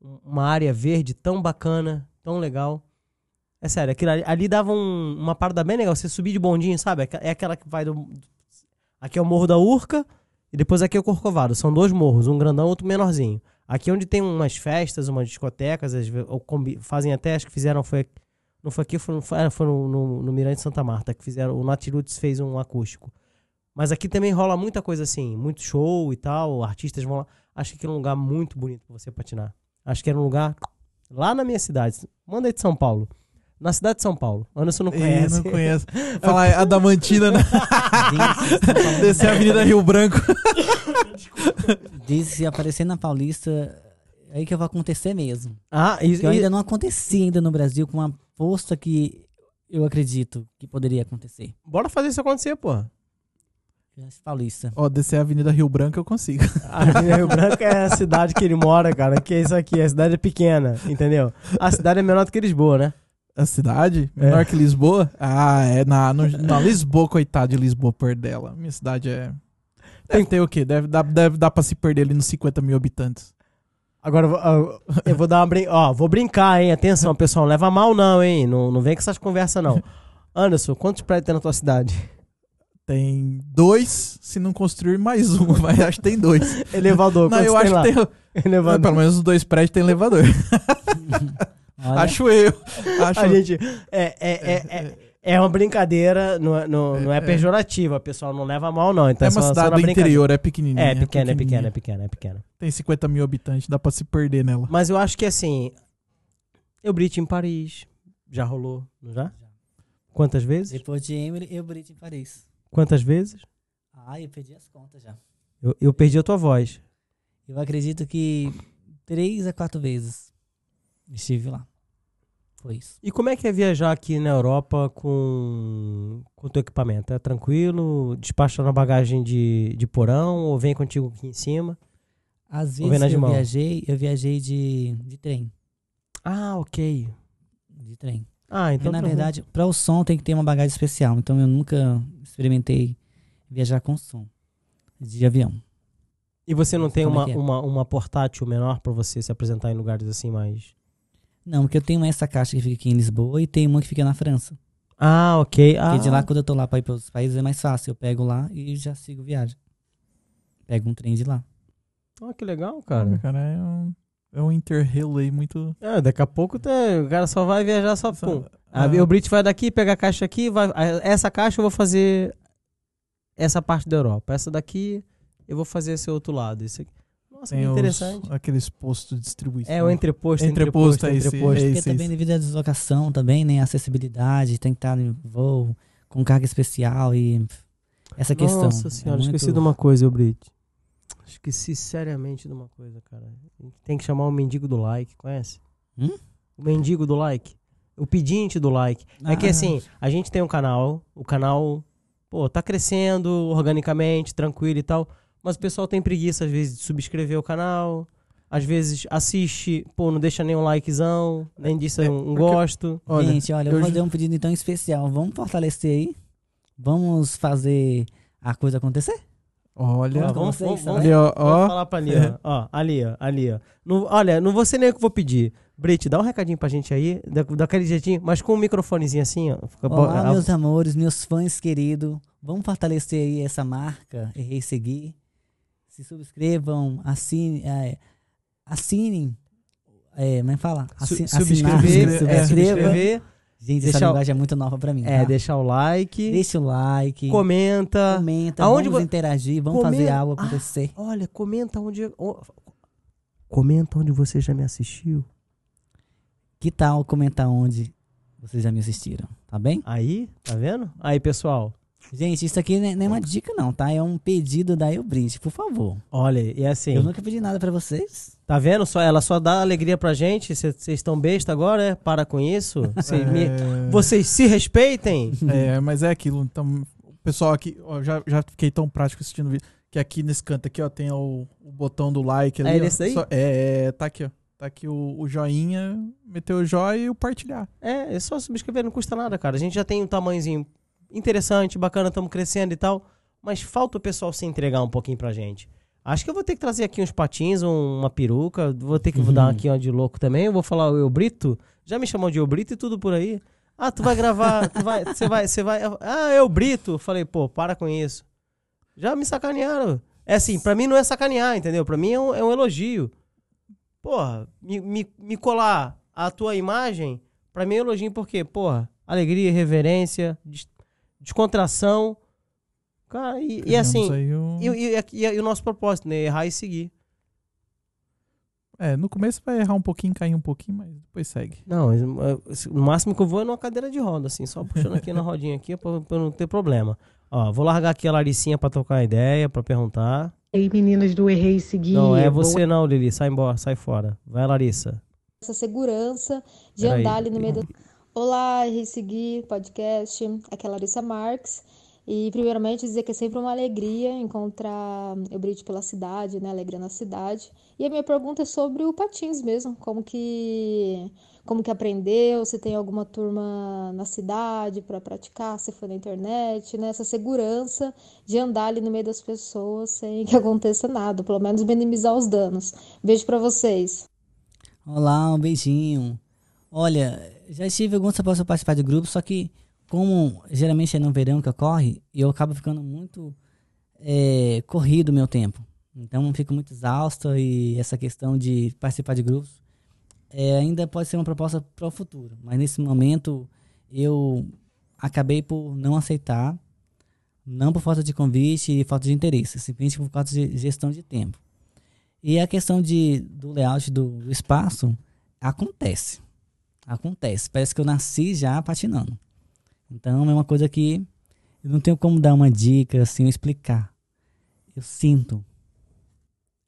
uma área verde tão bacana, tão legal. É sério, aquilo ali, ali dava um- uma parada bem legal. Você subir de bondinho, sabe? É aquela que vai do. Aqui é o Morro da Urca e depois aqui é o Corcovado. São dois morros, um grandão e outro menorzinho. Aqui é onde tem umas festas, umas discotecas, combi- fazem até, acho que fizeram, foi, não foi aqui, foi, no- foi, foi no, no, no Mirante Santa Marta, que fizeram, o Natilutes fez um acústico. Mas aqui também rola muita coisa assim, muito show e tal, artistas vão lá. Acho que é um lugar muito bonito pra você patinar. Acho que era um lugar lá na minha cidade. Manda aí de São Paulo. Na cidade de São Paulo. Anderson não conhece. não conheço. Falar Adamantina, né? Descer a Avenida Rio Branco. Diz se aparecer na Paulista, é aí que vai acontecer mesmo. Ah, e, Que eu ainda não acontecia ainda no Brasil com a força que eu acredito que poderia acontecer. bora fazer isso acontecer, pô. Paulista. Ó, descer a Avenida Rio Branco eu consigo. A Avenida Rio Branco é a cidade que ele mora, cara. Que é isso aqui. A cidade é pequena, entendeu? A cidade é menor do que Lisboa, né? A cidade? Menor É. que Lisboa? Ah, é. Na, no, na Lisboa, coitado de Lisboa, perto dela. Minha cidade é. Deve ter o quê? Deve dar, deve dar pra se perder ali nos 50 mil habitantes. Agora eu vou- eu, eu vou dar uma brin... Ó, vou brincar, hein? Atenção, pessoal. Não leva mal, não, hein? Não, não vem com essas conversas, não. Anderson, quantos prédios tem na tua cidade? Tem dois, se não construir mais um, mas acho que tem dois. Elevador, Não, eu acho lá? que tem. É, Elevador. pelo menos os dois prédios tem elevador. Olha, Acho eu. Acho A gente. É, é, é, é, é uma brincadeira, não é, não, não é pejorativa, o pessoal não leva mal, não. Então É uma só- só cidade na do brincadeira. interior, é pequenininha. É pequena, é pequena, é pequena, é pequena. Tem 50 mil habitantes, dá pra se perder nela. Mas eu acho que assim. Eu brite em Paris. Já rolou, não já? Quantas vezes? depois de Emily, eu Brit em Paris. Quantas vezes? Ah, eu perdi as contas já. Eu, eu perdi a tua voz. Eu acredito que três a quatro vezes estive lá. Foi isso. E como é que é viajar aqui na Europa com o teu equipamento? É tranquilo? Despacha na bagagem de, de porão ou vem contigo aqui em cima? Às vezes eu viajei, eu viajei de, de trem. Ah, ok. De trem. Ah, então e, na tranquilo. verdade, para o som tem que ter uma bagagem especial. Então eu nunca experimentei viajar com som de avião. E você não tem Como é uma, é? uma, uma portátil menor pra você se apresentar em lugares assim mais. Não, porque eu tenho essa caixa que fica aqui em Lisboa e tem uma que fica na França. Ah, ok. Ah, Porque de lá, quando eu tô lá pra ir para outros países, é mais fácil. Eu pego lá e já sigo viagem. Pego um trem de lá. ah, que legal, Cara, cara. é um, é um interrail aí muito. É, daqui a pouco tá- o cara só vai viajar só. Pum. Ah, o Brit vai daqui, pega a caixa aqui, vai, essa caixa eu vou fazer essa parte da Europa. Essa daqui eu vou fazer esse outro lado. Esse aqui. Nossa, que tem os- interessante. aqueles postos de distribuição. É o entreposto, Entreposto, é esse- entreposto. é Porque esse, também esse. devido à deslocação também, né? Acessibilidade, tem que estar no voo com carga especial e essa questão. Nossa é senhora, muito- esqueci de uma coisa, eu Esqueci seriamente de uma coisa, cara. Tem que chamar o mendigo do like, conhece? Hum? O mendigo do like. O pedinte do like. É que Ah. assim, a gente tem um canal, o canal, pô, tá crescendo organicamente, tranquilo e tal, mas o pessoal tem preguiça às vezes de subscrever o canal, às vezes assiste, pô, não deixa nem um likezão, nem disse É, um, um porque- gosto. Olha, Gente, olha, eu vou fazer um pedido então especial. Vamos fortalecer aí? Vamos fazer a coisa acontecer? Olha, Ó, vamos, vamos, vamos, ali, ó, vamos ó. falar pra ali, ó. ó. Ali, ó, ali, ó. Não- olha, não vou ser nem eu que vou pedir. Brit, dá um recadinho pra gente aí, da, daquele jeitinho, mas com um microfonezinho assim, ó. Fica bo- Olá, a- meus amores, meus fãs queridos. Vamos fortalecer aí essa marca, Errei Seguir. Se subscrevam, assine, é, assinem. É, como é fala? su- Assi- subscrever, assinar, é, subscreva. subscrever, Gente, Deixa essa o- linguagem é muito nova pra mim. é, tá? deixar o like, Deixa o like, comenta. comenta, Aonde vamos vo- interagir, vamos Comenta- fazer algo Ah, acontecer. Olha, comenta onde. Comenta onde você já me assistiu. Que tal comentar onde vocês já me assistiram, tá bem? Aí, tá vendo? Aí, pessoal. Gente, isso aqui não é- não é uma dica não, tá? É um pedido da Elbrit, por favor. Olha, e assim. Eu nunca pedi nada pra vocês. Tá vendo? Só, ela só dá alegria pra gente. Vocês estão besta agora, é? Para com isso. Cê me- É, Vocês se respeitem. é, mas é aquilo. Então, o pessoal aqui, ó, já, já fiquei tão prático assistindo o vídeo, que aqui nesse canto aqui, ó, tem o, o botão do like ali. É nesse daí? Só- é, é, tá aqui, ó. Tá aqui o, o joinha, meter o joia e o partilhar. É, é só subscrever, não custa nada, cara. A gente já tem um tamanhozinho interessante, bacana, estamos crescendo e tal. Mas falta o pessoal se entregar um pouquinho pra gente. Acho que eu vou ter que trazer aqui uns patins, um- uma peruca. Vou ter que Uhum. dar aqui uma de louco também. Eu vou falar o Eu Brito. Já me chamou de Eu Brito e tudo por aí. Ah, tu vai gravar, tu vai, você vai, você vai. Ah, Eu Brito. Falei, pô, para com isso. Já me sacanearam. É assim, pra mim não é sacanear, entendeu? Pra mim é um, é um elogio. Porra, me, me, me colar a tua imagem, pra mim é um elogio porque, porra, alegria, reverência, descontração. Cara, e, e assim, aí um- e, e- e- e o nosso propósito, né? Errar e seguir. É, no começo vai errar um pouquinho, cair um pouquinho, mas depois segue. Não, uh, o máximo que eu vou é numa cadeira de roda, assim, só puxando aqui na rodinha aqui pra, pra não ter problema. Ó, vou largar aqui a Laricinha pra trocar ideia, pra perguntar. Ei, meninas do Errei e Segui. Não, é boa você não, Lili. Sai embora, sai fora. Vai, Larissa. essa segurança de Peraí. andar ali no meio do. Olá, Ressegui Podcast. Aqui é Larissa Marques. E, primeiramente, dizer que é sempre uma alegria encontrar eu Brito pela cidade, né? Alegria na cidade. E a minha pergunta é sobre o patins mesmo. Como que, como que aprendeu? Se tem alguma turma na cidade para praticar? Se foi na internet, né? Essa segurança de andar ali no meio das pessoas sem que aconteça nada. Pelo menos minimizar os danos. Beijo para vocês. Olá, um beijinho. Olha, já tive alguns para participar de grupos, só que como geralmente é no verão que ocorre, eu acabo ficando muito é, corrido o meu tempo. Então fico muito exausto e essa questão de participar de grupos é, ainda pode ser uma proposta para o futuro. Mas nesse momento eu acabei por não aceitar, não por falta de convite e falta de interesse, simplesmente por falta de gestão de tempo. E a questão de, do layout do espaço acontece. Acontece. Parece que eu nasci já patinando. Então é uma coisa que eu não tenho como dar uma dica assim, explicar. Eu sinto.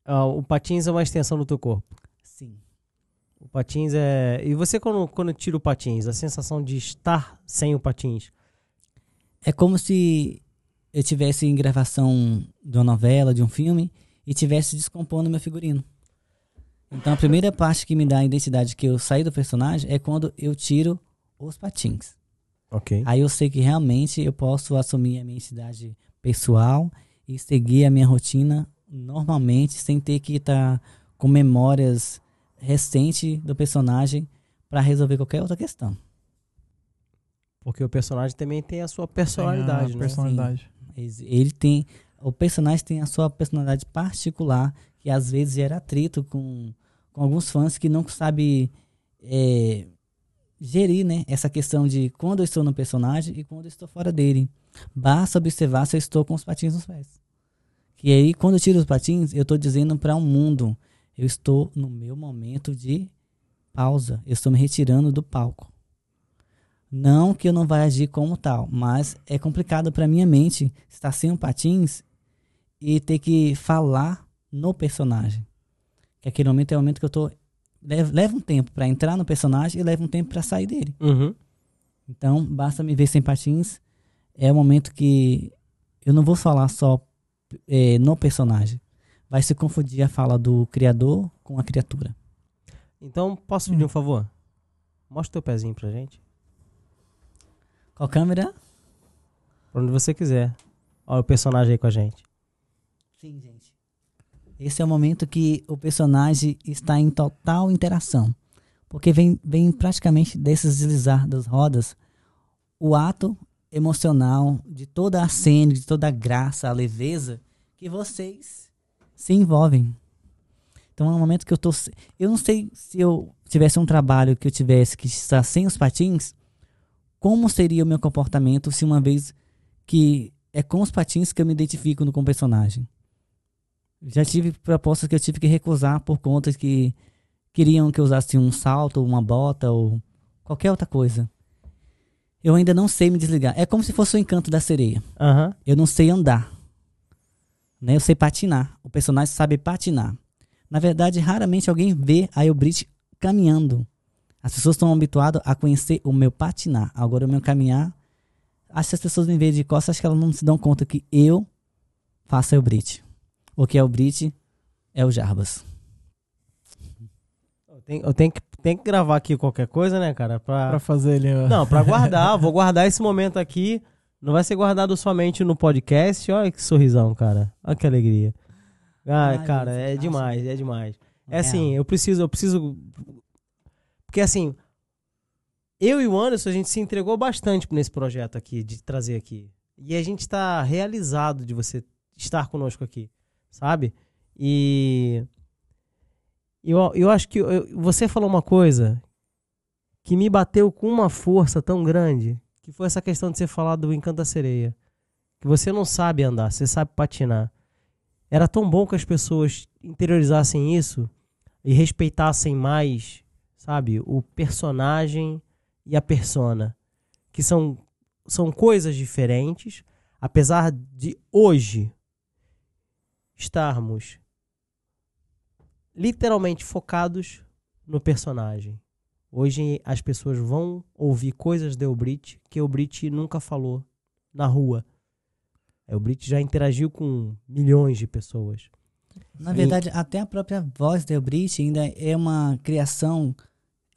Ah, o patins é uma extensão do teu corpo. Sim. O patins é. E você, quando, quando tira o patins, a sensação de estar sem o patins? É como se eu tivesse em gravação de uma novela, de um filme, e tivesse descompondo meu figurino. Então a primeira parte que me dá a identidade que eu saí do personagem é quando eu tiro os patins. Ok. Aí eu sei que realmente eu posso assumir a minha identidade pessoal e seguir a minha rotina normalmente, sem ter que estar com memórias recentes do personagem para resolver qualquer outra questão. Porque o personagem também tem a sua personalidade, Tem a né? personalidade. Ex- Ele tem. O personagem tem a sua personalidade particular, que às vezes gera atrito com, com alguns fãs que não sabem é, gerir né, essa questão de quando eu estou no personagem e quando eu estou fora dele. Basta observar se eu estou com os patins nos pés. Que aí, quando eu tiro os patins, eu estou dizendo para o mundo: eu estou no meu momento de pausa, eu estou me retirando do palco. Não que eu não vai agir como tal, mas é complicado para minha mente estar sem um patins e ter que falar no personagem. Que aquele momento é o momento que eu tô leva, leva um tempo para entrar no personagem e leva um tempo para sair dele. Uhum. Então, basta me ver sem patins. É o momento que eu não vou falar só eh, no personagem. Vai se confundir a fala do criador com a criatura. Então, posso pedir um favor? Mostra teu pezinho pra gente. Qual câmera? Pra onde você quiser. Olha o personagem aí com a gente. Sim, gente. Esse é o momento que o personagem está em total interação. Porque vem, vem praticamente desses deslizar das rodas o ato emocional de toda a cena, de toda a graça, a leveza que vocês se envolvem. Então é um momento que eu tô. Eu não sei se eu tivesse um trabalho que eu tivesse que estar sem os patins, como seria o meu comportamento se uma vez que é com os patins que eu me identifico no, com o personagem. Já tive propostas que eu tive que recusar por conta que queriam que eu usasse um salto, uma bota ou qualquer outra coisa. Eu ainda não sei me desligar. É como se fosse o encanto da sereia. Aham. Eu não sei andar. Né? Eu sei patinar. O personagem sabe patinar. Na verdade, raramente alguém vê a Elbrit caminhando. As pessoas estão habituadas a conhecer o meu patinar. Agora, o meu caminhar, acho que as pessoas me veem de costas, acho que elas não se dão conta que eu faço a Elbrit. O que é o Brit é o Jarbas. Eu tenho, eu tenho que, tenho que gravar aqui qualquer coisa, né, cara? Pra... Pra fazer ele. ó. Não, pra guardar. Vou guardar esse momento aqui. Não vai ser guardado somente no podcast. Olha que sorrisão, cara. Olha que alegria. Ah, Ai, cara, é acho demais, é demais. É real. assim, eu preciso, eu preciso. Porque assim, eu e o Anderson, a gente se entregou bastante nesse projeto aqui, de trazer aqui. E a gente tá realizado de você estar conosco aqui, sabe? E. Eu, eu acho que eu- você falou uma coisa que me bateu com uma força tão grande, que foi essa questão de você falar do Encanto da Sereia. Que você não sabe andar, você sabe patinar. Era tão bom que as pessoas interiorizassem isso e respeitassem mais, sabe, o personagem e a persona, que são são coisas diferentes, apesar de hoje estarmos literalmente focados no personagem. Hoje as pessoas vão ouvir coisas de Elbrit que Elbrit nunca falou na rua. Elbrit já interagiu com milhões de pessoas. Na verdade, até a própria voz da Elbrit ainda é uma criação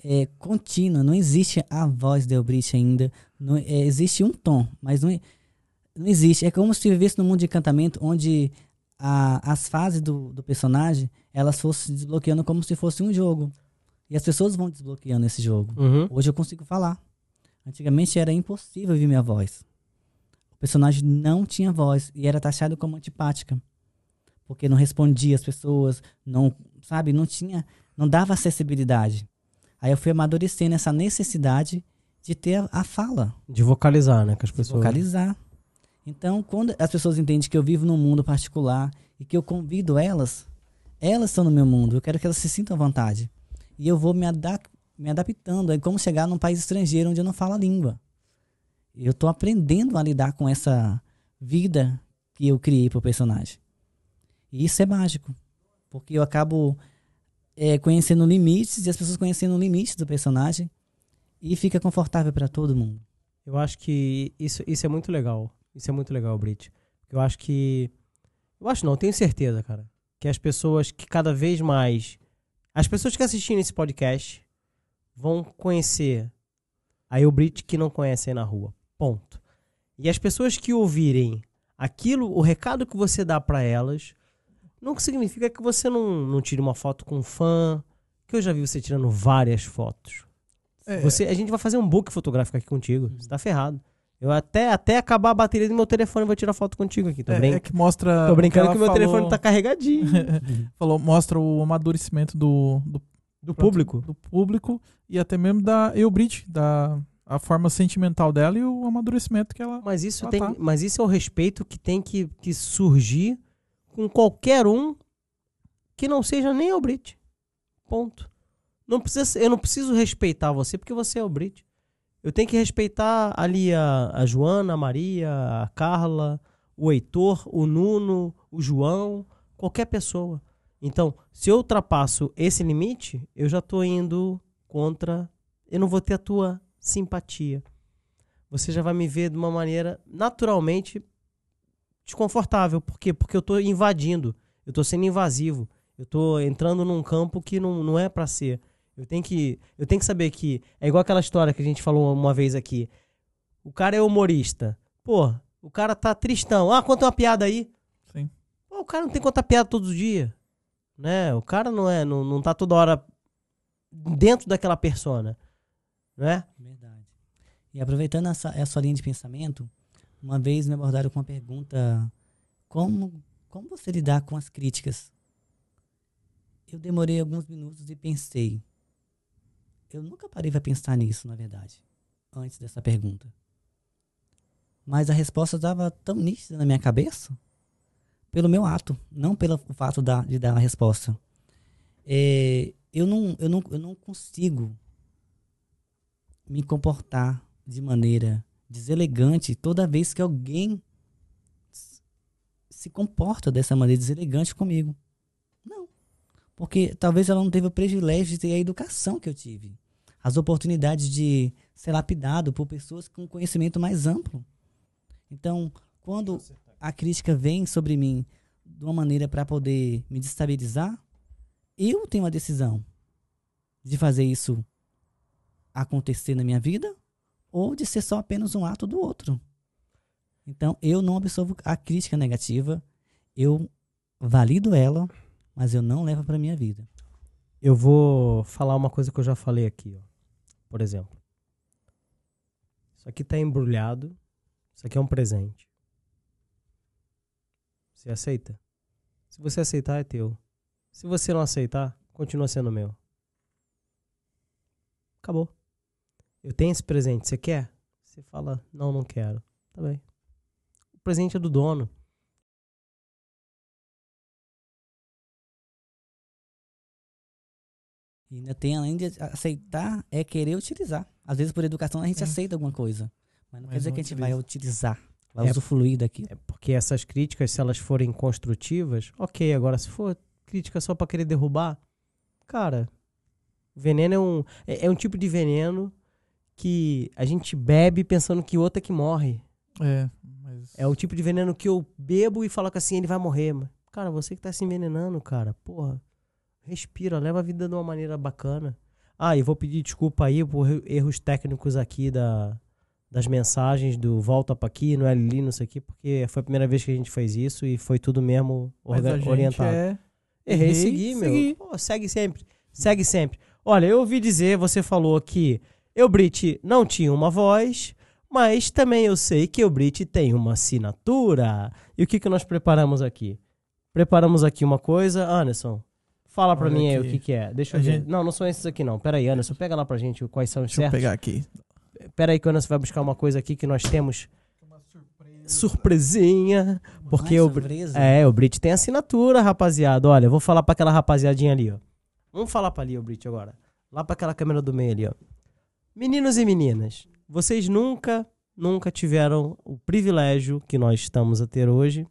é, contínua. Não existe a voz da Elbrit ainda. Não, é, existe um tom, mas não, não existe. É como se vivesse num mundo de encantamento onde a- as fases do, do personagem elas fossem desbloqueando como se fosse um jogo. E as pessoas vão desbloqueando esse jogo. Uhum. Hoje eu consigo falar. Antigamente era impossível ouvir minha voz. O personagem não tinha voz e era taxado como antipática. Porque não respondia às pessoas, não, sabe, não tinha, não dava acessibilidade. Aí eu fui amadurecendo essa necessidade de ter a, a fala. De vocalizar, né? As pessoas. Vocalizar. Então, quando as pessoas entendem que eu vivo num mundo particular e que eu convido elas, elas estão no meu mundo, eu quero que elas se sintam à vontade. E eu vou me, adap me adaptando. É como chegar num país estrangeiro onde eu não falo a língua. Eu estou aprendendo a lidar com essa vida que eu criei para o personagem. E isso é mágico. Porque eu acabo é, conhecendo limites e as pessoas conhecendo limites do personagem. E fica confortável para todo mundo. Eu acho que isso, isso é muito legal. Isso é muito legal, Brit. Eu acho que. Eu acho não, tenho certeza, cara. Que as pessoas que cada vez mais. As pessoas que assistirem esse podcast vão conhecer a Brit que não conhecem na rua. Ponto. E as pessoas que ouvirem aquilo, o recado que você dá para elas, não significa que você não, não tire uma foto com um fã, que eu já vi você tirando várias fotos. É. Você, a gente vai fazer um book fotográfico aqui contigo. Você tá ferrado. Eu até, até acabar a bateria do meu telefone vou tirar foto contigo aqui. Tô, É, brin é que mostra. tô brincando que que meu ela telefone falou- tá carregadinho. falou, mostra o amadurecimento do, do, Do público. do público e até mesmo da Eubrit, da a forma sentimental dela e o amadurecimento que ela. Mas isso, Ah, tem, tá. mas isso é o respeito que tem que, que surgir com qualquer um que não seja nem o Brit. Ponto. Não precisa, eu não preciso respeitar você porque você é o Brit. Eu tenho que respeitar ali a, a Joana, a Maria, a Carla, o Heitor, o Nuno, o João, qualquer pessoa. Então, se eu ultrapasso esse limite, eu já tô indo contra. Eu não vou ter a tua simpatia você já vai me ver de uma maneira naturalmente desconfortável. Por quê? Porque eu tô invadindo. Eu tô sendo invasivo. Eu tô entrando num campo que não, não é pra ser. Eu tenho que eu tenho que saber que é igual aquela história que a gente falou uma vez aqui. O cara é humorista. Pô, o cara tá tristão. Ah, conta uma piada aí. Sim. Pô, o cara não tem que contar piada todo dia. Né? O cara não é não, não tá toda hora dentro daquela persona, né? Verdade. E aproveitando essa, essa linha de pensamento, uma vez me abordaram com uma pergunta: como, como você lidar com as críticas? Eu demorei alguns minutos e pensei. Eu nunca parei para pensar nisso, na verdade, antes dessa pergunta. Mas a resposta estava tão nítida na minha cabeça pelo meu ato, não pelo fato da, de dar a resposta. É, eu, não, eu, não, eu não consigo me comportar de maneira deselegante toda vez que alguém se comporta dessa maneira deselegante comigo. Não. Porque talvez ela não teve o privilégio de ter a educação que eu tive. As oportunidades de ser lapidado por pessoas com conhecimento mais amplo. Então, quando a crítica vem sobre mim de uma maneira para poder me destabilizar, eu tenho a decisão de fazer isso acontecer na minha vida ou de ser só apenas um ato do outro. Então, eu não absorvo a crítica negativa, eu valido ela, mas eu não levo para minha vida. Eu vou falar uma coisa que eu já falei aqui, ó. Por exemplo. Isso aqui tá embrulhado. Isso aqui é um presente. Você aceita? Se você aceitar, é teu. Se você não aceitar, continua sendo meu. Acabou. Eu tenho esse presente, você quer? Você fala, não, não quero. Tá bem. O presente é do dono. E ainda tem, além de aceitar, é querer utilizar. Às vezes, por educação, a gente Sim. aceita alguma coisa. Mas não Mas quer dizer não que a gente utiliza. vai utilizar, vai É. usufruir daquilo. É porque essas críticas, se elas forem construtivas, ok. Agora, se for crítica só pra querer derrubar, cara, veneno é um, é, é um tipo de veneno que a gente bebe pensando que outro é que morre. É, mas. É o tipo de veneno que eu bebo e falo que assim ele vai morrer. Mas, cara, você que tá se envenenando, cara, porra, respira, leva a vida de uma maneira bacana. Ah, e vou pedir desculpa aí por er- erros técnicos aqui da, das mensagens do volta pra aqui, no Lili, não sei o quê, porque foi a primeira vez que a gente fez isso e foi tudo mesmo orientado. é. Errei, Errei, segui, meu. segui. Pô, segue sempre. Segue sempre. Olha, eu ouvi dizer, você falou que Eubrit não tinha uma voz, mas também eu sei que Eubrit tem uma assinatura. E o que, que nós preparamos aqui? Preparamos aqui uma coisa. Anderson, fala pra Olha mim aí o aqui. que, que é. Deixa eu A ver. gente- Não, não são esses aqui não. Pera aí, Anderson, pega lá pra gente quais são os Deixa eu certos. pegar aqui. Pera aí que o Anderson vai buscar uma coisa aqui que nós temos. Surpresinha. Porque Mais o, Bri- surpresa? é, o Brit tem assinatura, rapaziada. Olha, eu vou falar pra aquela rapaziadinha ali, ó. Vamos falar pra ali, o Brit, agora. Lá pra aquela câmera do meio ali, ó. Meninos e meninas, vocês nunca, nunca tiveram o privilégio que nós estamos a ter hoje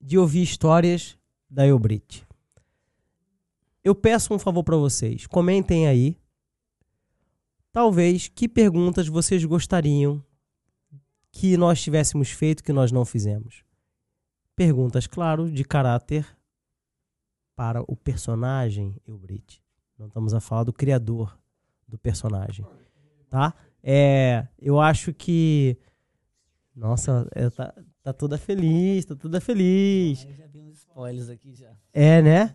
de ouvir histórias da Eubrit. Eu peço um favor pra vocês. Comentem aí. Talvez que perguntas vocês gostariam que nós tivéssemos feito que nós não fizemos. Perguntas, claro, de caráter para o personagem Eubrit. Não estamos a falar do criador do personagem, tá? É, eu acho que nossa, é, tá, tá toda feliz, tá toda feliz. Eu já vi uns spoilers aqui já. É, né?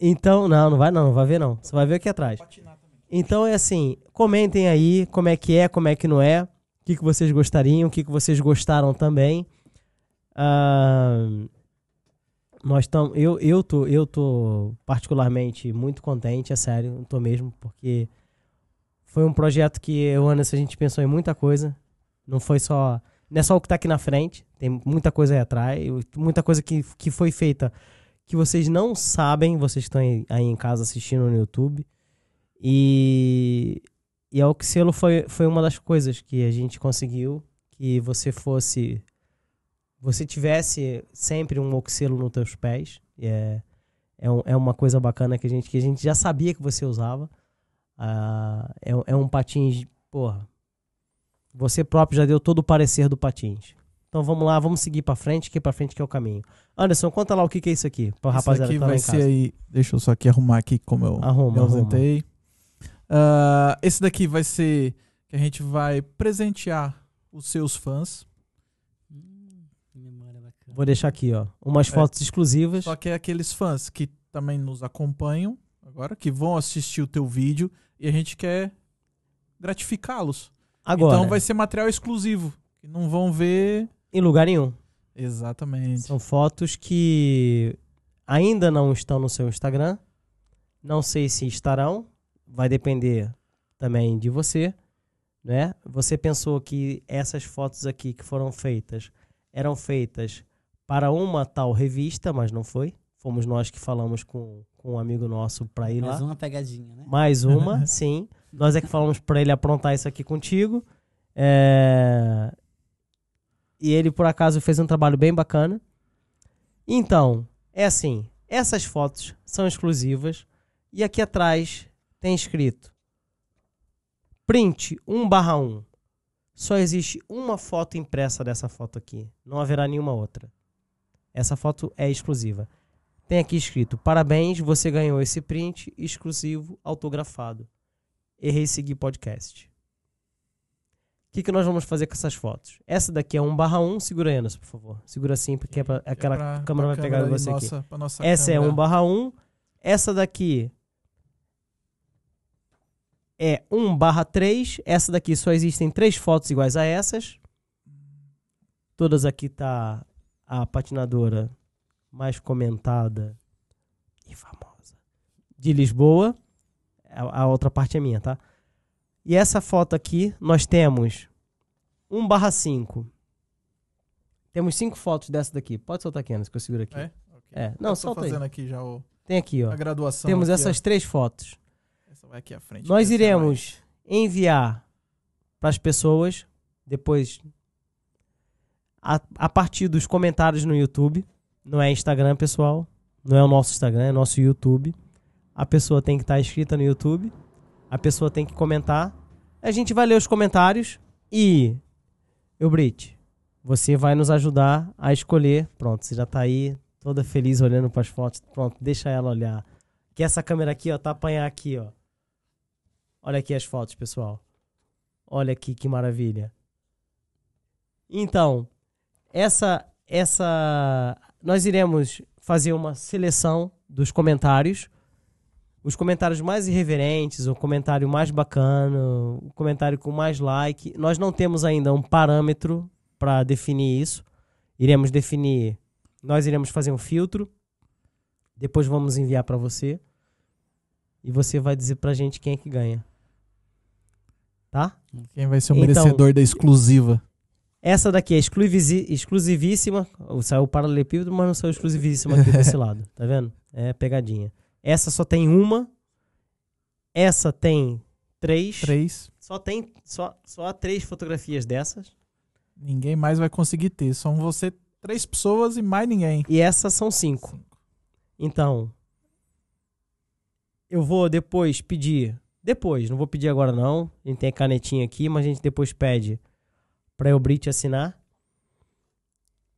Então, não, não vai não, não vai ver não. Você vai ver aqui atrás. Então é assim, comentem aí como é que é, como é que não é, o que, que vocês gostariam, o que, que vocês gostaram também. Ah, nós estamos, eu, eu tô, eu tô particularmente muito contente, é sério, tô mesmo, porque foi um projeto que eu Anderson, a gente pensou em muita coisa. Não foi só, não é só o que tá aqui na frente, tem muita coisa aí atrás, muita coisa que, que foi feita que vocês não sabem, vocês estão aí, aí em casa assistindo no YouTube. E, e a Oxelo foi, foi uma das coisas que a gente conseguiu que você fosse. Você tivesse sempre um Oxelo nos teus pés. É, é, um- é uma coisa bacana que a, gente, que a gente já sabia que você usava. Ah, é, é um patins. Porra. Você próprio já deu todo o parecer do patins. Então vamos lá, vamos seguir pra frente, que pra frente que é o caminho. Anderson, conta lá o que, que é isso aqui, pra Isso rapaziada aqui que tá vai em ser aí. Deixa eu só aqui arrumar aqui como eu Arruma, me arruma. ausentei. Ah, esse daqui vai ser que a gente vai presentear os seus fãs. Hum, que memória bacana. Vou deixar aqui, ó. Umas É. fotos exclusivas. Só que é aqueles fãs que também nos acompanham agora, que vão assistir o teu vídeo e a gente quer gratificá-los. Agora, Então vai ser material exclusivo, que não vão ver em lugar nenhum. exatamente. São fotos que ainda não estão no seu Instagram. Não sei se estarão. Vai depender também de você. Né? Você pensou que essas fotos aqui que foram feitas eram feitas para uma tal revista, mas não foi. Fomos nós que falamos com, com um amigo nosso para ir lá. Mais uma pegadinha, né? Mais uma, sim. Nós é que falamos pra ele aprontar isso aqui contigo. É, E ele, por acaso, fez um trabalho bem bacana. Então, é assim: essas fotos são exclusivas. E aqui atrás tem escrito: print 1/1. Só existe uma foto impressa dessa foto aqui. Não haverá nenhuma outra. Essa foto é exclusiva. Tem aqui escrito: Parabéns, você ganhou esse print exclusivo autografado. Errei seguir podcast. O que, que nós vamos fazer com essas fotos? Essa daqui é 1/1. Segura aí, Anderson, por favor. Segura assim, porque é pra, é aquela pra- câmera pra vai pegar você aqui. nossa- nossa Essa é câmera. 1/1. Essa daqui é 1/3. Essa daqui só existem três fotos iguais a essas. Todas aqui tá a patinadora mais comentada e famosa de Lisboa. A, a outra parte é minha, tá? E essa foto aqui nós temos 1/5. Temos cinco fotos dessa daqui. Pode soltar aqui, Anderson, que eu seguro aqui. É? Ok. É, não, Eu solta aí. fazendo aqui já o- Tem aqui, ó. a graduação. Temos aqui, essas ó. três fotos. Essa vai aqui à frente. Nós é iremos enviar para as pessoas depois a, a partir dos comentários no YouTube. Não é Instagram, pessoal. Não é o nosso Instagram, é nosso YouTube. A pessoa tem que estar inscrita no YouTube. A pessoa tem que comentar. A gente vai ler os comentários e eu Brit, você vai nos ajudar a escolher. Pronto, você já tá aí toda feliz olhando para as fotos. Pronto, deixa ela olhar. Que essa câmera aqui, ó, tá apanhar aqui, ó. Olha aqui as fotos, pessoal. Olha aqui que maravilha. Então, essa essa nós iremos fazer uma seleção dos comentários. Os comentários mais irreverentes, o comentário mais bacana, o comentário com mais like. Nós não temos ainda um parâmetro para definir isso. Iremos definir, nós iremos fazer um filtro. Depois vamos enviar para você. E você vai dizer pra gente quem é que ganha. Tá? Quem vai ser o Então- merecedor da exclusiva? Essa daqui é exclusivíssima. Saiu o paralelepípedo, mas não saiu exclusivíssima aqui desse lado. Tá vendo? É pegadinha. Essa só tem uma. Essa tem três. Três. Só tem só, só há três fotografias dessas. Ninguém mais vai conseguir ter. São você, três pessoas e mais ninguém. E essas são cinco. Então, eu vou depois pedir. Depois, não vou pedir agora não. A gente tem a canetinha aqui, mas a gente depois pede pra eu Brit assinar.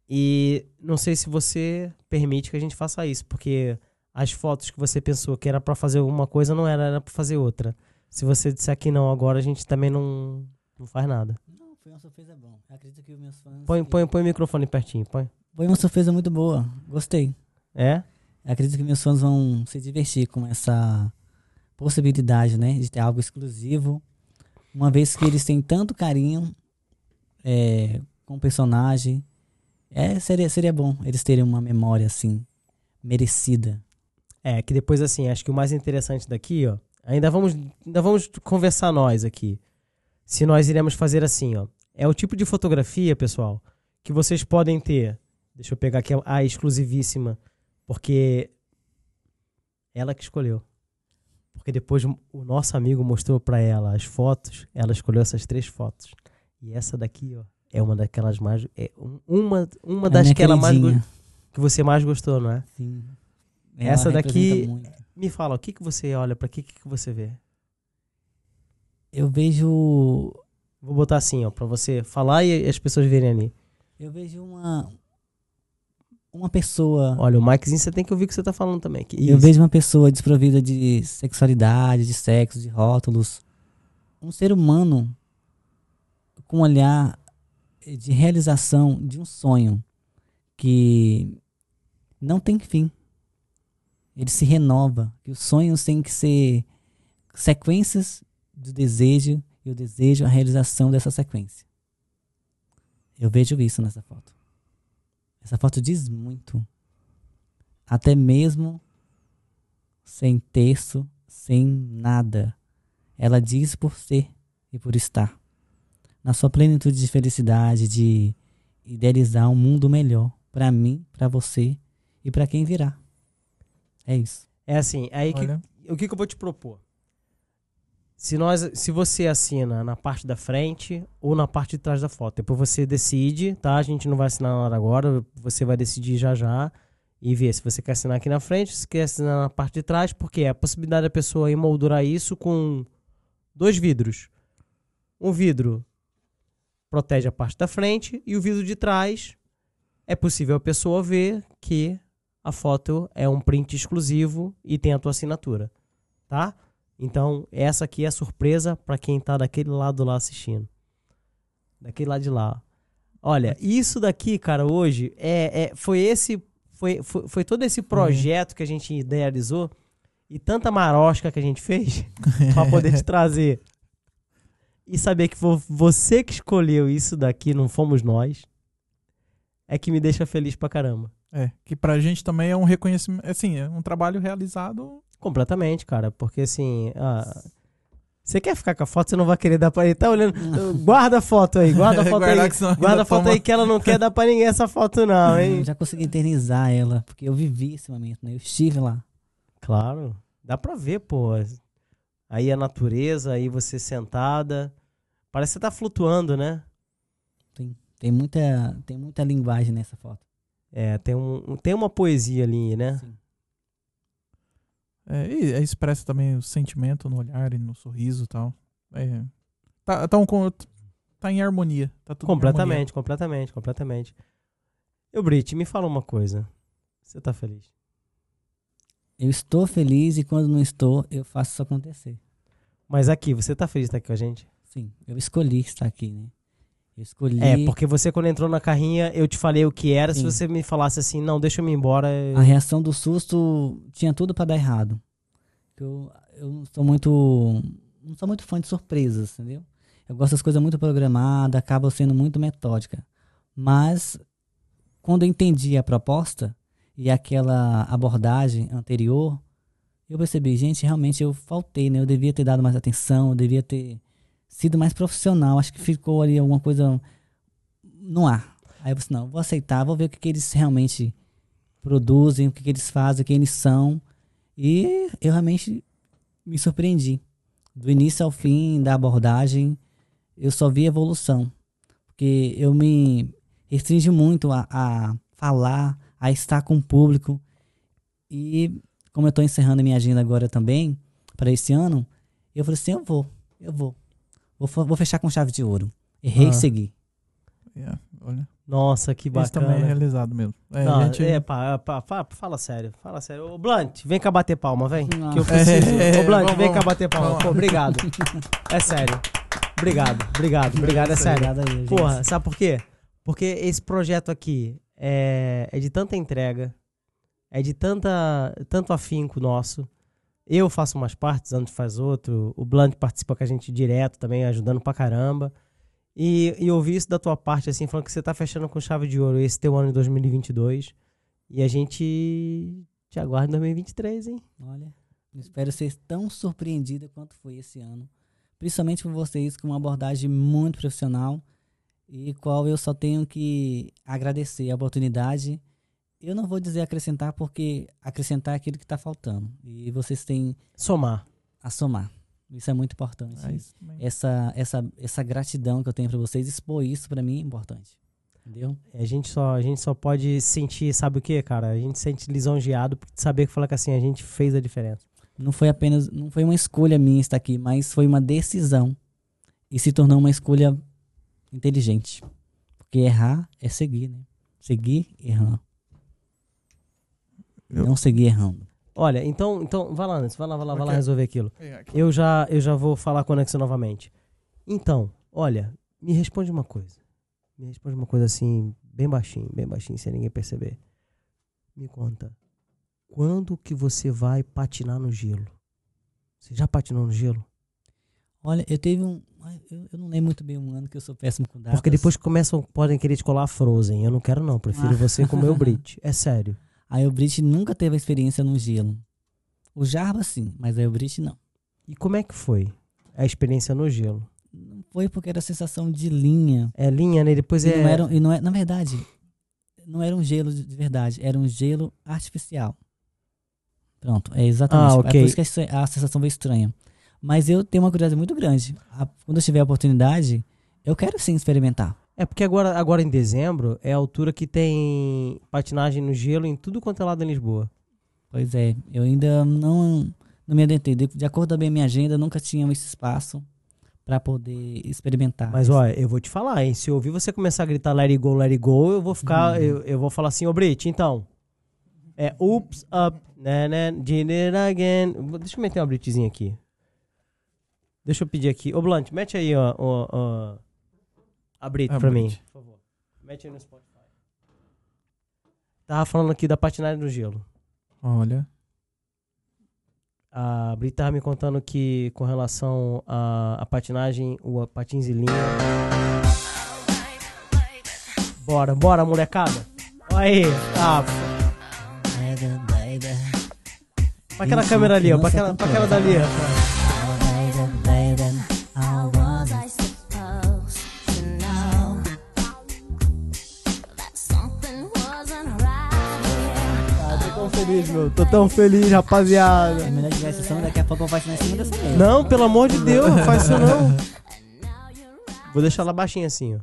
E não sei se você permite que a gente faça isso, porque as fotos que você pensou que era pra fazer uma coisa não era, era pra fazer outra. Se você disser que não agora, a gente também não, não faz nada. Não, foi uma surpresa bom. Eu acredito que os meus fãs. Põe, põe, põe o microfone pertinho, põe. Foi uma surpresa muito boa. Gostei. É? Eu acredito que meus fãs vão se divertir com essa possibilidade, né? De ter algo exclusivo. Uma vez que eles têm tanto carinho é, com o personagem. É, seria, seria bom eles terem uma memória assim, merecida. É, que depois, assim, acho que o mais interessante daqui, ó. Ainda vamos, ainda vamos conversar nós aqui. Se nós iremos fazer assim, ó. É o tipo de fotografia, pessoal, que vocês podem ter. Deixa eu pegar aqui a, a exclusivíssima, porque ela que escolheu. Porque depois o nosso amigo mostrou pra ela as fotos, ela escolheu essas três fotos. E essa daqui, ó, é uma daquelas mais. É um- uma uma A das que ela mais que você mais gostou, não é? Sim. Essa Ela daqui, representa muito. me fala, o que, que você olha, pra que, que você vê? Eu vejo. Vou botar assim, ó, pra você falar e as pessoas verem ali. Eu vejo uma. Uma pessoa. Olha, o Mikezinho você tem que ouvir o que você tá falando também. Que Eu isso. vejo uma pessoa desprovida de sexualidade, de sexo, de rótulos. Um ser humano com um olhar de realização de um sonho que não tem fim. Ele se renova. Que os sonhos têm que ser sequências do desejo e o desejo a realização dessa sequência. Eu vejo isso nessa foto. Essa foto diz muito. Até mesmo sem texto, sem nada. Ela diz por ser e por estar. Na sua plenitude de felicidade, de idealizar um mundo melhor para mim, para você e para quem virá. É isso. É assim, aí que, Olha. o que, que eu vou te propor? Se, nós, se você assina na parte da frente ou na parte de trás da foto, depois você decide, tá? A gente não vai assinar na hora agora, você vai decidir já já e ver se você quer assinar aqui na frente, se quer assinar na parte de trás, porque é a possibilidade da pessoa emoldurar isso com dois vidros. Um vidro protege a parte da frente e o vidro de trás é possível a pessoa ver que a foto é um print exclusivo e tem a tua assinatura, tá? Então, essa aqui é a surpresa para quem tá daquele lado lá assistindo. Daquele lado de lá. Olha, isso daqui, cara, hoje é, é- foi esse foi, foi, foi todo esse projeto que a gente idealizou e tanta marosca que a gente fez para poder te trazer e saber que foi você que escolheu isso daqui, não fomos nós. É que me deixa feliz pra caramba. É, que pra gente também é um reconhecimento, assim, é um trabalho realizado. Completamente, cara. Porque assim. ah, você quer ficar com a foto, você não vai querer dar pra ele. Tá olhando. Guarda a foto aí, guarda a foto aí. Guarda a foto toma- aí que ela não quer dar pra ninguém essa foto, não, hein? Eu já consegui eternizar ela, porque eu vivi esse momento, né? Eu estive lá. Claro. Dá pra ver, pô. Aí a natureza, aí você sentada. Parece que você tá flutuando, né? Tem, tem, muita, tem muita linguagem nessa foto. É, tem, um, tem uma poesia ali, né? Sim. É, e é, expressa também o sentimento no olhar e no sorriso e tal. É, tá, tá, um, tá em harmonia. Tá tudo em harmonia. Completamente, completamente, completamente. Eu, Brit, me fala uma coisa. Você tá feliz? Eu estou feliz e quando não estou, eu faço isso acontecer. Mas aqui, você tá feliz de estar aqui com a gente? Sim, eu escolhi estar aqui, né? Eu escolhi. É, porque você quando entrou na carrinha, eu te falei o que era. Se Sim. você me falasse assim, não, deixa eu ir embora. eu- A reação do susto tinha tudo pra dar errado. Eu, eu não sou muito. Não sou muito fã de surpresas, entendeu? Eu gosto das coisas muito programadas, acaba sendo muito metódica. Mas quando eu entendi a proposta e aquela abordagem anterior, eu percebi, gente, realmente eu faltei, né? Eu devia ter dado mais atenção, eu devia ter sido mais profissional. Acho que ficou ali alguma coisa no ar. Aí eu disse, não, vou aceitar, vou ver o que, que eles realmente produzem, o que, que eles fazem, quem eles são. E eu realmente me surpreendi. Do início ao fim da abordagem, eu só vi evolução. Porque eu me restringi muito a, a falar, a estar com o público. E como eu estou encerrando a minha agenda agora também, para esse ano, eu falei assim, eu vou, eu vou. Vou, vou fechar com chave de ouro. Errei Ah. e segui. Yeah, olha. Nossa, que Isso bacana. também é realizado mesmo. É, Não, gente- é, pá, pá, pá, fala sério, fala sério. Ô, Blunt, vem cá bater palma, vem. Não. Que eu preciso. É, Ô, Blunt, vamos, vem cá bater palma. Vamos. Pô, obrigado. É sério. Obrigado, obrigado, obrigado, é sério. Obrigado aí, gente. Porra, sabe por quê? Porque esse projeto aqui é, é de tanta entrega, é de tanta, tanto afinco nosso. Eu faço umas partes, André faz outro. O Blunt participa com a gente direto também, ajudando pra caramba. E, e eu ouvi isso da tua parte, assim, falando que você tá fechando com chave de ouro esse teu ano de 2022. E a gente te aguarda em 2023, hein? Olha, espero ser tão surpreendida quanto foi esse ano. Principalmente por vocês, com uma abordagem muito profissional e qual eu só tenho que agradecer a oportunidade. Eu não vou dizer acrescentar, porque acrescentar é aquilo que está faltando. E vocês têm Somar. a somar. Isso é muito importante. É isso. Essa, essa, essa gratidão que eu tenho para vocês, expor isso para mim é importante. Entendeu? A gente, só, a gente só pode sentir, sabe o que, cara? A gente se sente lisonjeado por saber que fala que assim, a gente fez a diferença. não foi apenas não foi uma escolha minha estar aqui, mas foi uma decisão e se tornou uma escolha inteligente. Porque errar é seguir, né? Seguir errando. Eu- Não seguir errando. Olha, então, então vai lá, Nancy, vai lá, vai lá, vai lá resolver aquilo. É. Eu já, eu já vou falar com o Anexo novamente. Então, olha, me responde uma coisa. Me responde uma coisa assim, bem baixinho, bem baixinho, sem ninguém perceber. Me conta, quando que você vai patinar no gelo? Você já patinou no gelo? Olha, eu teve um. Eu, eu não lembro muito bem um ano que eu sou péssimo com datas. Porque depois começam, podem querer te colar Frozen. Eu não quero não, prefiro Ah. você com o meu Brit. É sério. Aí o Brit nunca teve a experiência no gelo. O Jarba sim, mas aí o Brit não. E como é que foi a experiência no gelo? Não foi porque era a sensação de linha. É linha, né? Depois E é... não era, e não é, na verdade, não era um gelo de de verdade, era um gelo artificial. Pronto, é exatamente. Ah, É ok. por isso que a se- a sensação foi estranha. Mas eu tenho uma curiosidade muito grande. A- quando eu tiver a oportunidade, eu quero sim experimentar. É porque agora, agora em dezembro é a altura que tem patinagem no gelo em tudo quanto é lado em Lisboa. Pois é, eu ainda não, não me adentrei. De, de acordo com a minha agenda, nunca tinha esse espaço para poder experimentar. Mas olha, eu vou te falar, hein? Se eu ouvir você começar a gritar let it go, let it go, eu vou ficar. Eu, eu vou falar assim, ô Brit, então. É oops, up, né, né, did it again. Deixa eu meter uma Britzinha aqui. Deixa eu pedir aqui. Ô Blunt, mete aí, ó, ó, ó, a Brit A pra mim. Por favor. Mete aí no Spotify. Tava falando aqui da patinagem no gelo. Olha. A Brit tava me contando que com relação à, à patinagem, o a patins e linha. Bora, bora, molecada. Olha aí. Ah, pra aquela câmera ali, ó. Pra aquela, pra aquela dali, ó. Feliz, meu. Tô tão feliz, rapaziada. É melhor tiver sessão, daqui a pouco eu vou fazer em cima dessa mesa. Não, pelo amor de Deus, não faz isso não. Vou deixar ela baixinha assim, ó.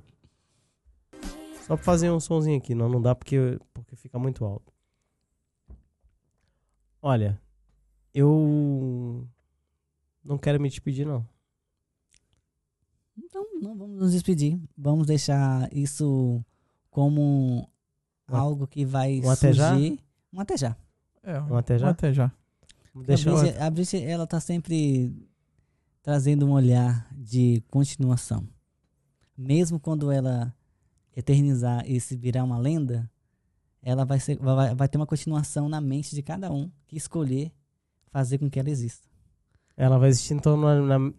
Só pra fazer um sonzinho aqui. Não, não dá porque, porque fica muito alto. Olha, eu não quero me despedir, não. Então, não vamos nos despedir. Vamos deixar isso como algo que vai um surgir. Um até já. É, Um até já? Um até já. Deixa. Brit, a Brit, ela tá sempre trazendo um olhar de continuação. Mesmo quando ela eternizar e se virar uma lenda, ela vai, ser, vai, vai ter uma continuação na mente de cada um que escolher fazer com que ela exista. Ela vai existir então na, na-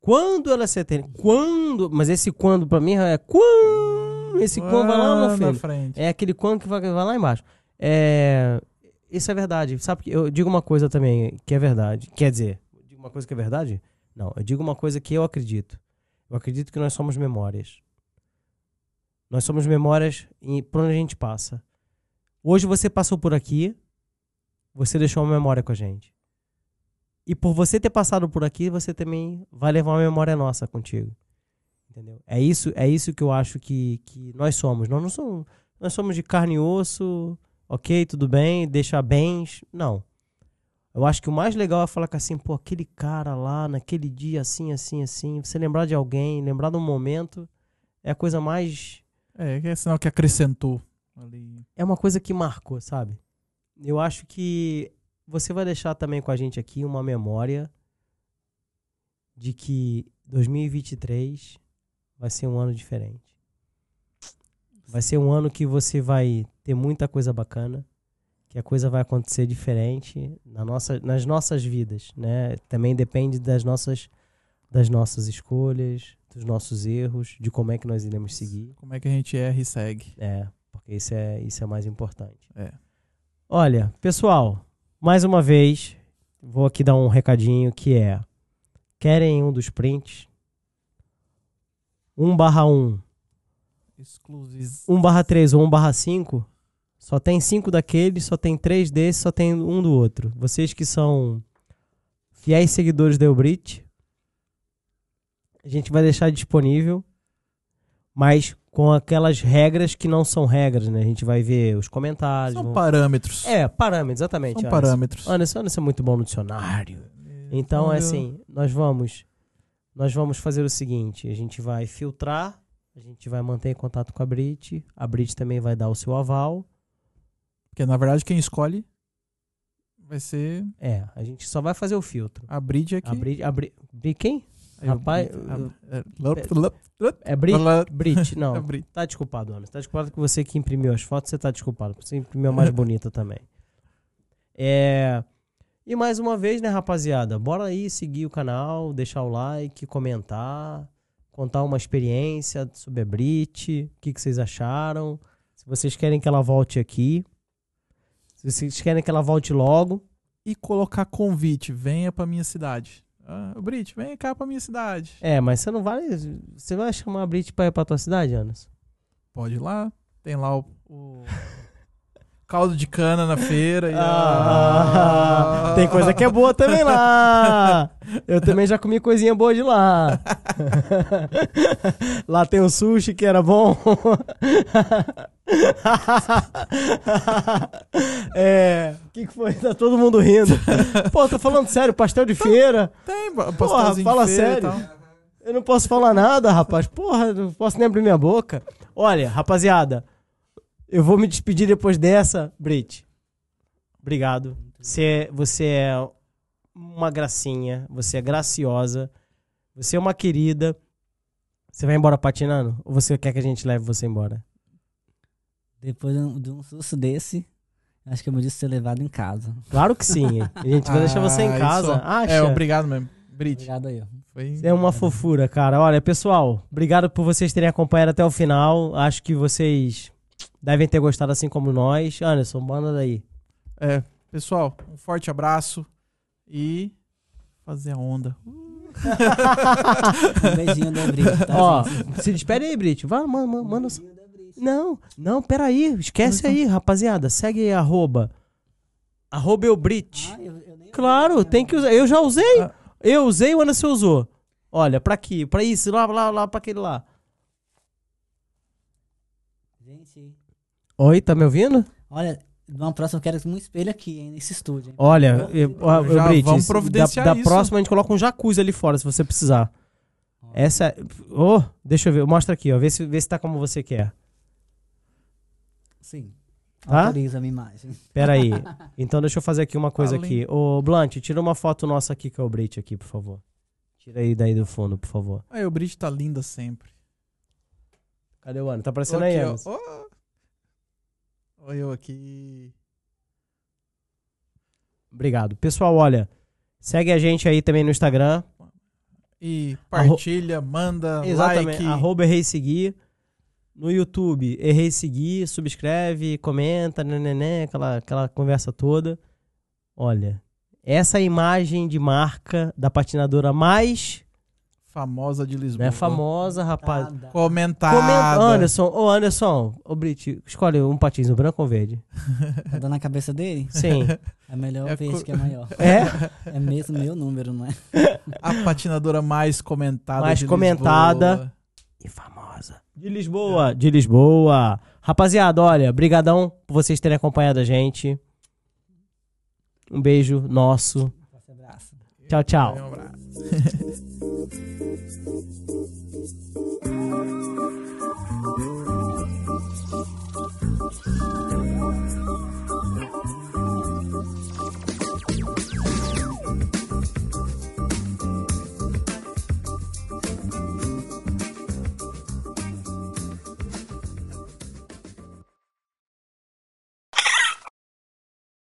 quando ela se eterne, quando, mas esse quando pra mim é quando, esse quando vai lá na frente. É aquele quando que vai, vai lá embaixo. É, isso é verdade. Sabe eu digo uma coisa também que é verdade. Quer dizer, eu digo uma coisa que é verdade? Não, eu digo uma coisa que eu acredito. Eu acredito que nós somos memórias. Nós somos memórias e por onde a gente passa. Hoje você passou por aqui, você deixou uma memória com a gente. E por você ter passado por aqui, você também vai levar uma memória nossa contigo. Entendeu? É isso, é isso que eu acho que, que nós somos. Nós não somos, nós somos de carne e osso, ok, tudo bem, deixa bens. Não. Eu acho que o mais legal é falar que assim, pô, aquele cara lá, naquele dia, assim, assim, assim. Você lembrar de alguém, lembrar de um momento, é a coisa mais É, é sinal que acrescentou ali. é uma coisa que marcou, sabe? Eu acho que você vai deixar também com a gente aqui uma memória de que 2023 vai ser um ano diferente. Vai ser um ano que você vai ter muita coisa bacana, que a coisa vai acontecer diferente na nossa, nas nossas vidas, né? Também depende das nossas das nossas escolhas, dos nossos erros, de como é que nós iremos seguir. Como é que a gente erra e segue? É, porque isso é, isso é mais importante. É. Olha, pessoal, mais uma vez, vou aqui dar um recadinho que é: querem um dos prints? 1 barra 1, Exclusivo. 1 barra 3 ou 1 barra 5, só tem 5 daqueles, só tem 3 desses, só tem um do outro. Vocês que são fiéis seguidores da Elbrit, a gente vai deixar disponível, mas com aquelas regras que não são regras, né? A gente vai ver os comentários. São parâmetros. É, parâmetros, exatamente. São Anderson. parâmetros. Anderson, Anderson é muito bom no dicionário. Então, é assim, nós vamos nós vamos fazer o seguinte, a gente vai filtrar, a gente vai manter contato com a Brit, a Brit também vai dar o seu aval. Porque na verdade quem escolhe vai ser É, a gente só vai fazer o filtro. a Brid aqui. A Brit, a Brit, Brit quem? Rapaz, é. É Brit? Ela- Brit, não. É. Tá desculpado, Anderson. Tá desculpado que você que imprimiu as fotos, você tá desculpado. Você imprimiu a mais bonita também. É... E mais uma vez, né, rapaziada? Bora aí seguir o canal, deixar o like, comentar, contar uma experiência sobre a Brit, o que, que vocês acharam. Se vocês querem que ela volte aqui. Se vocês querem que ela volte logo. E colocar convite, venha pra minha cidade. Ah, Brit, vem cá pra minha cidade. É, mas você não vai. Você vai chamar a Brit pra ir pra tua cidade, Anderson? Pode ir lá, tem lá o, o caldo de cana na feira. E Ah, tem coisa que é boa também lá. Eu também já comi coisinha boa de lá. lá tem o sushi que era bom. É, o que, que foi? Tá todo mundo rindo. Pô, tô falando sério, pastel de feira. Tem, Porra, fala de feira sério. Eu não posso falar nada, rapaz. Porra, não posso nem abrir minha boca. Olha, rapaziada, eu vou me despedir depois dessa, Brit. Obrigado. Você, você é uma gracinha, você é graciosa, você é uma querida. Você vai embora patinando? Ou você quer que a gente leve você embora? Depois de um, de um susto desse, acho que eu mereço ser levado em casa. Claro que sim. A gente vai deixar você em Ah, casa. isso. Acha? É, obrigado mesmo. Brit. Obrigado aí. ó. Foi... É uma fofura, cara. Olha, pessoal, obrigado por vocês terem acompanhado até o final. Acho que vocês devem ter gostado assim como nós. Anderson, manda daí. É, pessoal, um forte abraço e fazer a onda. Um beijinho da Brit, tá, Ó, gente? se despede aí, Brit. Vai, manda, manda. Manda... Não, não, peraí. Esquece aí, rapaziada. Segue aí, arroba. Arroba eu Brit. Ah, eu- eu Claro, tem que usar. Eu já usei. Ah. Eu usei, o Anderson usou. Olha, pra aqui, pra isso, lá, lá, lá, pra aquele lá. Gente, Oi, tá me ouvindo? olha, numa próxima eu quero um espelho aqui, hein, nesse estúdio. hein? Olha, eu, ó, Já Brit, vamos se- providenciar da, da isso. próxima a gente coloca um jacuzzi ali fora, se você precisar. Essa. Ô, deixa eu ver, mostra aqui, ó, vê se, vê se tá como você quer. Sim. Tá? Autoriza a minha imagem. Pera aí. Então deixa eu fazer aqui uma coisa Além- aqui. Ô, Blunt, tira uma foto nossa aqui com o Brit aqui, por favor. Tira aí daí do fundo, por favor. Aí, o Brit tá linda sempre. Cadê o Ana? Tá aparecendo aí, aqui, ó. Anderson? Ó. Olha eu aqui. Obrigado. Pessoal, olha, Segue a gente aí também no Instagram. E partilha, manda, Exatamente. like. Arroba Errei Seguir. No YouTube, Errei Seguir, subscreve, comenta, neném, aquela, aquela conversa toda. Olha, essa é imagem de marca da patinadora mais Famosa de Lisboa. né, famosa, rapaz. Comentada. Comenta, Anderson, ô Anderson, ô Brit, escolhe um patins, o branco ou verde? Tá dando na cabeça dele? Sim. É melhor É o verde co- que é maior. É? É mesmo meu número, não é? A patinadora mais comentada Mais de comentada. Lisboa. E famosa. De Lisboa, de Lisboa. Rapaziada, olha, brigadão por vocês terem acompanhado a gente. Um beijo nosso. Tchau, tchau. Um abraço.